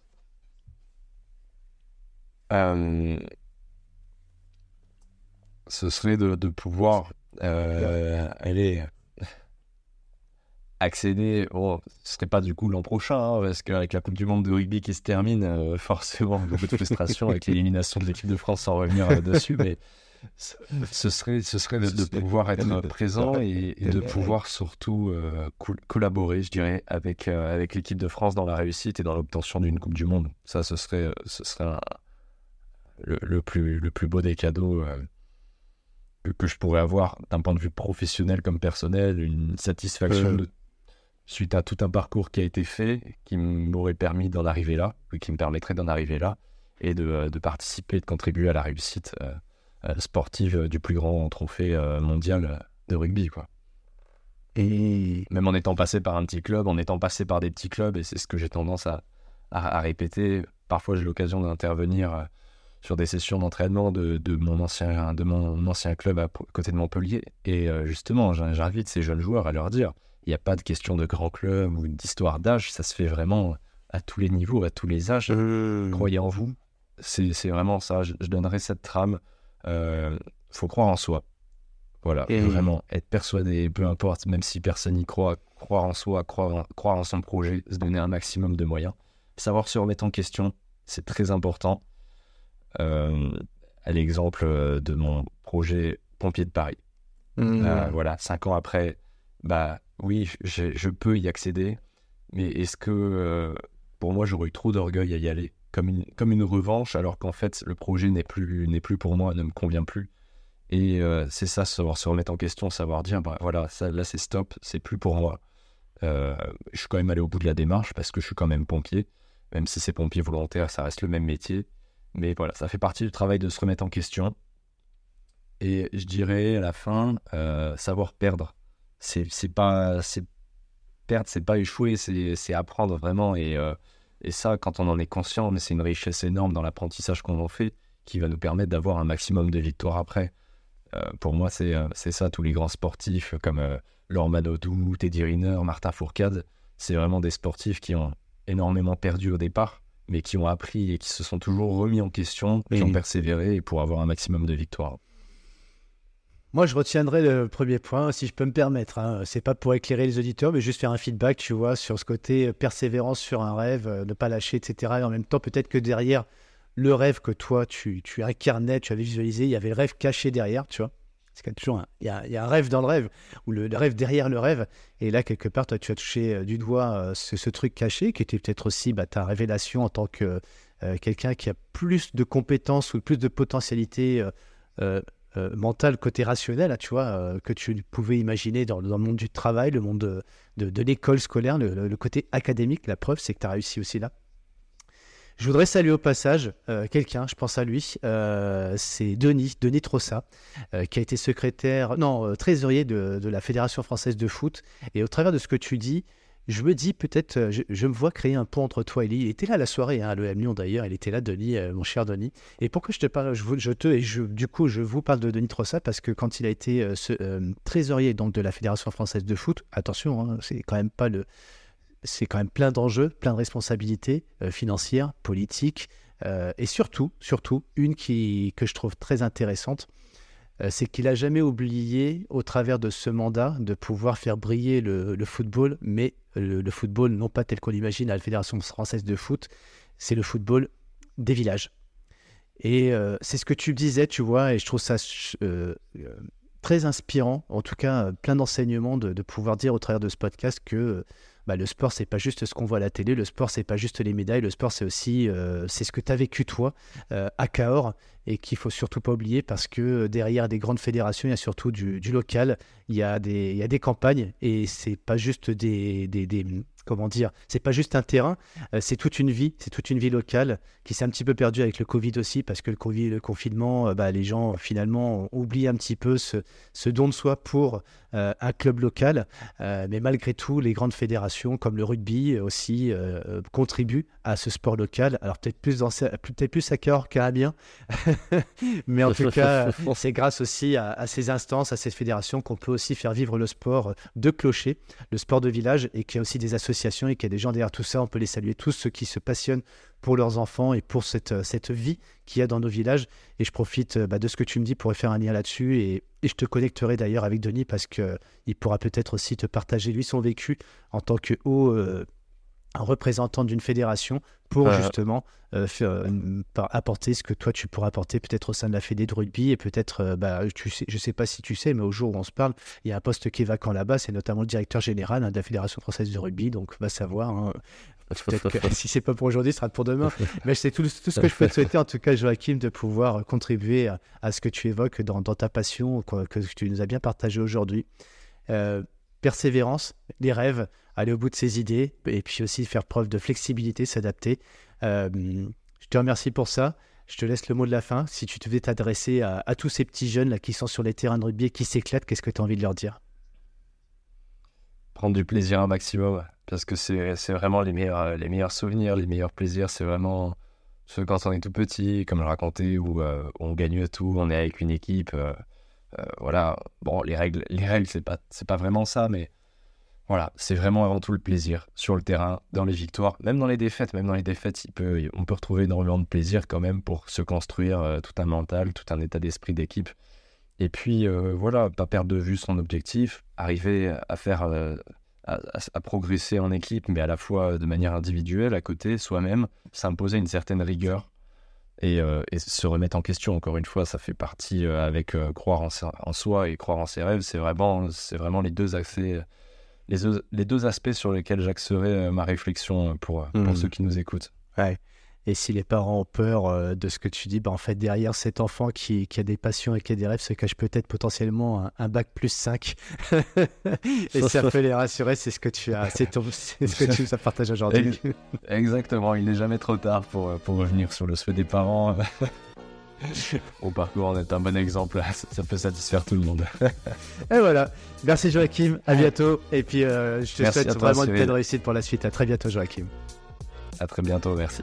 Euh ce serait de, pouvoir euh, aller accéder. Bon, ce serait pas du coup l'an prochain, hein, parce qu'avec la Coupe du Monde de rugby qui se termine, euh, forcément, beaucoup de frustration avec l'élimination de l'équipe de France sans revenir euh, dessus, mais ce serait, ce serait de, pouvoir être présent et, de pouvoir surtout collaborer, je dirais, avec, avec l'équipe de France dans la réussite et dans l'obtention d'une Coupe du Monde. Ça, ce serait, ce serait le, plus, le plus beau des cadeaux que, je pourrais avoir d'un point de vue professionnel comme personnel, une satisfaction euh. suite à tout un parcours qui a été fait, qui m'aurait permis d'en arriver là, qui me permettrait d'en arriver là, et de, euh, de, participer, de contribuer à la réussite euh, sportive du plus grand trophée mondial de rugby. Quoi. Et même en étant passé par un petit club, en étant passé par des petits clubs, et c'est ce que j'ai tendance à, à, répéter, parfois j'ai l'occasion d'intervenir sur des sessions d'entraînement de, de, mon ancien, de mon ancien club à côté de Montpellier. Et euh, justement, j'invite ces jeunes joueurs à leur dire il n'y a pas de question de grand club ou d'histoire d'âge, ça se fait vraiment à tous les niveaux, à tous les âges. Mmh. Croyez en vous. C'est vraiment ça. Je, donnerai cette trame. Il euh, faut croire en soi. Voilà, et vraiment être persuadé, peu importe, même si personne n'y croit, croire en soi, croire croire en son projet, se donner un maximum de moyens. Savoir se remettre en question, c'est très important. Euh, à l'exemple euh, de mon projet Pompier de Paris. Mmh. Euh, voilà, cinq ans après, bah oui, je, peux y accéder, mais est-ce que pour moi j'aurais eu trop d'orgueil à y aller? Comme une, comme une revanche alors qu'en fait le projet n'est plus, n'est plus pour moi, ne me convient plus. Et c'est ça, savoir se remettre en question, savoir dire, bah voilà, ça, là c'est stop, c'est plus pour moi. je suis quand même allé au bout de la démarche parce que je suis quand même pompier, même si c'est pompier volontaire, ça reste le même métier. Mais voilà, ça fait partie du travail de se remettre en question. Et je dirais à la fin, euh, savoir perdre. C'est pas. Perdre, c'est pas échouer, c'est apprendre vraiment. Et, euh, et ça, quand on en est conscient, c'est une richesse énorme dans l'apprentissage qu'on en fait qui va nous permettre d'avoir un maximum de victoires après. Euh, pour moi, c'est ça, tous les grands sportifs comme Laure Manodou, Teddy Riner, Martin Fourcade, c'est vraiment des sportifs qui ont énormément perdu au départ mais qui ont appris et qui se sont toujours remis en question, qui ont persévéré pour avoir un maximum de victoires. Moi, je retiendrai le premier point, si je peux me permettre. Hein. C'est pas pour éclairer les auditeurs, mais juste faire un feedback, tu vois, sur ce côté persévérance sur un rêve, euh, ne pas lâcher, etc. Et en même temps, peut-être que derrière le rêve que toi, tu, tu incarnais, tu avais visualisé, il y avait le rêve caché derrière, tu vois. C'est toujours il, y a, un rêve dans le rêve, ou le, rêve derrière le rêve. Et là, quelque part, toi, tu as touché euh, du doigt euh, ce, truc caché, qui était peut-être aussi bah, ta révélation en tant que euh, quelqu'un qui a plus de compétences ou plus de potentialité mentale côté rationnel, hein, tu vois, que tu pouvais imaginer dans, le monde du travail, le monde de, l'école scolaire, le, côté académique. La preuve, c'est que tu as réussi aussi là. Je voudrais saluer au passage euh, quelqu'un, je pense à lui, euh, c'est Denis, Denis Trossa, euh, qui a été secrétaire, non, trésorier de, la Fédération française de foot. Et au travers de ce que tu dis, je me dis peut-être, je, me vois créer un pont entre toi et lui. Il était là la soirée, hein, à l'EM Lyon d'ailleurs, il était là, Denis, mon cher Denis. Et pourquoi je te parle, je, te, et du coup, je vous parle de Denis Trossa parce que quand il a été trésorier donc, de la Fédération française de foot, attention, hein, c'est quand même pas le c'est quand même plein d'enjeux, plein de responsabilités euh, financières, politiques, euh, et surtout, surtout, une qui, que je trouve très intéressante, c'est qu'il a jamais oublié, au travers de ce mandat, de pouvoir faire briller le, football, mais le, football non pas tel qu'on l'imagine à la Fédération française de foot, c'est le football des villages. Et c'est ce que tu disais, tu vois, et je trouve ça très inspirant, en tout cas plein d'enseignements de, de, pouvoir dire au travers de ce podcast que bah, le sport, c'est pas juste ce qu'on voit à la télé, le sport, c'est pas juste les médailles, le sport, c'est aussi euh, c'est ce que tu as vécu toi euh, à Cahors et qu'il faut surtout pas oublier parce que derrière des grandes fédérations, il y a surtout du, local, il y, a des, il y a des campagnes et c'est pas juste des, des, des comment dire, c'est pas juste un terrain, euh, c'est toute une vie, c'est toute une vie locale qui s'est un petit peu perdue avec le Covid aussi parce que le Covid, le confinement, bah, les gens finalement oublient un petit peu ce, ce don de soi pour euh, un club local. Euh, mais malgré tout, les grandes fédérations comme le rugby aussi euh, contribuent à ce sport local. Alors peut-être plus, peut plus à Cahors qu'à Amiens. mais en tout cas, c'est grâce aussi à, ces instances, à ces fédérations qu'on peut aussi faire vivre le sport de clocher, le sport de village, et qu'il y a aussi des associations et qu'il y a des gens derrière tout ça. On peut les saluer tous, ceux qui se passionnent pour leurs enfants et pour cette, cette vie qu'il y a dans nos villages. Et je profite bah, de ce que tu me dis pour faire un lien là-dessus et, et je te connecterai d'ailleurs avec Denis parce qu'il pourra peut-être aussi te partager lui son vécu en tant que haut euh, représentant d'une fédération pour justement euh, euh, apporter ce que toi tu pourras apporter peut-être au sein de la fédé de rugby et peut-être, bah, tu sais, je sais pas si tu sais, mais au jour où on se parle, il y a un poste qui est vacant là-bas, c'est notamment le directeur général hein, de la Fédération française de rugby, donc va savoir. Hein, Peut-être que si c'est pas pour aujourd'hui, ce sera pour demain. Mais c'est tout, tout, ce que je peux te souhaiter, en tout cas, Joachim, de pouvoir contribuer à, ce que tu évoques dans, ta passion, que tu nous as bien partagé aujourd'hui. Euh, persévérance, les rêves, aller au bout de ses idées, et puis aussi faire preuve de flexibilité, s'adapter. Euh, je te remercie pour ça. Je te laisse le mot de la fin. Si tu devais t'adresser à, tous ces petits jeunes là qui sont sur les terrains de rugby et qui s'éclatent, qu'est-ce que tu as envie de leur dire? Prendre du plaisir un maximum parce que c'est vraiment les meilleurs, euh, les meilleurs souvenirs, les meilleurs plaisirs. C'est vraiment ceux quand on est tout petit, comme je racontais, où euh, on gagne tout, on est avec une équipe. Voilà, bon, les règles, les règles c'est pas, pas vraiment ça, mais voilà, c'est vraiment avant tout le plaisir sur le terrain, dans les victoires, même dans les défaites. Même dans les défaites, on peut retrouver énormément de plaisir quand même pour se construire tout un mental, tout un état d'esprit d'équipe. Et puis voilà, pas perdre de vue son objectif, arriver à faire à, progresser en équipe, mais à la fois de manière individuelle, à côté, soi-même, s'imposer une certaine rigueur et, euh, se remettre en question. Encore une fois, ça fait partie euh, avec euh, croire en, soi et croire en ses rêves. C'est vraiment, c'est vraiment les deux aspects, les, les deux aspects sur lesquels j'axerai ma réflexion pour, pour mmh. ceux qui nous écoutent. Ouais. Et si les parents ont peur euh, de ce que tu dis, bah, en fait, derrière cet enfant qui, a des passions et qui a des rêves se cache peut-être potentiellement un, bac plus 5. et ça peut les rassurer, c'est ce que tu as, c'est, ce que tu nous as partagé aujourd'hui. Exactement, il n'est jamais trop tard pour, pour revenir sur le souhait des parents. Au parcours en est un bon exemple, ça peut satisfaire tout le monde. et voilà, merci Joachim, à bientôt. Et puis euh, je te souhaite vraiment une pleine réussite pour la suite. À très bientôt Joachim. À très bientôt, merci.